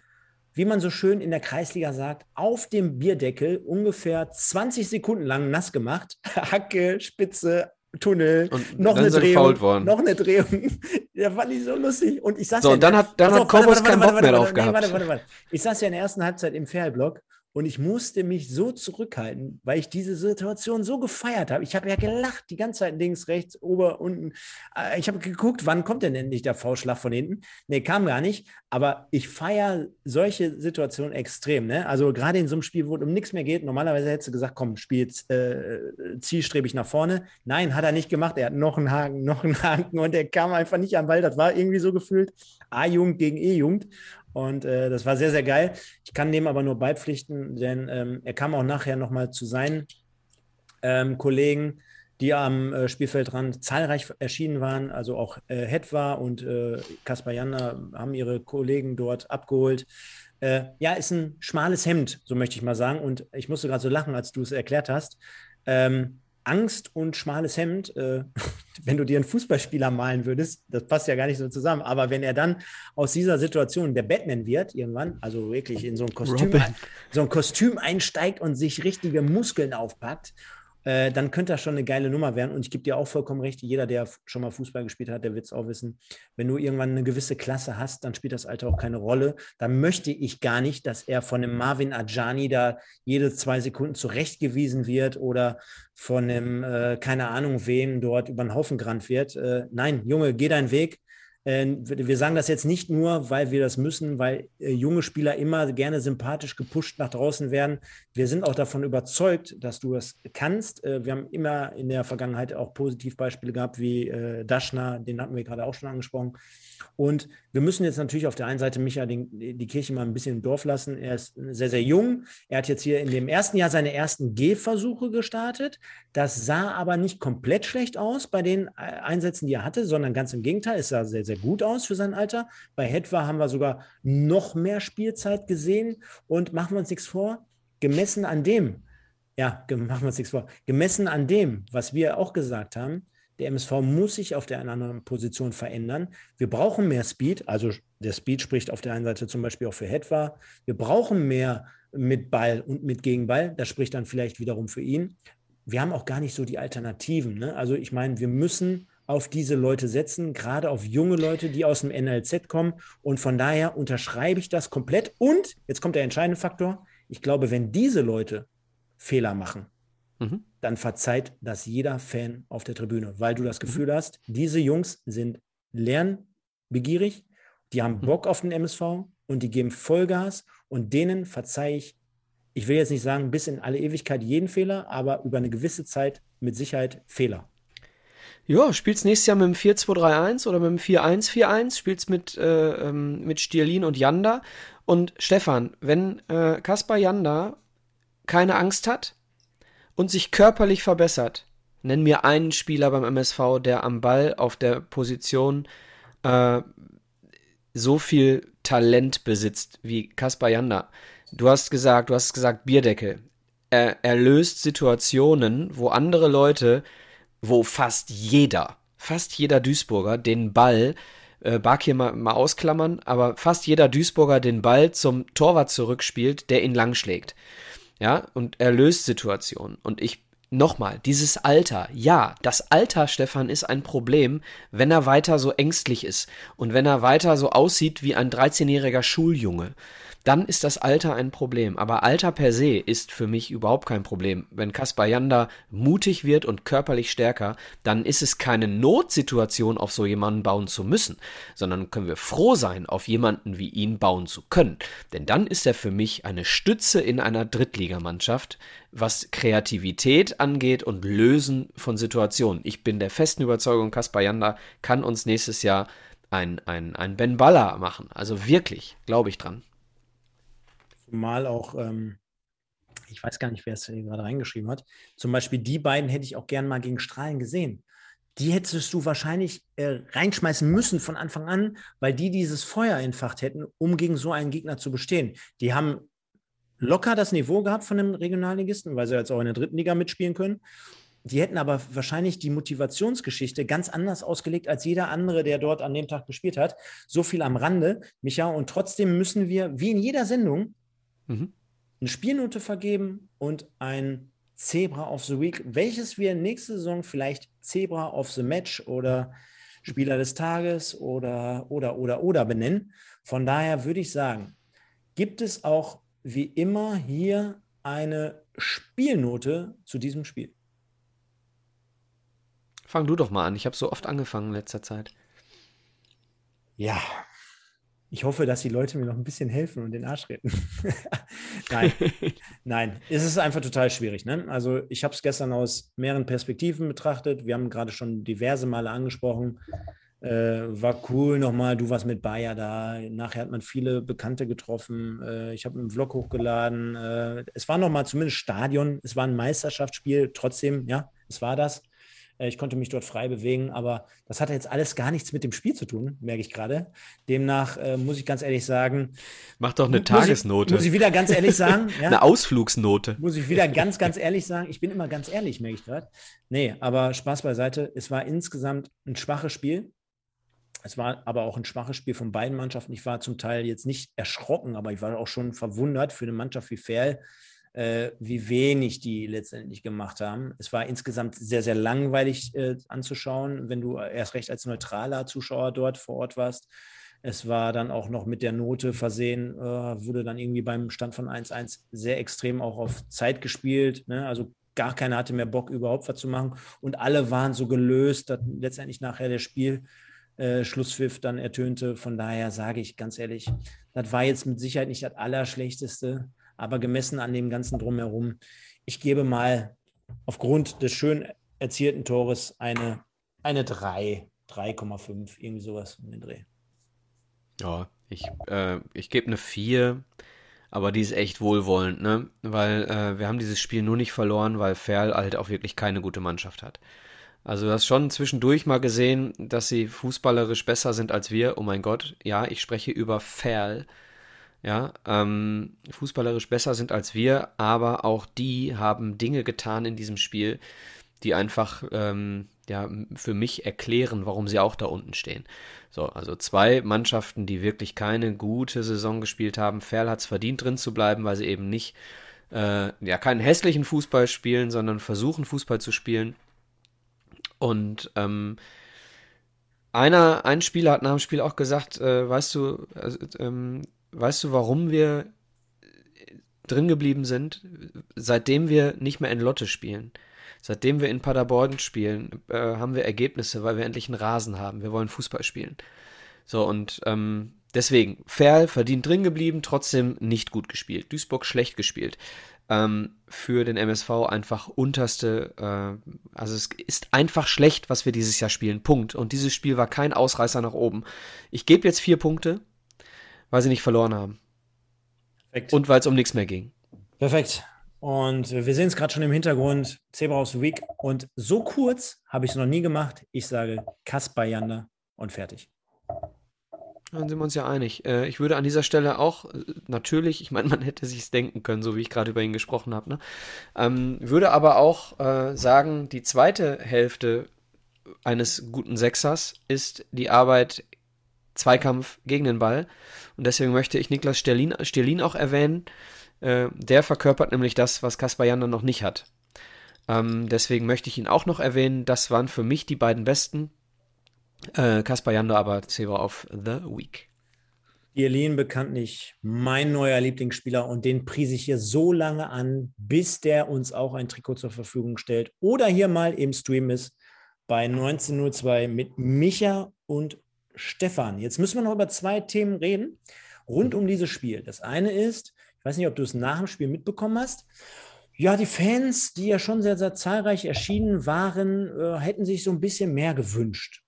Speaker 1: wie man so schön in der Kreisliga sagt, auf dem Bierdeckel ungefähr 20 Sekunden lang nass gemacht. [LAUGHS] Hacke, Spitze, Tunnel,
Speaker 2: Und
Speaker 1: noch eine Drehung, noch eine Drehung. [LAUGHS] Der fand ich so lustig. Und ich saß
Speaker 2: So,
Speaker 1: ja
Speaker 2: und dann hat, dann hat
Speaker 1: warte,
Speaker 2: keinen
Speaker 1: warte,
Speaker 2: Bock mehr drauf
Speaker 1: warte, nee,
Speaker 2: gehabt.
Speaker 1: Warte, warte, warte. Ich saß ja in der ersten Halbzeit im Fairblog und ich musste mich so zurückhalten, weil ich diese Situation so gefeiert habe. Ich habe ja gelacht, die ganze Zeit links, rechts, ober, unten. Äh, Ich habe geguckt, wann kommt denn endlich der V-Schlag von hinten? Nee, kam gar nicht. Aber ich feiere solche Situationen extrem. Ne? Also gerade in so einem Spiel, wo es um nichts mehr geht, normalerweise hättest du gesagt, komm, spiel jetzt äh, zielstrebig nach vorne. Nein, hat er nicht gemacht. Er hat noch einen Haken, noch einen Haken und er kam einfach nicht am Ball. Das war irgendwie so gefühlt A-Jugend gegen E-Jugend. Und äh, das war sehr, sehr geil. Ich kann dem aber nur beipflichten, denn ähm, er kam auch nachher nochmal zu seinen ähm, Kollegen, die am äh, Spielfeldrand zahlreich erschienen waren. Also auch äh, Hetwa und äh, Kaspar Janda haben ihre Kollegen dort abgeholt. Äh, ja, ist ein schmales Hemd, so möchte ich mal sagen. Und ich musste gerade so lachen, als du es erklärt hast. Ähm, Angst und schmales Hemd, äh, [LAUGHS] wenn du dir einen Fußballspieler malen würdest, das passt ja gar nicht so zusammen. Aber wenn er dann aus dieser Situation der Batman wird, irgendwann, also wirklich in so ein Kostüm,
Speaker 2: Robin.
Speaker 1: so ein Kostüm einsteigt und sich richtige Muskeln aufpackt, äh, dann könnte das schon eine geile Nummer werden. Und ich gebe dir auch vollkommen recht, jeder, der schon mal Fußball gespielt hat, der wird es auch wissen. Wenn du irgendwann eine gewisse Klasse hast, dann spielt das Alter auch keine Rolle. Dann möchte ich gar nicht, dass er von einem Marvin Ajani da jede zwei Sekunden zurechtgewiesen wird oder von einem, äh, keine Ahnung wem, dort über den Haufen gerannt wird. Äh, nein, Junge, geh deinen Weg. Äh, wir sagen das jetzt nicht nur, weil wir das müssen, weil äh, junge Spieler immer gerne sympathisch gepusht nach draußen werden. Wir sind auch davon überzeugt, dass du das kannst. Äh, wir haben immer in der Vergangenheit auch Positivbeispiele gehabt, wie äh, Daschner, den hatten wir gerade auch schon angesprochen. Und wir müssen jetzt natürlich auf der einen Seite Micha den, die Kirche mal ein bisschen im Dorf lassen. Er ist sehr, sehr jung. Er hat jetzt hier in dem ersten Jahr seine ersten Gehversuche gestartet. Das sah aber nicht komplett schlecht aus bei den äh, Einsätzen, die er hatte, sondern ganz im Gegenteil. Es sah sehr, sehr gut aus für sein Alter. Bei Hetwa haben wir sogar noch mehr Spielzeit gesehen. Und machen wir uns nichts vor, gemessen an dem, ja, machen wir uns nichts vor, gemessen an dem, was wir auch gesagt haben, der MSV muss sich auf der einen anderen Position verändern. Wir brauchen mehr Speed. Also der Speed spricht auf der einen Seite zum Beispiel auch für Hetwa. Wir brauchen mehr mit Ball und mit Gegenball. Das spricht dann vielleicht wiederum für ihn. Wir haben auch gar nicht so die Alternativen. Ne? Also ich meine, wir müssen auf diese Leute setzen, gerade auf junge Leute, die aus dem NLZ kommen. Und von daher unterschreibe ich das komplett. Und jetzt kommt der entscheidende Faktor. Ich glaube, wenn diese Leute Fehler machen,
Speaker 2: Mhm.
Speaker 1: dann verzeiht das jeder Fan auf der Tribüne, weil du das Gefühl hast, diese Jungs sind lernbegierig, die haben Bock auf den MSV und die geben Vollgas und denen verzeihe ich, ich will jetzt nicht sagen, bis in alle Ewigkeit jeden Fehler, aber über eine gewisse Zeit mit Sicherheit Fehler.
Speaker 2: Ja, spielst nächstes Jahr mit dem 4-2-3-1 oder mit dem 4-1-4-1, spielst mit, äh, ähm, mit Stierlin und Janda. Und Stefan, wenn äh, Kaspar Janda keine Angst hat und sich körperlich verbessert, nenn mir einen Spieler beim MSV, der am Ball auf der Position äh, so viel Talent besitzt wie Kaspar Janda. Du hast gesagt, du hast gesagt Bierdeckel. Er, er löst Situationen, wo andere Leute wo fast jeder, fast jeder Duisburger den Ball, äh, Bark hier mal, mal ausklammern, aber fast jeder Duisburger den Ball zum Torwart zurückspielt, der ihn langschlägt. Ja, und er löst Situationen. Und ich, nochmal, dieses Alter, ja, das Alter, Stefan, ist ein Problem, wenn er weiter so ängstlich ist und wenn er weiter so aussieht wie ein 13-jähriger Schuljunge dann ist das Alter ein Problem. Aber Alter per se ist für mich überhaupt kein Problem. Wenn Kaspar Janda mutig wird und körperlich stärker, dann ist es keine Notsituation, auf so jemanden bauen zu müssen, sondern können wir froh sein, auf jemanden wie ihn bauen zu können. Denn dann ist er für mich eine Stütze in einer Drittligamannschaft, was Kreativität angeht und Lösen von Situationen. Ich bin der festen Überzeugung, Kaspar Janda kann uns nächstes Jahr ein, ein, ein Ben Baller machen. Also wirklich, glaube ich dran.
Speaker 1: Mal auch, ähm, ich weiß gar nicht, wer es gerade reingeschrieben hat. Zum Beispiel die beiden hätte ich auch gern mal gegen Strahlen gesehen. Die hättest du wahrscheinlich äh, reinschmeißen müssen von Anfang an, weil die dieses Feuer entfacht hätten, um gegen so einen Gegner zu bestehen. Die haben locker das Niveau gehabt von dem Regionalligisten, weil sie jetzt auch in der dritten Liga mitspielen können. Die hätten aber wahrscheinlich die Motivationsgeschichte ganz anders ausgelegt als jeder andere, der dort an dem Tag gespielt hat. So viel am Rande, Micha. Und trotzdem müssen wir, wie in jeder Sendung, mhm. eine Spielnote vergeben und ein Zebra of the Week, welches wir nächste Saison vielleicht Zebra of the Match oder Spieler des Tages oder, oder, oder, oder benennen. Von daher würde ich sagen, gibt es auch wie immer hier eine Spielnote zu diesem Spiel.
Speaker 2: Fang du doch mal an. Ich habe so oft angefangen in letzter Zeit.
Speaker 1: Ja, ich hoffe, dass die Leute mir noch ein bisschen helfen und den Arsch retten. [LAUGHS] nein, [LAUGHS] nein, es ist einfach total schwierig. Ne? Also ich habe es gestern aus mehreren Perspektiven betrachtet. Wir haben gerade schon diverse Male angesprochen. Äh, war cool nochmal, du warst mit Bayer da. Nachher hat man viele Bekannte getroffen. Äh, ich habe einen Vlog hochgeladen. Äh, es war nochmal zumindest Stadion. Es war ein Meisterschaftsspiel. Trotzdem, ja, es war das. Äh, ich konnte mich dort frei bewegen, aber das hatte jetzt alles gar nichts mit dem Spiel zu tun, merke ich gerade. Demnach äh, muss ich ganz ehrlich sagen.
Speaker 2: Mach doch eine Tagesnote.
Speaker 1: Ich, muss ich wieder ganz ehrlich [LAUGHS] sagen.
Speaker 2: ja, eine Ausflugsnote.
Speaker 1: Muss ich wieder ganz, ganz ehrlich sagen. Ich bin immer ganz ehrlich, merke ich gerade. Nee, aber Spaß beiseite. Es war insgesamt ein schwaches Spiel. Es war aber auch ein schwaches Spiel von beiden Mannschaften. Ich war zum Teil jetzt nicht erschrocken, aber ich war auch schon verwundert für eine Mannschaft wie Ferl, wie wenig die letztendlich gemacht haben. Es war insgesamt sehr, sehr langweilig äh, anzuschauen, wenn du erst recht als neutraler Zuschauer dort vor Ort warst. Es war dann auch noch mit der Note versehen, äh, wurde dann irgendwie beim Stand von 1-1 sehr extrem auch auf Zeit gespielt. Ne? Also gar keiner hatte mehr Bock, überhaupt was zu machen. Und alle waren so gelöst, dass letztendlich nachher der Spiel äh, Schlusspfiff dann ertönte. Von daher sage ich ganz ehrlich, das war jetzt mit Sicherheit nicht das Allerschlechteste aber gemessen an dem ganzen Drumherum, ich gebe mal aufgrund des schön erzielten Tores eine, eine 3, 3,5, irgendwie sowas um den Dreh.
Speaker 2: Ja, ich, äh, ich gebe eine 4, aber die ist echt wohlwollend, ne? Weil äh, wir haben dieses Spiel nur nicht verloren, weil Ferl halt auch wirklich keine gute Mannschaft hat. Also du hast schon zwischendurch mal gesehen, dass sie fußballerisch besser sind als wir. Oh mein Gott, ja, ich spreche über Ferl ja, ähm, fußballerisch besser sind als wir, aber auch die haben Dinge getan in diesem Spiel, die einfach ähm, ja, für mich erklären, warum sie auch da unten stehen. So, also zwei Mannschaften, die wirklich keine gute Saison gespielt haben. Ferl hat es verdient, drin zu bleiben, weil sie eben nicht, äh, ja, keinen hässlichen Fußball spielen, sondern versuchen, Fußball zu spielen. Und ähm, einer, ein Spieler hat nach dem Spiel auch gesagt, äh, weißt du, also, ähm, weißt du, warum wir drin geblieben sind, seitdem wir nicht mehr in Lotte spielen? Seitdem wir in Paderborn spielen, äh, haben wir Ergebnisse, weil wir endlich einen Rasen haben. Wir wollen Fußball spielen. So, und ähm, deswegen, Ferl verdient drin geblieben, trotzdem nicht gut gespielt. Duisburg schlecht gespielt. Ähm, für den MSV einfach unterste, äh, also es ist einfach schlecht, was wir dieses Jahr spielen. Punkt. Und dieses Spiel war kein Ausreißer nach oben. Ich gebe jetzt vier Punkte, weil sie nicht verloren haben. Perfekt. Und weil es um nichts mehr ging.
Speaker 1: Perfekt. Und wir sehen es gerade schon im Hintergrund, Zebra House Week. Und so kurz habe ich es noch nie gemacht. Ich sage Kasper Jander und fertig.
Speaker 2: Dann sind wir uns ja einig. Äh, ich würde an dieser Stelle auch, äh, natürlich, ich meine, man hätte sich denken können, so wie ich gerade über ihn gesprochen habe, ne? ähm, würde aber auch äh, sagen, die zweite Hälfte eines guten Sechsers ist die Arbeit Zweikampf gegen den Ball. Und deswegen möchte ich Niklas Sterlin, Sterlin auch erwähnen. Äh, der verkörpert nämlich das, was Kaspar Jan dann noch nicht hat. Ähm, deswegen möchte ich ihn auch noch erwähnen. Das waren für mich die beiden besten. Äh, Kaspar Jando aber Zebra of the Week.
Speaker 1: Irlin bekanntlich mein neuer Lieblingsspieler und den prise ich hier so lange an, bis der uns auch ein Trikot zur Verfügung stellt oder hier mal im Stream ist bei 1902 mit Micha und Stefan. Jetzt müssen wir noch über zwei Themen reden rund um dieses Spiel. Das eine ist, ich weiß nicht, ob du es nach dem Spiel mitbekommen hast. Ja, die Fans, die ja schon sehr, sehr zahlreich erschienen waren, äh, hätten sich so ein bisschen mehr gewünscht.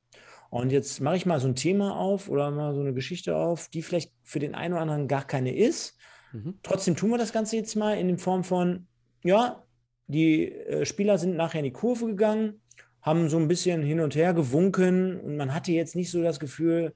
Speaker 1: Und jetzt mache ich mal so ein Thema auf oder mal so eine Geschichte auf, die vielleicht für den einen oder anderen gar keine ist. Mhm. Trotzdem tun wir das Ganze jetzt mal in Form von, ja, die äh, Spieler sind nachher in die Kurve gegangen, haben so ein bisschen hin und her gewunken und man hatte jetzt nicht so das Gefühl,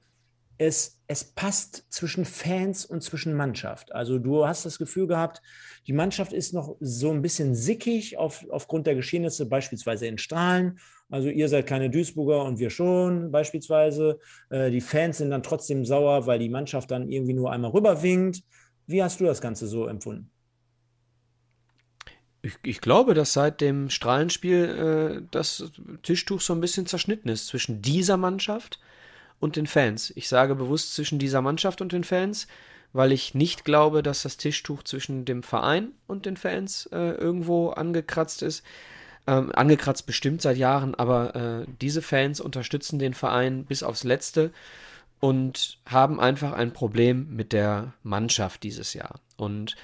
Speaker 1: es, es passt zwischen Fans und zwischen Mannschaft. Also du hast das Gefühl gehabt, die Mannschaft ist noch so ein bisschen sickig auf, aufgrund der Geschehnisse, beispielsweise in Strahlen. Also ihr seid keine Duisburger und wir schon beispielsweise. Äh, die Fans sind dann trotzdem sauer, weil die Mannschaft dann irgendwie nur einmal rüberwinkt. Wie hast du das Ganze so empfunden?
Speaker 2: Ich, ich, glaube, dass seit dem Strahlenspiel äh, das Tischtuch so ein bisschen zerschnitten ist zwischen dieser Mannschaft und den Fans. Ich sage bewusst zwischen dieser Mannschaft und den Fans, weil ich nicht glaube, dass das Tischtuch zwischen dem Verein und den Fans äh, irgendwo angekratzt ist. Ähm, angekratzt bestimmt seit Jahren, aber äh, diese Fans unterstützen den Verein bis aufs Letzte und haben einfach ein Problem mit der Mannschaft dieses Jahr. Und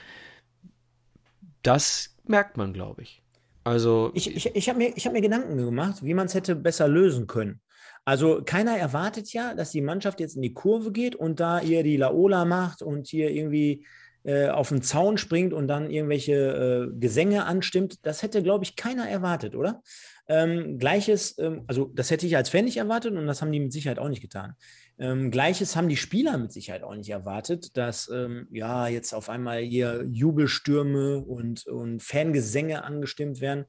Speaker 2: das merkt man, glaube ich. Also
Speaker 1: ich, ich, ich habe mir, hab mir Gedanken gemacht, wie man es hätte besser lösen können. Also keiner erwartet ja, dass die Mannschaft jetzt in die Kurve geht und da ihr die Laola macht und hier irgendwie äh, auf den Zaun springt und dann irgendwelche äh, Gesänge anstimmt. Das hätte, glaube ich, keiner erwartet, oder? Ähm, Gleiches, ähm, also das hätte ich als Fan nicht erwartet und das haben die mit Sicherheit auch nicht getan. Ähm, Gleiches haben die Spieler mit Sicherheit auch nicht erwartet, dass ähm, ja jetzt auf einmal hier Jubelstürme und, und Fangesänge angestimmt werden.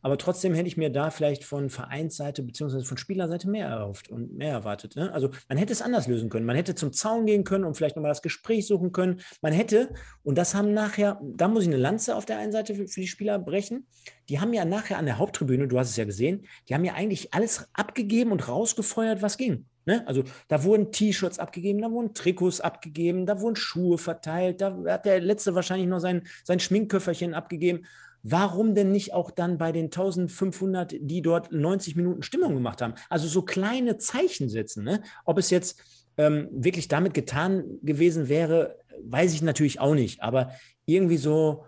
Speaker 1: Aber trotzdem hätte ich mir da vielleicht von Vereinsseite bzw. von Spielerseite mehr erhofft und mehr erwartet. Ne? Also man hätte es anders lösen können. Man hätte zum Zaun gehen können und vielleicht nochmal das Gespräch suchen können. Man hätte, und das haben nachher, da muss ich eine Lanze auf der einen Seite für, für die Spieler brechen. Die haben ja nachher an der Haupttribüne, du hast es ja gesehen, die haben ja eigentlich alles abgegeben und rausgefeuert, was ging. Ne? Also da wurden T-Shirts abgegeben, da wurden Trikots abgegeben, da wurden Schuhe verteilt, da hat der letzte wahrscheinlich noch sein, sein Schminkköfferchen abgegeben. Warum denn nicht auch dann bei den 1500, die dort 90 Minuten Stimmung gemacht haben? Also so kleine Zeichen setzen. Ne? Ob es jetzt ähm, wirklich damit getan gewesen wäre, weiß ich natürlich auch nicht. Aber irgendwie so,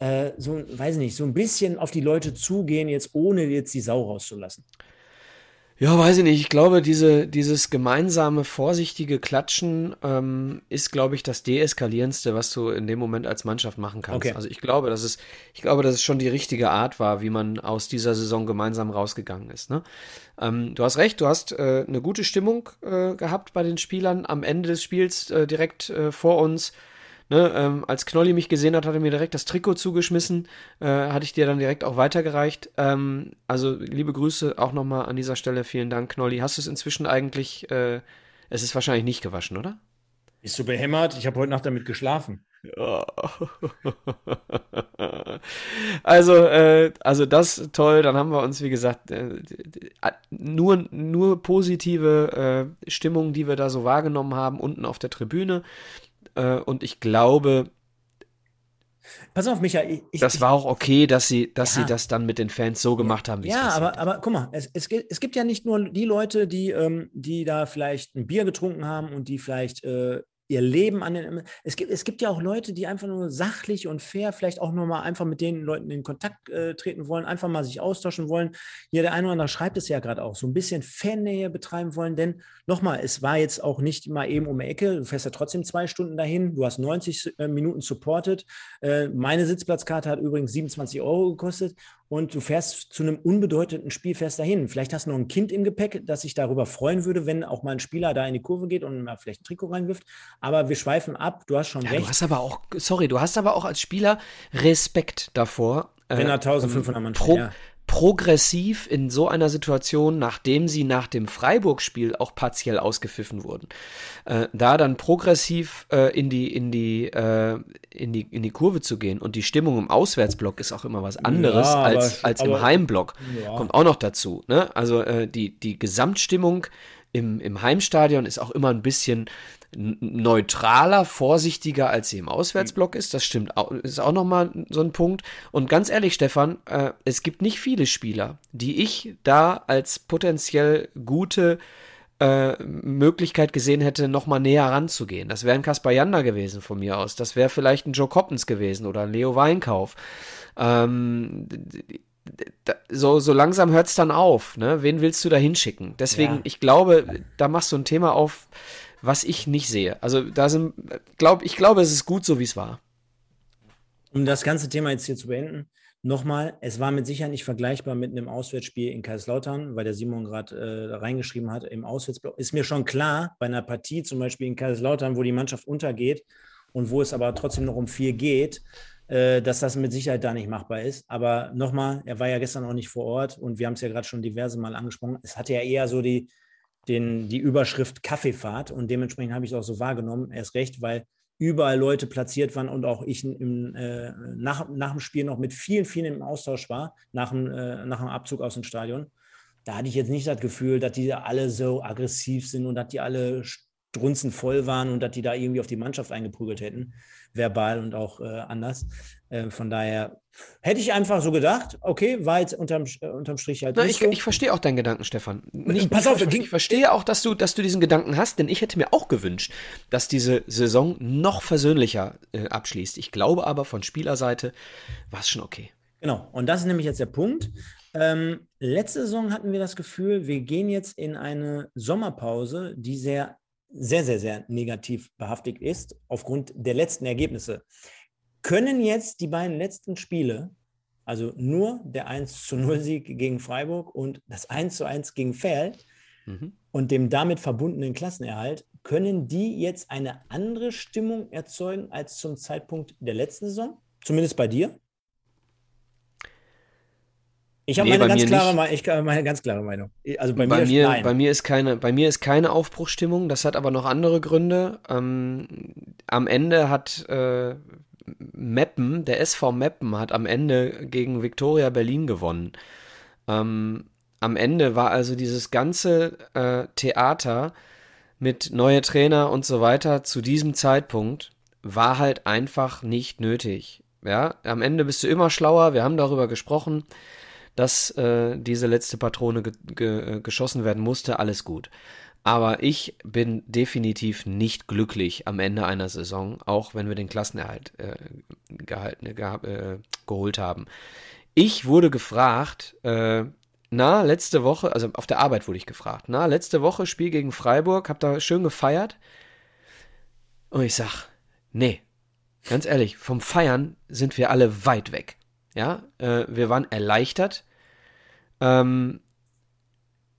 Speaker 1: äh, so, weiß ich nicht, so ein bisschen auf die Leute zugehen, jetzt ohne jetzt die Sau rauszulassen.
Speaker 2: Ja, weiß ich nicht. Ich glaube, diese, dieses gemeinsame, vorsichtige Klatschen ähm, ist, glaube ich, das Deeskalierendste, was du in dem Moment als Mannschaft machen kannst. Okay. Also ich glaube, dass es, ich glaube, dass es schon die richtige Art war, wie man aus dieser Saison gemeinsam rausgegangen ist. Ne? Ähm, du hast recht, du hast äh, eine gute Stimmung äh, gehabt bei den Spielern am Ende des Spiels äh, direkt äh, vor uns Ne, ähm, als Knolli mich gesehen hat, hat er mir direkt das Trikot zugeschmissen. Äh, hatte ich dir dann direkt auch weitergereicht. Ähm, also liebe Grüße auch nochmal an dieser Stelle. Vielen Dank, Knolli. Hast du es inzwischen eigentlich, äh, es ist wahrscheinlich nicht gewaschen, oder?
Speaker 1: Bist du behämmert? Ich habe heute Nacht damit geschlafen. [LAUGHS]
Speaker 2: also, äh, also das toll. Dann haben wir uns, wie gesagt, äh, nur, nur positive äh, Stimmung, die wir da so wahrgenommen haben, unten auf der Tribüne. Äh, und ich glaube,
Speaker 1: Pass auf, Micha.
Speaker 2: Ich, das war auch okay, dass sie, dass ja. sie das dann mit den Fans so gemacht haben,
Speaker 1: wie ja, es Ja, aber, aber guck mal, es, es, es, gibt ja nicht nur die Leute, die, ähm, die da vielleicht ein Bier getrunken haben und die vielleicht äh, ihr Leben an den. Es gibt, es gibt ja auch Leute, die einfach nur sachlich und fair vielleicht auch nur mal einfach mit den Leuten in Kontakt äh, treten wollen, einfach mal sich austauschen wollen. Hier der eine oder andere schreibt es ja gerade auch, so ein bisschen Fannähe betreiben wollen, denn nochmal, es war jetzt auch nicht mal eben um die Ecke. Du fährst ja trotzdem zwei Stunden dahin, du hast 90 äh, Minuten supported. Äh, meine Sitzplatzkarte hat übrigens 27 Euro gekostet und du fährst zu einem unbedeutenden Spiel, fährst dahin. Vielleicht hast du noch ein Kind im Gepäck, das sich darüber freuen würde, wenn auch mal ein Spieler da in die Kurve geht und mal vielleicht ein Trikot reinwirft. Aber wir schweifen ab, du hast schon ja, recht.
Speaker 2: Du hast aber auch, sorry, du hast aber auch als Spieler Respekt davor.
Speaker 1: Wenn er 1500 Mann
Speaker 2: pro, ja. Progressiv in so einer Situation, nachdem sie nach dem Freiburg-Spiel auch partiell ausgepfiffen wurden, äh, da dann progressiv äh, in die in die äh, in die in die Kurve zu gehen und die Stimmung im Auswärtsblock ist auch immer was anderes ja, als als im Heimblock ja. kommt auch noch dazu. Ne? Also äh, die die Gesamtstimmung im, im Heimstadion ist auch immer ein bisschen neutraler, vorsichtiger, als sie im Auswärtsblock ist. Das stimmt, auch, ist auch nochmal so ein Punkt. Und ganz ehrlich, Stefan, äh, es gibt nicht viele Spieler, die ich da als potenziell gute äh, Möglichkeit gesehen hätte, nochmal näher ranzugehen. Das wäre ein Kaspar Janda gewesen von mir aus. Das wäre vielleicht ein Joe Coppens gewesen oder ein Leo Weinkauf. Ähm, so, so langsam hört es dann auf. Ne? Wen willst du da hinschicken? Deswegen, ja. ich glaube, da machst du ein Thema auf, was ich nicht sehe. Also da sind, glaub, ich glaube, es ist gut so, wie es war.
Speaker 1: Um das ganze Thema jetzt hier zu beenden, nochmal, es war mit Sicherheit nicht vergleichbar mit einem Auswärtsspiel in Kaiserslautern, weil der Simon gerade äh, reingeschrieben hat, im Auswärtsblock. Ist mir schon klar, bei einer Partie zum Beispiel in Kaiserslautern, wo die Mannschaft untergeht und wo es aber trotzdem noch um vier geht, äh, dass das mit Sicherheit da nicht machbar ist. Aber nochmal, er war ja gestern auch nicht vor Ort und wir haben es ja gerade schon diverse Mal angesprochen. Es hatte ja eher so die, den, die Überschrift Kaffeefahrt und dementsprechend habe ich es auch so wahrgenommen. Erst recht, weil überall Leute platziert waren und auch ich im, äh, nach, nach dem Spiel noch mit vielen, vielen im Austausch war, nach dem, äh, nach dem Abzug aus dem Stadion. Da hatte ich jetzt nicht das Gefühl, dass die alle so aggressiv sind und dass die alle strunzen voll waren und dass die da irgendwie auf die Mannschaft eingeprügelt hätten, verbal und auch äh, anders. Äh, von daher hätte ich einfach so gedacht, okay, war jetzt unterm, äh, unterm Strich halt.
Speaker 2: Na, ich, so. ich verstehe auch deinen Gedanken, Stefan. Nicht, Pass auf, ich, ich verstehe auch, dass du, dass du diesen Gedanken hast, denn ich hätte mir auch gewünscht, dass diese Saison noch versöhnlicher äh, abschließt. Ich glaube aber von Spielerseite war es schon okay.
Speaker 1: Genau, und das ist nämlich jetzt der Punkt. Ähm, letzte Saison hatten wir das Gefühl, wir gehen jetzt in eine Sommerpause, die sehr sehr, sehr, sehr negativ behaftet ist, aufgrund der letzten Ergebnisse. Können jetzt die beiden letzten Spiele, also nur der 1 zu 0 Sieg gegen Freiburg und das 1 zu 1 gegen Ferl mhm. und dem damit verbundenen Klassenerhalt, können die jetzt eine andere Stimmung erzeugen als zum Zeitpunkt der letzten Saison? Zumindest bei dir? Ich habe nee, meine, ganz klare, ich, meine ganz klare Meinung.
Speaker 2: Also bei, bei mir, mir bei mir ist keine, bei mir ist keine Aufbruchstimmung. Das hat aber noch andere Gründe. Ähm, am Ende hat äh, Meppen, der SV Meppen, hat am Ende gegen Viktoria Berlin gewonnen. Ähm, am Ende war also dieses ganze äh, Theater mit neue Trainer und so weiter zu diesem Zeitpunkt war halt einfach nicht nötig. Ja, am Ende bist du immer schlauer. Wir haben darüber gesprochen dass äh, diese letzte Patrone ge ge äh, geschossen werden musste, alles gut. Aber ich bin definitiv nicht glücklich am Ende einer Saison, auch wenn wir den Klassenerhalt äh, gehalten, äh, geholt haben. Ich wurde gefragt, äh, na, letzte Woche, also auf der Arbeit wurde ich gefragt, na, letzte Woche Spiel gegen Freiburg, hab da schön gefeiert. Und ich sag, nee, ganz ehrlich, vom Feiern sind wir alle weit weg. Ja, äh, wir waren erleichtert, ähm,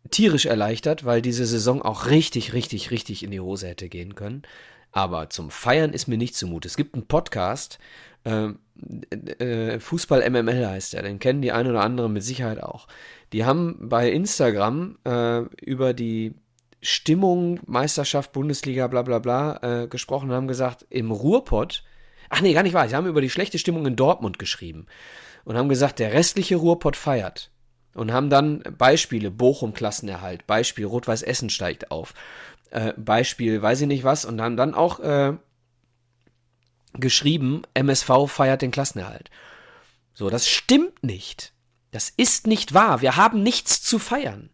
Speaker 2: tierisch erleichtert, weil diese Saison auch richtig, richtig, richtig in die Hose hätte gehen können. Aber zum Feiern ist mir nicht zumute. Es gibt einen Podcast, äh, äh, Fußball MML heißt der, den kennen die ein oder andere mit Sicherheit auch. Die haben bei Instagram äh, über die Stimmung, Meisterschaft, Bundesliga, bla bla bla äh, gesprochen und haben gesagt, im Ruhrpott, ach nee, gar nicht wahr, sie haben über die schlechte Stimmung in Dortmund geschrieben und haben gesagt, der restliche Ruhrpott feiert und haben dann Beispiele, Bochum Klassenerhalt, Beispiel Rot-Weiß Essen steigt auf, äh, Beispiel weiß ich nicht was und haben dann auch äh, geschrieben, MSV feiert den Klassenerhalt. So, das stimmt nicht. Das ist nicht wahr. Wir haben nichts zu feiern.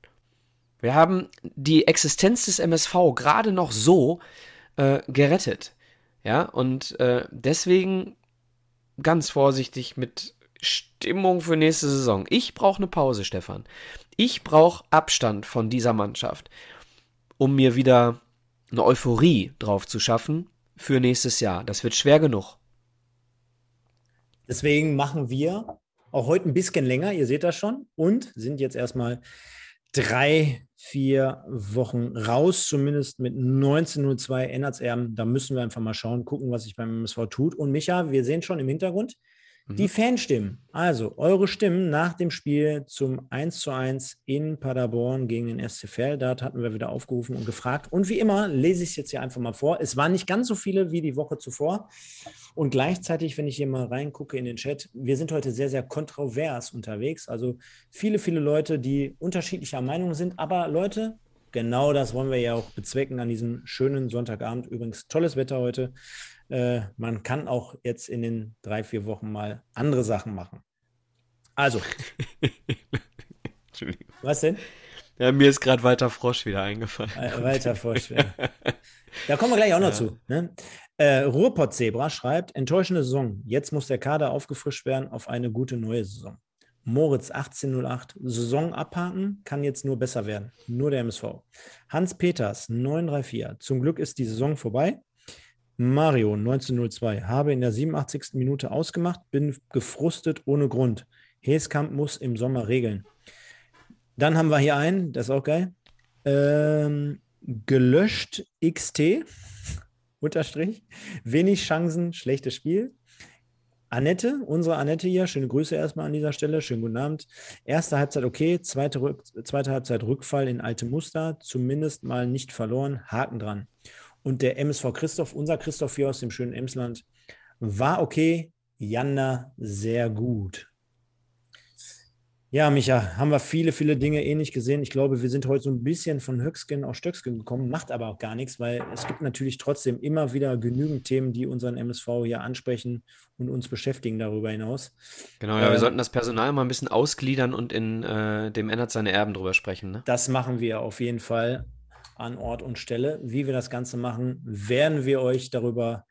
Speaker 2: Wir haben die Existenz des MSV gerade noch so äh, gerettet. Ja, und äh, deswegen ganz vorsichtig mit Stimmung für nächste Saison. Ich brauche eine Pause, Stefan. Ich brauche Abstand von dieser Mannschaft, um mir wieder eine Euphorie drauf zu schaffen für nächstes Jahr. Das wird schwer genug.
Speaker 1: Deswegen machen wir auch heute ein bisschen länger, ihr seht das schon, und sind jetzt erstmal drei, vier Wochen raus, zumindest mit 19.02 Ennertserben. Da müssen wir einfach mal schauen, gucken, was sich beim MSV tut. Und Micha, wir sehen schon im Hintergrund, Die mhm. Fanstimmen, also eure Stimmen nach dem Spiel zum 1 zu 1 in Paderborn gegen den SC Dort hatten wir wieder aufgerufen und gefragt. Und wie immer lese ich es jetzt hier einfach mal vor. Es waren nicht ganz so viele wie die Woche zuvor. Und gleichzeitig, wenn ich hier mal reingucke in den Chat, wir sind heute sehr, sehr kontrovers unterwegs. Also viele, viele Leute, die unterschiedlicher Meinung sind. Aber Leute, genau das wollen wir ja auch bezwecken an diesem schönen Sonntagabend. Übrigens tolles Wetter heute äh, man kann auch jetzt in den drei, vier Wochen mal andere Sachen machen. Also.
Speaker 2: Entschuldigung. Was denn? Ja, mir ist gerade Walter Frosch wieder eingefallen. Äh, Walter Frosch,
Speaker 1: ja. [LAUGHS] Da kommen wir gleich auch noch ja. zu. Ne? Äh, Ruhrpott Zebra schreibt: Enttäuschende Saison. Jetzt muss der Kader aufgefrischt werden auf eine gute neue Saison. Moritz 1808, Saison abhaken, kann jetzt nur besser werden. Nur der MSV. Hans Peters 934, zum Glück ist die Saison vorbei. Mario 1902 habe in der 87. Minute ausgemacht, bin gefrustet ohne Grund. Heskamp muss im Sommer regeln. Dann haben wir hier einen, das ist auch geil. Ähm, gelöscht XT, [LAUGHS] Unterstrich. Wenig Chancen, schlechtes Spiel. Annette, unsere Annette hier, schöne Grüße erstmal an dieser Stelle, schönen guten Abend. Erste Halbzeit okay, zweite, zweite Halbzeit Rückfall in alte Muster, zumindest mal nicht verloren, Haken dran. Und der MSV Christoph, unser Christoph hier aus dem schönen Emsland, war okay. Janda sehr gut. Ja, Micha, haben wir viele, viele Dinge ähnlich gesehen. Ich glaube, wir sind heute so ein bisschen von Höcksken auf Stöcksken gekommen, macht aber auch gar nichts, weil es gibt natürlich trotzdem immer wieder genügend Themen, die unseren MSV hier ansprechen und uns beschäftigen darüber hinaus.
Speaker 2: Genau, ja, äh, wir sollten das Personal mal ein bisschen ausgliedern und in äh, dem ändert seine Erben drüber sprechen. Ne?
Speaker 1: Das machen wir auf jeden Fall an Ort und Stelle. Wie wir das Ganze machen, werden wir euch darüber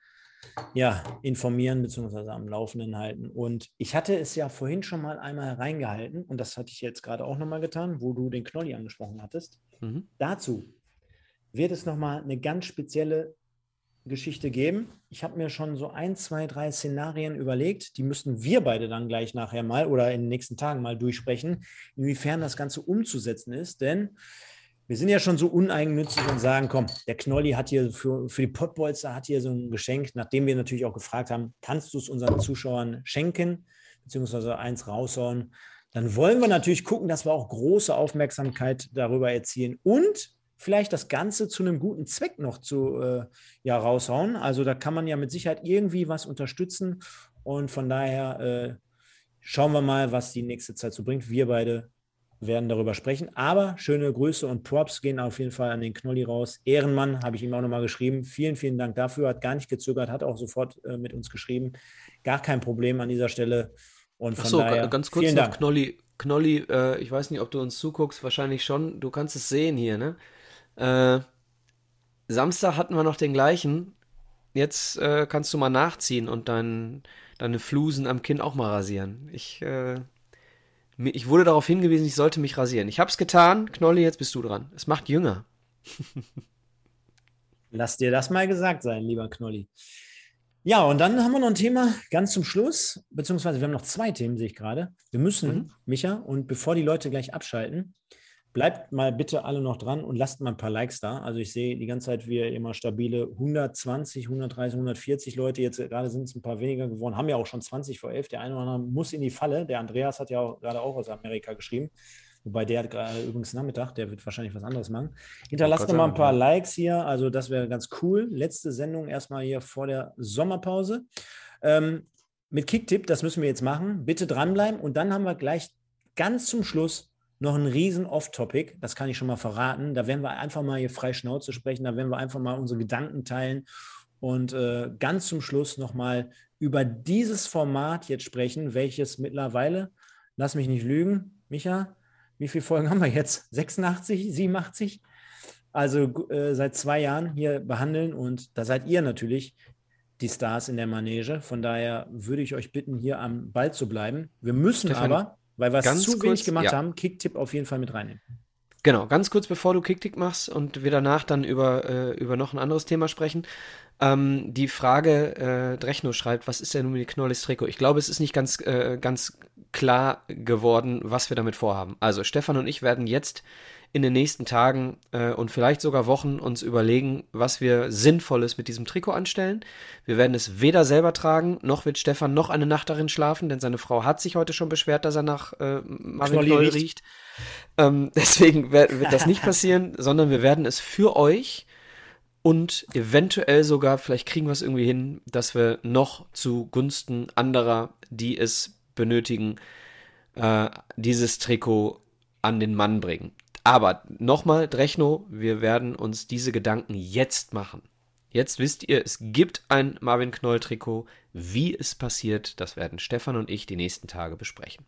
Speaker 1: ja, informieren bzw. am Laufenden halten. Und ich hatte es ja vorhin schon mal einmal reingehalten und das hatte ich jetzt gerade auch nochmal getan, wo du den Knolli angesprochen hattest. Mhm. Dazu wird es nochmal eine ganz spezielle Geschichte geben. Ich habe mir schon so ein, zwei, drei Szenarien überlegt. Die müssten wir beide dann gleich nachher mal oder in den nächsten Tagen mal durchsprechen, inwiefern das Ganze umzusetzen ist. Denn wir sind ja schon so uneigennützig und sagen, komm, der Knolli hat hier für, für die Pottbolzer hat hier so ein Geschenk, nachdem wir natürlich auch gefragt haben, kannst du es unseren Zuschauern schenken, beziehungsweise eins raushauen, dann wollen wir natürlich gucken, dass wir auch große Aufmerksamkeit darüber erzielen und vielleicht das Ganze zu einem guten Zweck noch zu äh, ja, raushauen. Also da kann man ja mit Sicherheit irgendwie was unterstützen und von daher äh, schauen wir mal, was die nächste Zeit so bringt. Wir beide werden darüber sprechen. Aber schöne Grüße und Props gehen auf jeden Fall an den Knolli raus. Ehrenmann, habe ich ihm auch nochmal geschrieben. Vielen, vielen Dank dafür. Hat gar nicht gezögert, hat auch sofort äh, mit uns geschrieben. Gar kein Problem an dieser Stelle. Und von Achso, daher,
Speaker 2: ganz kurz noch, Dank. Knolli, Knolli äh, ich weiß nicht, ob du uns zuguckst, wahrscheinlich schon. Du kannst es sehen hier, ne? Äh, Samstag hatten wir noch den gleichen. Jetzt äh, kannst du mal nachziehen und dein, deine Flusen am Kinn auch mal rasieren. Ich äh, ich wurde darauf hingewiesen, ich sollte mich rasieren. Ich habe es getan. Knolli, jetzt bist du dran. Es macht jünger. [LAUGHS]
Speaker 1: Lass dir das mal gesagt sein, lieber Knolli. Ja, und dann haben wir noch ein Thema ganz zum Schluss, beziehungsweise wir haben noch zwei Themen, sehe ich gerade. Wir müssen, mhm. Micha, und bevor die Leute gleich abschalten, Bleibt mal bitte alle noch dran und lasst mal ein paar Likes da. Also ich sehe die ganze Zeit, wie immer stabile 120, 130, 140 Leute. Jetzt gerade sind es ein paar weniger geworden. Haben ja auch schon 20 vor 11. Der eine oder andere muss in die Falle. Der Andreas hat ja auch, gerade auch aus Amerika geschrieben. Wobei der hat gerade übrigens Nachmittag, der wird wahrscheinlich was anderes machen. Hinterlasst oh mal ein paar Likes hier. Also das wäre ganz cool. Letzte Sendung erstmal hier vor der Sommerpause. Ähm, mit Kicktipp, das müssen wir jetzt machen. Bitte dranbleiben. Und dann haben wir gleich ganz zum Schluss noch ein riesen Off-Topic, das kann ich schon mal verraten. Da werden wir einfach mal hier frei Schnauze sprechen, da werden wir einfach mal unsere Gedanken teilen und äh, ganz zum Schluss nochmal über dieses Format jetzt sprechen, welches mittlerweile, lass mich nicht lügen, Micha, wie viele Folgen haben wir jetzt? 86, 87? Also äh, seit zwei Jahren hier behandeln und da seid ihr natürlich die Stars in der Manege. Von daher würde ich euch bitten, hier am Ball zu bleiben. Wir müssen Stefan, aber weil wir es zu kurz, wenig gemacht ja. haben, Kicktipp auf jeden Fall mit reinnehmen.
Speaker 2: Genau, ganz kurz bevor du Kicktipp machst und wir danach dann über, äh, über noch ein anderes Thema sprechen. Ähm, die Frage, äh, Drechno schreibt, was ist denn nun mit Knollis Trikot? Ich glaube, es ist nicht ganz, äh, ganz klar geworden, was wir damit vorhaben. Also Stefan und ich werden jetzt in den nächsten Tagen äh, und vielleicht sogar Wochen uns überlegen, was wir Sinnvolles mit diesem Trikot anstellen. Wir werden es weder selber tragen, noch wird Stefan noch eine Nacht darin schlafen, denn seine Frau hat sich heute schon beschwert, dass er nach äh, Marvin Knoll riecht. Ähm, [LAUGHS] deswegen wird, wird das nicht passieren, [LAUGHS] sondern wir werden es für euch und eventuell sogar, vielleicht kriegen wir es irgendwie hin, dass wir noch zugunsten anderer, die es benötigen, äh, dieses Trikot an den Mann bringen. Aber nochmal, Drechno, wir werden uns diese Gedanken jetzt machen. Jetzt wisst ihr, es gibt ein Marvin Knoll-Trikot. Wie es passiert, das werden Stefan und ich die nächsten Tage besprechen.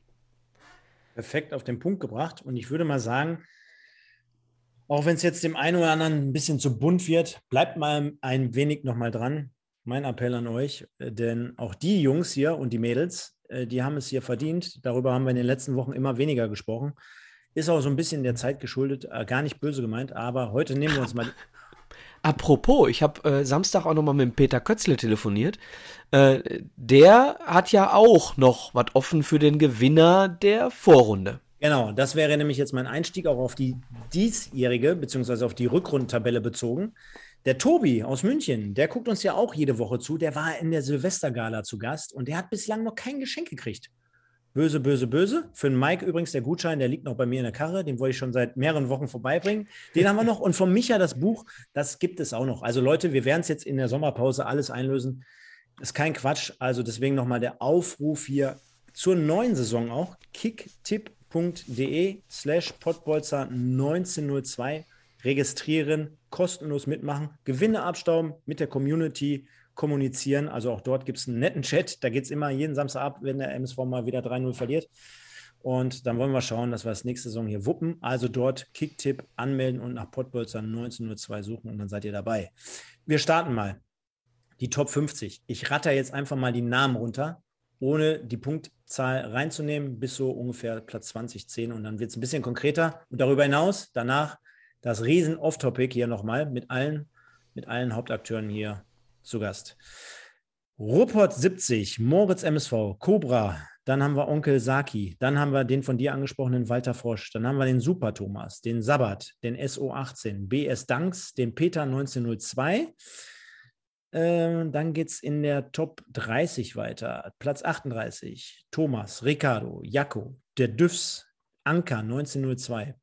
Speaker 1: Perfekt auf den Punkt gebracht. Und ich würde mal sagen, auch wenn es jetzt dem einen oder anderen ein bisschen zu bunt wird, bleibt mal ein wenig nochmal dran. Mein Appell an euch, äh, denn auch die Jungs hier und die Mädels, äh, die haben es hier verdient. Darüber haben wir in den letzten Wochen immer weniger gesprochen. Ist auch so ein bisschen der Zeit geschuldet, äh, gar nicht böse gemeint, aber heute nehmen wir uns mal. [LAUGHS]
Speaker 2: Apropos, ich habe äh, Samstag auch nochmal mit Peter Kötzle telefoniert. Äh, der hat ja auch noch was offen für den Gewinner der Vorrunde.
Speaker 1: Genau, das wäre nämlich jetzt mein Einstieg auch auf die diesjährige, beziehungsweise auf die Rückrundentabelle bezogen. Der Tobi aus München, der guckt uns ja auch jede Woche zu. Der war in der Silvestergala zu Gast und der hat bislang noch kein Geschenk gekriegt. Böse, böse, böse. Für den Mike übrigens der Gutschein, der liegt noch bei mir in der Karre. Den wollte ich schon seit mehreren Wochen vorbeibringen. Den haben wir noch. Und von Micha das Buch, das gibt es auch noch. Also Leute, wir werden es jetzt in der Sommerpause alles einlösen. Ist kein Quatsch. Also deswegen nochmal der Aufruf hier zur neuen Saison auch. kicktipp.de slash potbolzer 1902 registrieren, kostenlos mitmachen, Gewinne abstauben mit der Community kommunizieren. Also auch dort gibt es einen netten Chat. Da geht es immer jeden Samstag ab, wenn der MSV mal wieder 3-0 verliert. Und dann wollen wir schauen, dass wir das nächste Saison hier wuppen. Also dort Kicktipp anmelden und nach Pottbolzer 1902 suchen und dann seid ihr dabei. Wir starten mal. Die Top 50. Ich ratter jetzt einfach mal die Namen runter, ohne die Punktzahl reinzunehmen, bis so ungefähr Platz 20, 10 und dann wird es ein bisschen konkreter. Und darüber hinaus, danach das riesen Off-Topic hier nochmal mit allen, mit allen Hauptakteuren hier zu Gast. Ruppert 70, Moritz MSV, Cobra, dann haben wir Onkel Saki, dann haben wir den von dir angesprochenen Walter Frosch, dann haben wir den Super Thomas, den Sabbat, den SO18, BS Danks, den Peter 1902. Ähm, dann geht es in der Top 30 weiter. Platz 38, Thomas, Ricardo, Jaco, der Düfs, Anker 1902,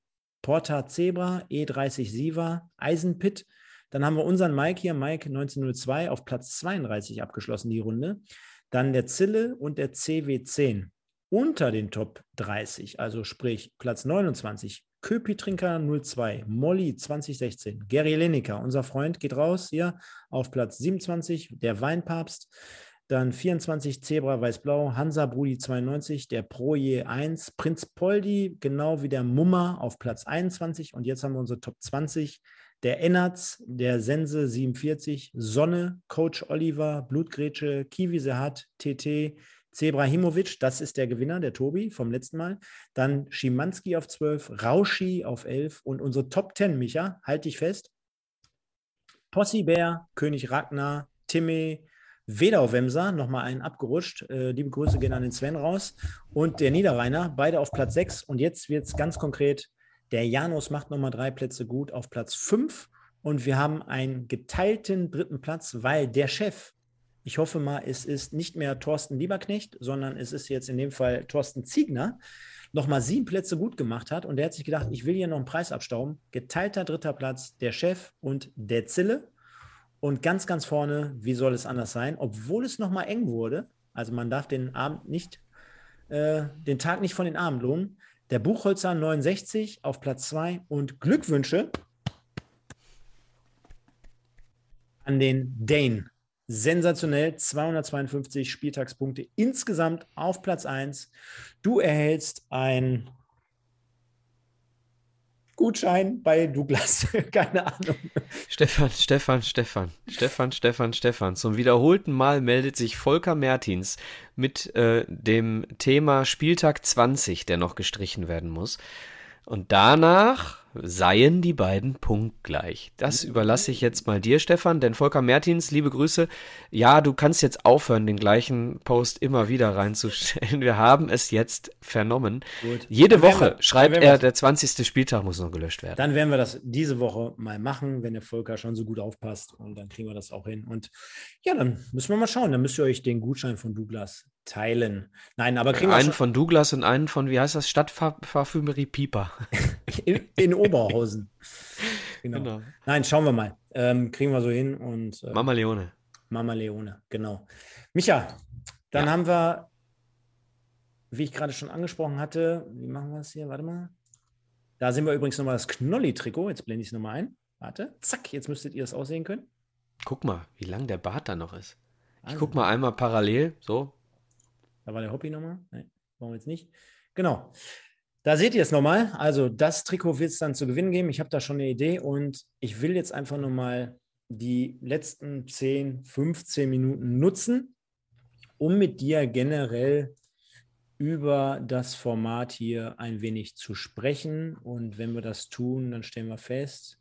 Speaker 1: Porta Zebra, E30 Siva, Eisenpit, dann haben wir unseren Mike hier, Mike 1902, auf Platz 32 abgeschlossen, die Runde. Dann der Zille und der CW10 unter den Top 30, also sprich Platz 29. Köpi-Trinker 02, Molly 2016, Gary Lineker, unser Freund, geht raus hier auf Platz 27, der Weinpapst. Dann 24 Zebra Weiß-Blau, Hansa Brudi 92, der Proje 1, Prinz Poldi, genau wie der Mummer auf Platz 21. Und jetzt haben wir unsere Top 20 der Ennertz, der Sense 47, Sonne, Coach Oliver, Blutgrätsche, Kiwi Sehat, TT, Zebrahimovic, das ist der Gewinner, der Tobi vom letzten Mal. Dann Schimanski auf 12, Rauschi auf 11 und unsere Top 10, Micha, halt dich fest. Possi Bär, König Ragnar, Timme, Wedau-Wemser, nochmal einen abgerutscht. Äh, liebe Grüße gehen an den Sven raus. Und der Niederrheiner, beide auf Platz 6. Und jetzt wird es ganz konkret der Janus macht nochmal drei Plätze gut auf Platz fünf und wir haben einen geteilten dritten Platz, weil der Chef, ich hoffe mal, es ist nicht mehr Thorsten Lieberknecht, sondern es ist jetzt in dem Fall Thorsten Ziegner, nochmal sieben Plätze gut gemacht hat und der hat sich gedacht, ich will hier noch einen Preis abstauben. Geteilter dritter Platz, der Chef und der Zille. Und ganz, ganz vorne, wie soll es anders sein, obwohl es nochmal eng wurde, also man darf den Abend nicht, äh, den Tag nicht von den Abend lohnen, der Buchholzer 69 auf Platz 2 und Glückwünsche an den Dane. Sensationell, 252 Spieltagspunkte insgesamt auf Platz 1. Du erhältst ein Gutschein bei Douglas. [LAUGHS] Keine Ahnung.
Speaker 2: Stefan, Stefan, Stefan, Stefan, Stefan, Stefan. Zum wiederholten Mal meldet sich Volker Mertins mit äh, dem Thema Spieltag 20, der noch gestrichen werden muss. Und danach seien die beiden punktgleich. Das überlasse ich jetzt mal dir, Stefan, denn Volker Mertins, liebe Grüße. Ja, du kannst jetzt aufhören, den gleichen Post immer wieder reinzustellen. Wir haben es jetzt vernommen. Gut. Jede Woche wir, schreibt er, der 20. Spieltag muss noch gelöscht werden.
Speaker 1: Dann werden wir das diese Woche mal machen, wenn der Volker schon so gut aufpasst und dann kriegen wir das auch hin. Und ja, dann müssen wir mal schauen. Dann müsst ihr euch den Gutschein von Douglas teilen. Nein, aber kriegen
Speaker 2: wir Einen von Douglas und einen von, wie heißt das, Stadtparfümerie Pieper. [LAUGHS]
Speaker 1: in, in Oberhausen. [LAUGHS] Genau. genau. Nein, schauen wir mal. Ähm, kriegen wir so hin und.
Speaker 2: Äh, Mama Leone.
Speaker 1: Mama Leone, genau. Micha, dann ja. haben wir, wie ich gerade schon angesprochen hatte, wie machen wir es hier? Warte mal. Da sehen wir übrigens nochmal das Knolli-Trikot. Jetzt blende ich es nochmal ein. Warte, zack, jetzt müsstet ihr es aussehen können.
Speaker 2: Guck mal, wie lang der Bart da noch ist. Ich also. guck mal einmal parallel, so,
Speaker 1: da war der Hobby nochmal. Nein, brauchen wir jetzt nicht. Genau. Da seht ihr es nochmal. Also das Trikot wird es dann zu gewinnen geben. Ich habe da schon eine Idee und ich will jetzt einfach nochmal die letzten 10, 15 Minuten nutzen, um mit dir generell über das Format hier ein wenig zu sprechen. Und wenn wir das tun, dann stellen wir fest,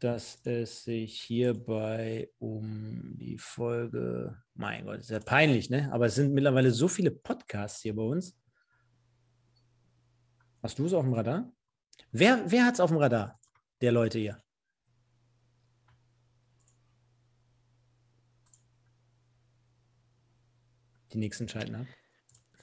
Speaker 1: dass es sich hierbei um die Folge, mein Gott, ist ja peinlich, ne? Aber es sind mittlerweile so viele Podcasts hier bei uns. Hast du es auf dem Radar? Wer, wer hat es auf dem Radar, der Leute hier? Die nächsten schalten ab.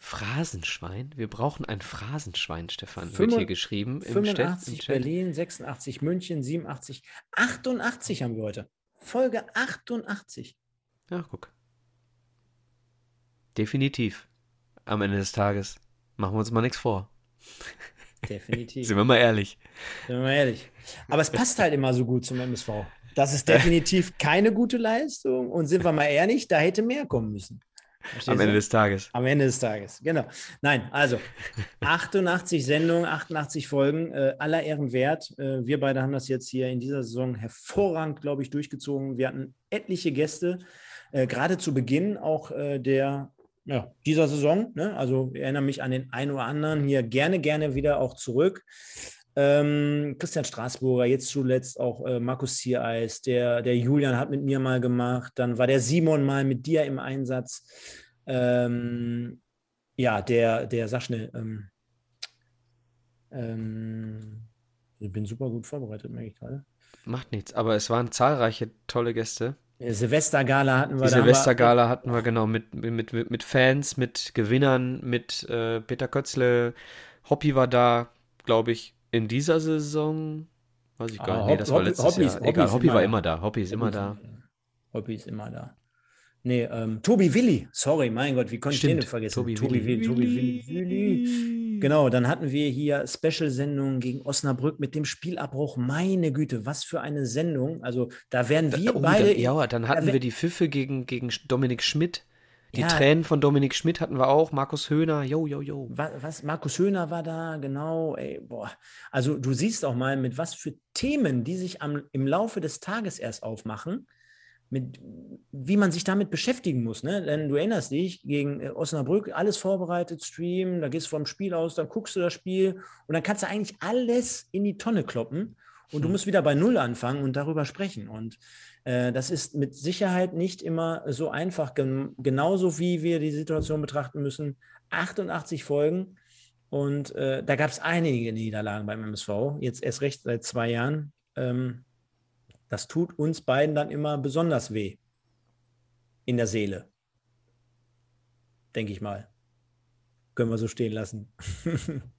Speaker 2: Phrasenschwein? Wir brauchen ein Phrasenschwein, Stefan, 5, wird hier geschrieben.
Speaker 1: 85 Chat, Berlin, 86 München, 87, 88 haben wir heute. Folge 88.
Speaker 2: Ja, guck. Definitiv. Am Ende des Tages. Machen wir uns mal nichts vor.
Speaker 1: Definitiv. [LAUGHS]
Speaker 2: Sind wir mal ehrlich.
Speaker 1: Sind wir mal ehrlich. Aber es passt halt immer so gut zum MSV. Das ist definitiv keine gute Leistung. Und sind wir mal ehrlich, da hätte mehr kommen müssen.
Speaker 2: Verstehst Am Ende des Tages.
Speaker 1: Am Ende des Tages, genau. Nein, also 88 Sendungen, 88 Folgen, äh, aller Ehren wert. Äh, wir beide haben das jetzt hier in dieser Saison hervorragend, glaube ich, durchgezogen. Wir hatten etliche Gäste, äh, gerade zu Beginn auch äh, der ja, dieser Saison. Ne? Also ich erinnere mich an den einen oder anderen hier gerne, gerne wieder auch zurück. Ähm, Christian Straßburger, jetzt zuletzt auch äh, Markus Ziereis, der, der Julian hat mit mir mal gemacht, dann war der Simon mal mit dir im Einsatz. Ähm, ja, der, der, sag schnell, ähm, ähm, ich bin super gut vorbereitet, merke ich gerade.
Speaker 2: Macht nichts, aber es waren zahlreiche tolle Gäste.
Speaker 1: Silvestergala hatten wir.
Speaker 2: Die Silvestergala hatten wir, genau, mit, mit, mit, mit Fans, mit Gewinnern, mit äh, Peter Kötzle. Hoppy war da, glaube ich in dieser Saison, weiß ich gar nicht. Ah, nee, das war letztes Hobby, Jahr. Hobby Egal, Hobby war immer da. Hobby ist immer da.
Speaker 1: Hobby ist immer da. Nee, ähm, Tobi Willi. Sorry, mein Gott, wie konnte ich den vergessen?
Speaker 2: Tobi, Tobi Willi. Tobi Willi.
Speaker 1: Willi. Genau, dann hatten wir hier Special-Sendungen gegen Osnabrück mit dem Spielabbruch. Meine Güte, was für eine Sendung. Also da werden wir oh, beide.
Speaker 2: Dann, ja, dann hatten wir die Pfiffe gegen, gegen Dominik Schmidt. Die ja. Tränen von Dominik Schmidt hatten wir auch, Markus Höhner, yo, yo, yo.
Speaker 1: Was, was, Markus Höhner war da, genau, ey, boah. Also du siehst auch mal, mit was für Themen, die sich am, im Laufe des Tages erst aufmachen, mit, wie man sich damit beschäftigen muss. Ne? Denn du erinnerst dich, gegen äh, Osnabrück, alles vorbereitet, Stream, da gehst du vom Spiel aus, dann guckst du das Spiel und dann kannst du eigentlich alles in die Tonne kloppen und du hm. musst wieder bei Null anfangen und darüber sprechen. Und das ist mit Sicherheit nicht immer so einfach, gen genauso wie wir die Situation betrachten müssen. 88 Folgen und äh, da gab es einige Niederlagen beim MSV, jetzt erst recht seit zwei Jahren. Ähm, das tut uns beiden dann immer besonders weh in der Seele, denke ich mal. Können wir so stehen lassen. [LAUGHS]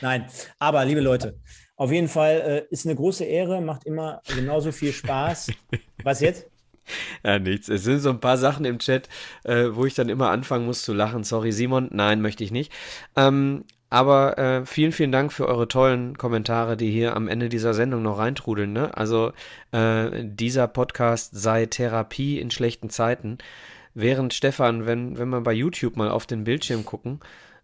Speaker 1: Nein, aber liebe Leute, auf jeden Fall äh, ist eine große Ehre, macht immer genauso viel Spaß. [LAUGHS] Was jetzt?
Speaker 2: Ja, nichts. Es sind so ein paar Sachen im Chat, äh, wo ich dann immer anfangen muss zu lachen. Sorry, Simon. Nein, möchte ich nicht. Ähm, aber äh, vielen, vielen Dank für eure tollen Kommentare, die hier am Ende dieser Sendung noch reintrudeln. Ne? Also äh, dieser Podcast sei Therapie in schlechten Zeiten. Während Stefan, wenn, wenn wir bei YouTube mal auf den Bildschirm gucken,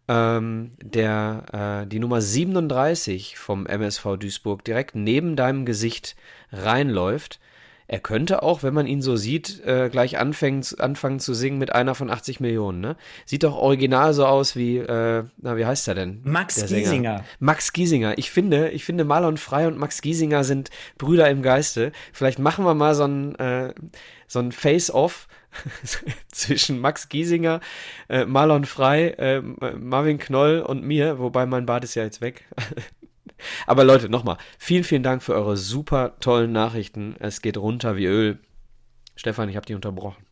Speaker 2: ähm, der äh, die Nummer 37 vom MSV Duisburg direkt neben deinem Gesicht reinläuft, er könnte auch, wenn man ihn so sieht, äh, gleich anfangen, anfangen zu singen mit einer von 80 Millionen. Ne? Sieht doch original so aus wie, äh, na, wie heißt er denn?
Speaker 1: Max Giesinger.
Speaker 2: Max Giesinger. Ich finde, ich finde Marlon Frey und Max Giesinger sind Brüder im Geiste. Vielleicht machen wir mal so ein, äh, so ein Face-Off [LAUGHS] zwischen Max Giesinger, äh, Marlon Frey, äh, Marvin Knoll und mir, wobei mein Bart ist ja jetzt weg. [LAUGHS] Aber Leute, nochmal, vielen, vielen Dank für eure super tollen Nachrichten. Es geht runter wie Öl. Stefan, ich habe dich unterbrochen.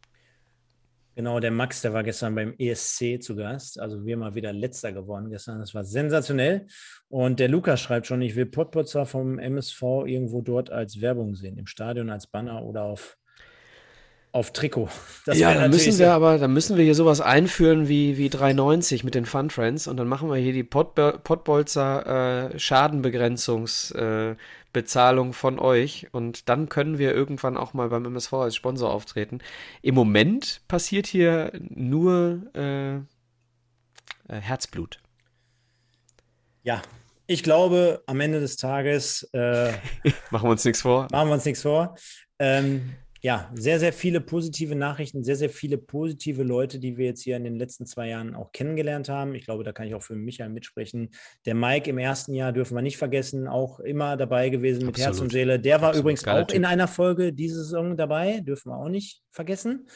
Speaker 1: Genau, der Max, der war gestern beim ESC zu Gast. Also wir mal wieder letzter geworden gestern. Das war sensationell. Und der Lukas schreibt schon, ich will Pottputzer vom MSV irgendwo dort als Werbung sehen, im Stadion als Banner oder auf auf Trikot.
Speaker 2: Das ja, dann müssen wir aber, dann müssen wir hier sowas einführen wie, wie 390 mit den Fun Friends und dann machen wir hier die Pottbolzer äh, Schadenbegrenzungsbezahlung äh, von euch und dann können wir irgendwann auch mal beim MSV als Sponsor auftreten. Im Moment passiert hier nur äh, äh Herzblut.
Speaker 1: Ja, ich glaube, am Ende des Tages äh, [LAUGHS]
Speaker 2: machen wir uns nichts vor.
Speaker 1: Machen wir uns nichts vor. Ähm, ja, sehr, sehr viele positive Nachrichten, sehr, sehr viele positive Leute, die wir jetzt hier in den letzten zwei Jahren auch kennengelernt haben. Ich glaube, da kann ich auch für Michael mitsprechen. Der Mike im ersten Jahr dürfen wir nicht vergessen, auch immer dabei gewesen mit Absolut. Herz und Seele. Der war Absolut. übrigens auch typ. in einer Folge diese Saison dabei, dürfen wir auch nicht vergessen.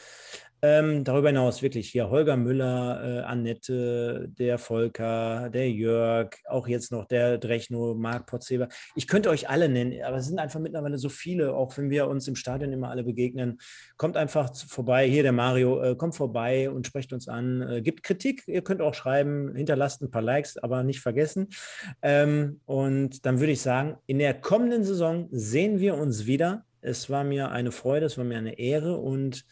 Speaker 1: Ähm, darüber hinaus wirklich hier Holger Müller, äh, Annette, der Volker, der Jörg, auch jetzt noch der Drechno, Marc Potzeber. Ich könnte euch alle nennen, aber es sind einfach mittlerweile so viele, auch wenn wir uns im Stadion immer alle begegnen. Kommt einfach vorbei, hier der Mario, äh, kommt vorbei und sprecht uns an. Äh, gibt Kritik, ihr könnt auch schreiben, hinterlasst ein paar Likes, aber nicht vergessen. Ähm, und dann würde ich sagen, in der kommenden Saison sehen wir uns wieder. Es war mir eine Freude, es war mir eine Ehre und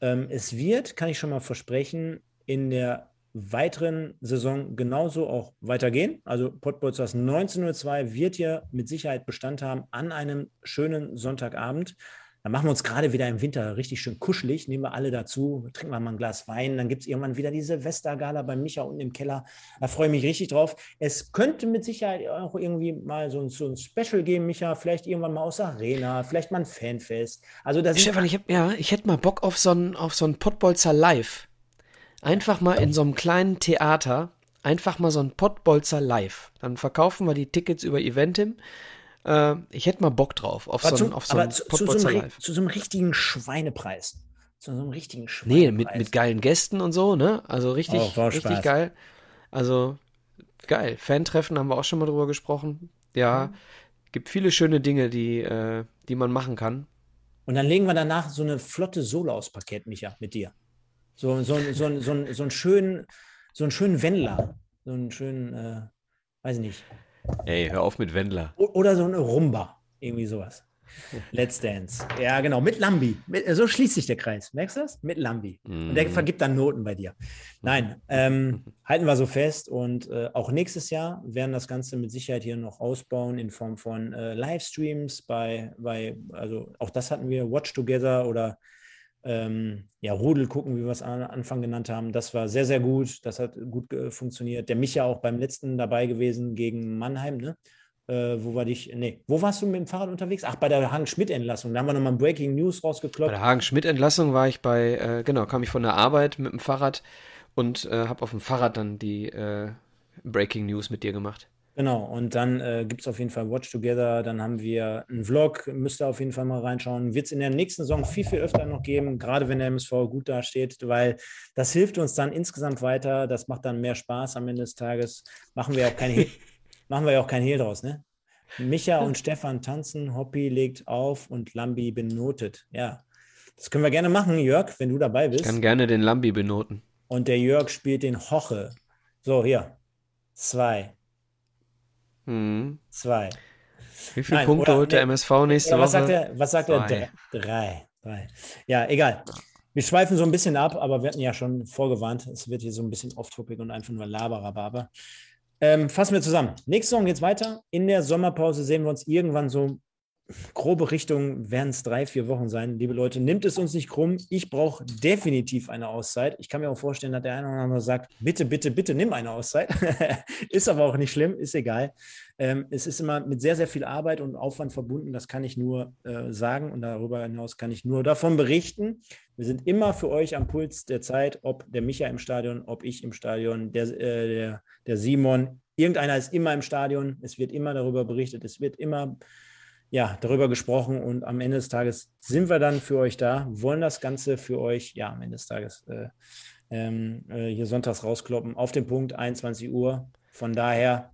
Speaker 1: es wird, kann ich schon mal versprechen, in der weiteren Saison genauso auch weitergehen. Also Pottbolzers 1902 wird ja mit Sicherheit Bestand haben an einem schönen Sonntagabend. Dann machen wir uns gerade wieder im Winter richtig schön kuschelig, nehmen wir alle dazu, trinken wir mal ein Glas Wein, dann gibt es irgendwann wieder die Silvestergala bei Micha unten im Keller. Da freue ich mich richtig drauf. Es könnte mit Sicherheit auch irgendwie mal so ein, so ein Special geben, Micha, vielleicht irgendwann mal aus Arena, vielleicht mal ein Fanfest. Also das
Speaker 2: Stefan, ich, ja, ich hätte mal Bock auf so ein, auf so ein Pottbolzer Live. Einfach mal in so einem kleinen Theater, einfach mal so ein Pottbolzer Live. Dann verkaufen wir die Tickets über Eventim äh, ich hätte mal Bock drauf, auf aber so, ein, auf so
Speaker 1: ein zu, zu, so einem, zu so einem richtigen Schweinepreis. Zu so einem richtigen Schweinepreis.
Speaker 2: Nee, mit, mit geilen Gästen und so, ne? Also richtig, oh, richtig geil. Also geil. Fan-Treffen haben wir auch schon mal drüber gesprochen. Ja, mhm. gibt viele schöne Dinge, die, äh, die man machen kann.
Speaker 1: Und dann legen wir danach so eine flotte Solo aus Paket, Micha, mit dir. So, so, so, so, so, so einen schönen, so einen schönen Wendler. So einen schönen, äh, weiß ich nicht.
Speaker 2: Ey, hör auf mit Wendler.
Speaker 1: Oder so eine Rumba. Irgendwie sowas. Let's Dance. Ja, genau, mit Lambi. Mit, so schließt sich der Kreis. Merkst du das? Mit Lambi. Mm. Und der mhm. vergibt dann Noten bei dir. Nein, ähm, halten wir so fest. Und äh, auch nächstes Jahr werden das Ganze mit Sicherheit hier noch ausbauen in Form von äh, Livestreams bei, bei, also auch das hatten wir, Watch Together oder ähm, ja, Rudel gucken, wie wir es am Anfang genannt haben. Das war sehr, sehr gut. Das hat gut funktioniert. Der Micha auch beim letzten dabei gewesen gegen Mannheim, ne? Äh, wo war dich, nee, wo warst du mit dem Fahrrad unterwegs? Ach, bei der Hagen-Schmidt-Entlassung. Da haben wir nochmal Breaking News rausgekloppt.
Speaker 2: Bei der Hagen-Schmidt-Entlassung war ich bei, äh, genau, kam ich von der Arbeit mit dem Fahrrad und äh, habe auf dem Fahrrad dann die äh, Breaking News mit dir gemacht.
Speaker 1: Genau, und dann äh, gibt es auf jeden Fall Watch Together, dann haben wir einen Vlog, müsst ihr auf jeden Fall mal reinschauen. Wird es in der nächsten Saison viel, viel öfter noch geben, gerade wenn der MSV gut dasteht, weil das hilft uns dann insgesamt weiter, das macht dann mehr Spaß am Ende des Tages. Machen wir auch kein Hehl, [LAUGHS] machen wir ja auch kein Hehl draus, ne? Micha und Stefan tanzen, Hoppy legt auf und Lambi benotet. Ja, das können wir gerne machen, Jörg, wenn du dabei bist.
Speaker 2: Ich kann gerne den Lambi benoten.
Speaker 1: Und der Jörg spielt den Hoche. So, hier. Zwei.
Speaker 2: Mhm.
Speaker 1: Zwei.
Speaker 2: Wie viele Nein, Punkte holt der MSV nächste ja,
Speaker 1: was
Speaker 2: Woche?
Speaker 1: Sagt er, was sagt er? Drei. Drei. Ja, egal. Wir schweifen so ein bisschen ab, aber wir hatten ja schon vorgewarnt, es wird hier so ein bisschen off-topic und einfach nur Laberababer. Ähm, fassen wir zusammen. Nächste Saison geht es weiter. In der Sommerpause sehen wir uns irgendwann so grobe Richtung werden es drei, vier Wochen sein. Liebe Leute, nimmt es uns nicht krumm. Ich brauche definitiv eine Auszeit. Ich kann mir auch vorstellen, dass der eine oder andere sagt, bitte, bitte, bitte nimm eine Auszeit. [LAUGHS] ist aber auch nicht schlimm, ist egal. Ähm, es ist immer mit sehr, sehr viel Arbeit und Aufwand verbunden. Das kann ich nur äh, sagen und darüber hinaus kann ich nur davon berichten. Wir sind immer für euch am Puls der Zeit, ob der Micha im Stadion, ob ich im Stadion, der, äh, der, der Simon. Irgendeiner ist immer im Stadion. Es wird immer darüber berichtet. Es wird immer ja, darüber gesprochen und am Ende des Tages sind wir dann für euch da, wollen das Ganze für euch, ja, am Ende des Tages äh, ähm, äh, hier sonntags rauskloppen, auf den Punkt 21 Uhr. Von daher,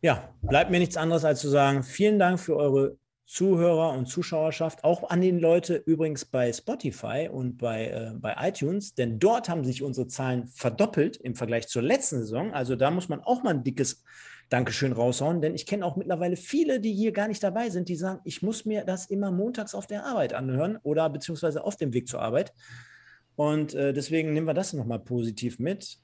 Speaker 1: ja, bleibt mir nichts anderes als zu sagen, vielen Dank für eure Zuhörer und Zuschauerschaft, auch an den Leute übrigens bei Spotify und bei, äh, bei iTunes, denn dort haben sich unsere Zahlen verdoppelt im Vergleich zur letzten Saison. Also da muss man auch mal ein dickes Dankeschön raushauen, denn ich kenne auch mittlerweile viele, die hier gar nicht dabei sind, die sagen, ich muss mir das immer montags auf der Arbeit anhören oder beziehungsweise auf dem Weg zur Arbeit. Und äh, deswegen nehmen wir das nochmal positiv mit.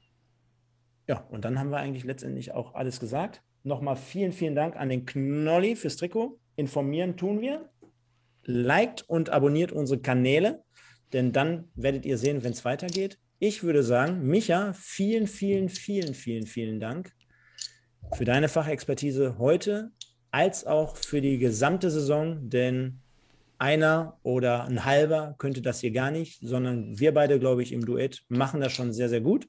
Speaker 1: Ja, und dann haben wir eigentlich letztendlich auch alles gesagt. Nochmal vielen, vielen Dank an den Knolli fürs Trikot. Informieren tun wir. Liked und abonniert unsere Kanäle, denn dann werdet ihr sehen, wenn es weitergeht. Ich würde sagen, Micha, vielen, vielen, vielen, vielen, vielen Dank für deine Fachexpertise heute als auch für die gesamte Saison, denn einer oder ein halber könnte das hier gar nicht, sondern wir beide, glaube ich, im Duett machen das schon sehr, sehr gut.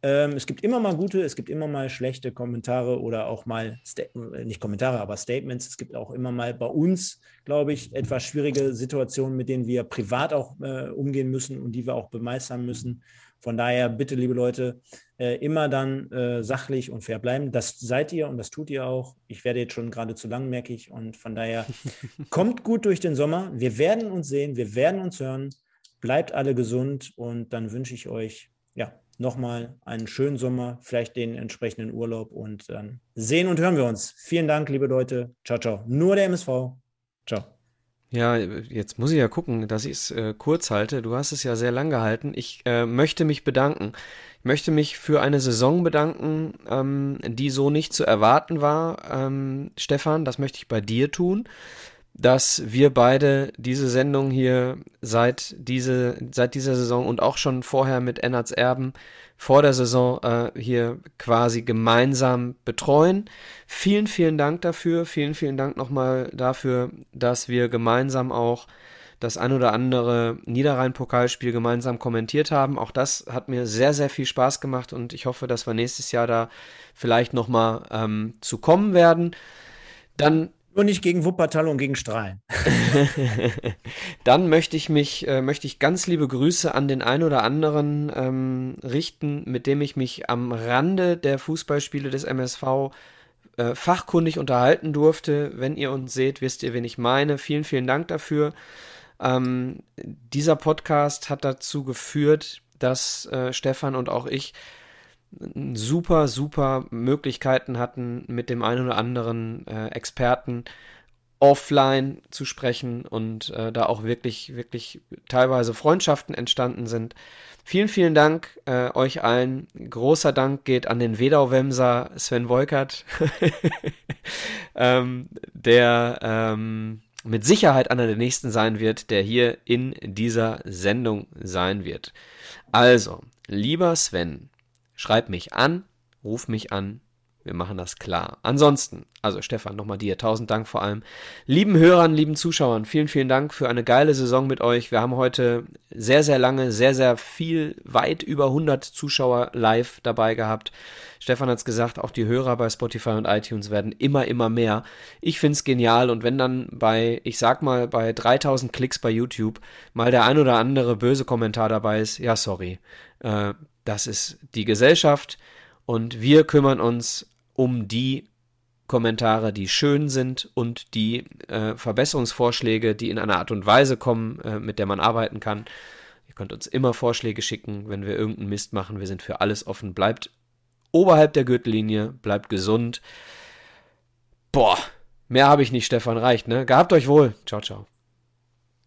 Speaker 1: Ähm, es gibt immer mal gute, es gibt immer mal schlechte Kommentare oder auch mal, äh, nicht Kommentare, aber Statements. Es gibt auch immer mal bei uns, glaube ich, etwas schwierige Situationen, mit denen wir privat auch äh, umgehen müssen und die wir auch bemeistern müssen. Von daher bitte, liebe Leute, äh, immer dann äh, sachlich und fair bleiben. Das seid ihr und das tut ihr auch. Ich werde jetzt schon gerade zu lang, merke ich. Und von daher [LAUGHS] kommt gut durch den Sommer. Wir werden uns sehen, wir werden uns hören. Bleibt alle gesund und dann wünsche ich euch ja nochmal einen schönen Sommer, vielleicht den entsprechenden Urlaub und dann sehen und hören wir uns. Vielen Dank, liebe Leute. Ciao, ciao. Nur der MSV. Ciao.
Speaker 2: Ja, jetzt muss ich ja gucken, dass ich es äh, kurz halte. Du hast es ja sehr lang gehalten. Ich äh, möchte mich bedanken. Ich möchte mich für eine Saison bedanken, ähm, die so nicht zu erwarten war. Ähm, Stefan, das möchte ich bei dir tun, dass wir beide diese Sendung hier seit, diese, seit dieser Saison und auch schon vorher mit Ennards Erben vor der Saison äh, hier quasi gemeinsam betreuen. Vielen, vielen Dank dafür. Vielen, vielen Dank nochmal dafür, dass wir gemeinsam auch das ein oder andere Niederrhein-Pokalspiel gemeinsam kommentiert haben. Auch das hat mir sehr, sehr viel Spaß gemacht und ich hoffe, dass wir nächstes Jahr da vielleicht nochmal ähm, zu kommen werden. Dann
Speaker 1: nur nicht gegen Wuppertal und gegen Strahlen. [LAUGHS]
Speaker 2: Dann möchte ich mich, äh, möchte ich ganz liebe Grüße an den ein oder anderen ähm, richten, mit dem ich mich am Rande der Fußballspiele des MSV äh, fachkundig unterhalten durfte. Wenn ihr uns seht, wisst ihr, wen ich meine. Vielen, vielen Dank dafür. Ähm, dieser Podcast hat dazu geführt, dass äh, Stefan und auch ich super, super Möglichkeiten hatten, mit dem einen oder anderen äh, Experten offline zu sprechen und äh, da auch wirklich, wirklich teilweise Freundschaften entstanden sind. Vielen, vielen Dank äh, euch allen. Großer Dank geht an den Wedau-Wemser Sven Wolkert, [LAUGHS] ähm, der ähm, mit Sicherheit einer der nächsten sein wird, der hier in dieser Sendung sein wird. Also, lieber Sven, Schreib mich an, ruf mich an, wir machen das klar. Ansonsten, also Stefan, nochmal dir, tausend Dank vor allem. Lieben Hörern, lieben Zuschauern, vielen, vielen Dank für eine geile Saison mit euch. Wir haben heute sehr, sehr lange, sehr, sehr viel, weit über 100 Zuschauer live dabei gehabt. Stefan hat es gesagt, auch die Hörer bei Spotify und iTunes werden immer, immer mehr. Ich finde es genial und wenn dann bei, ich sag mal, bei 3000 Klicks bei YouTube mal der ein oder andere böse Kommentar dabei ist, ja, sorry. Äh, das ist die Gesellschaft und wir kümmern uns um die Kommentare, die schön sind und die äh, Verbesserungsvorschläge, die in einer Art und Weise kommen, äh, mit der man arbeiten kann. Ihr könnt uns immer Vorschläge schicken, wenn wir irgendeinen Mist machen. Wir sind für alles offen. Bleibt oberhalb der Gürtellinie, bleibt gesund. Boah, mehr habe ich nicht, Stefan, reicht, ne? Gehabt euch wohl. Ciao, ciao.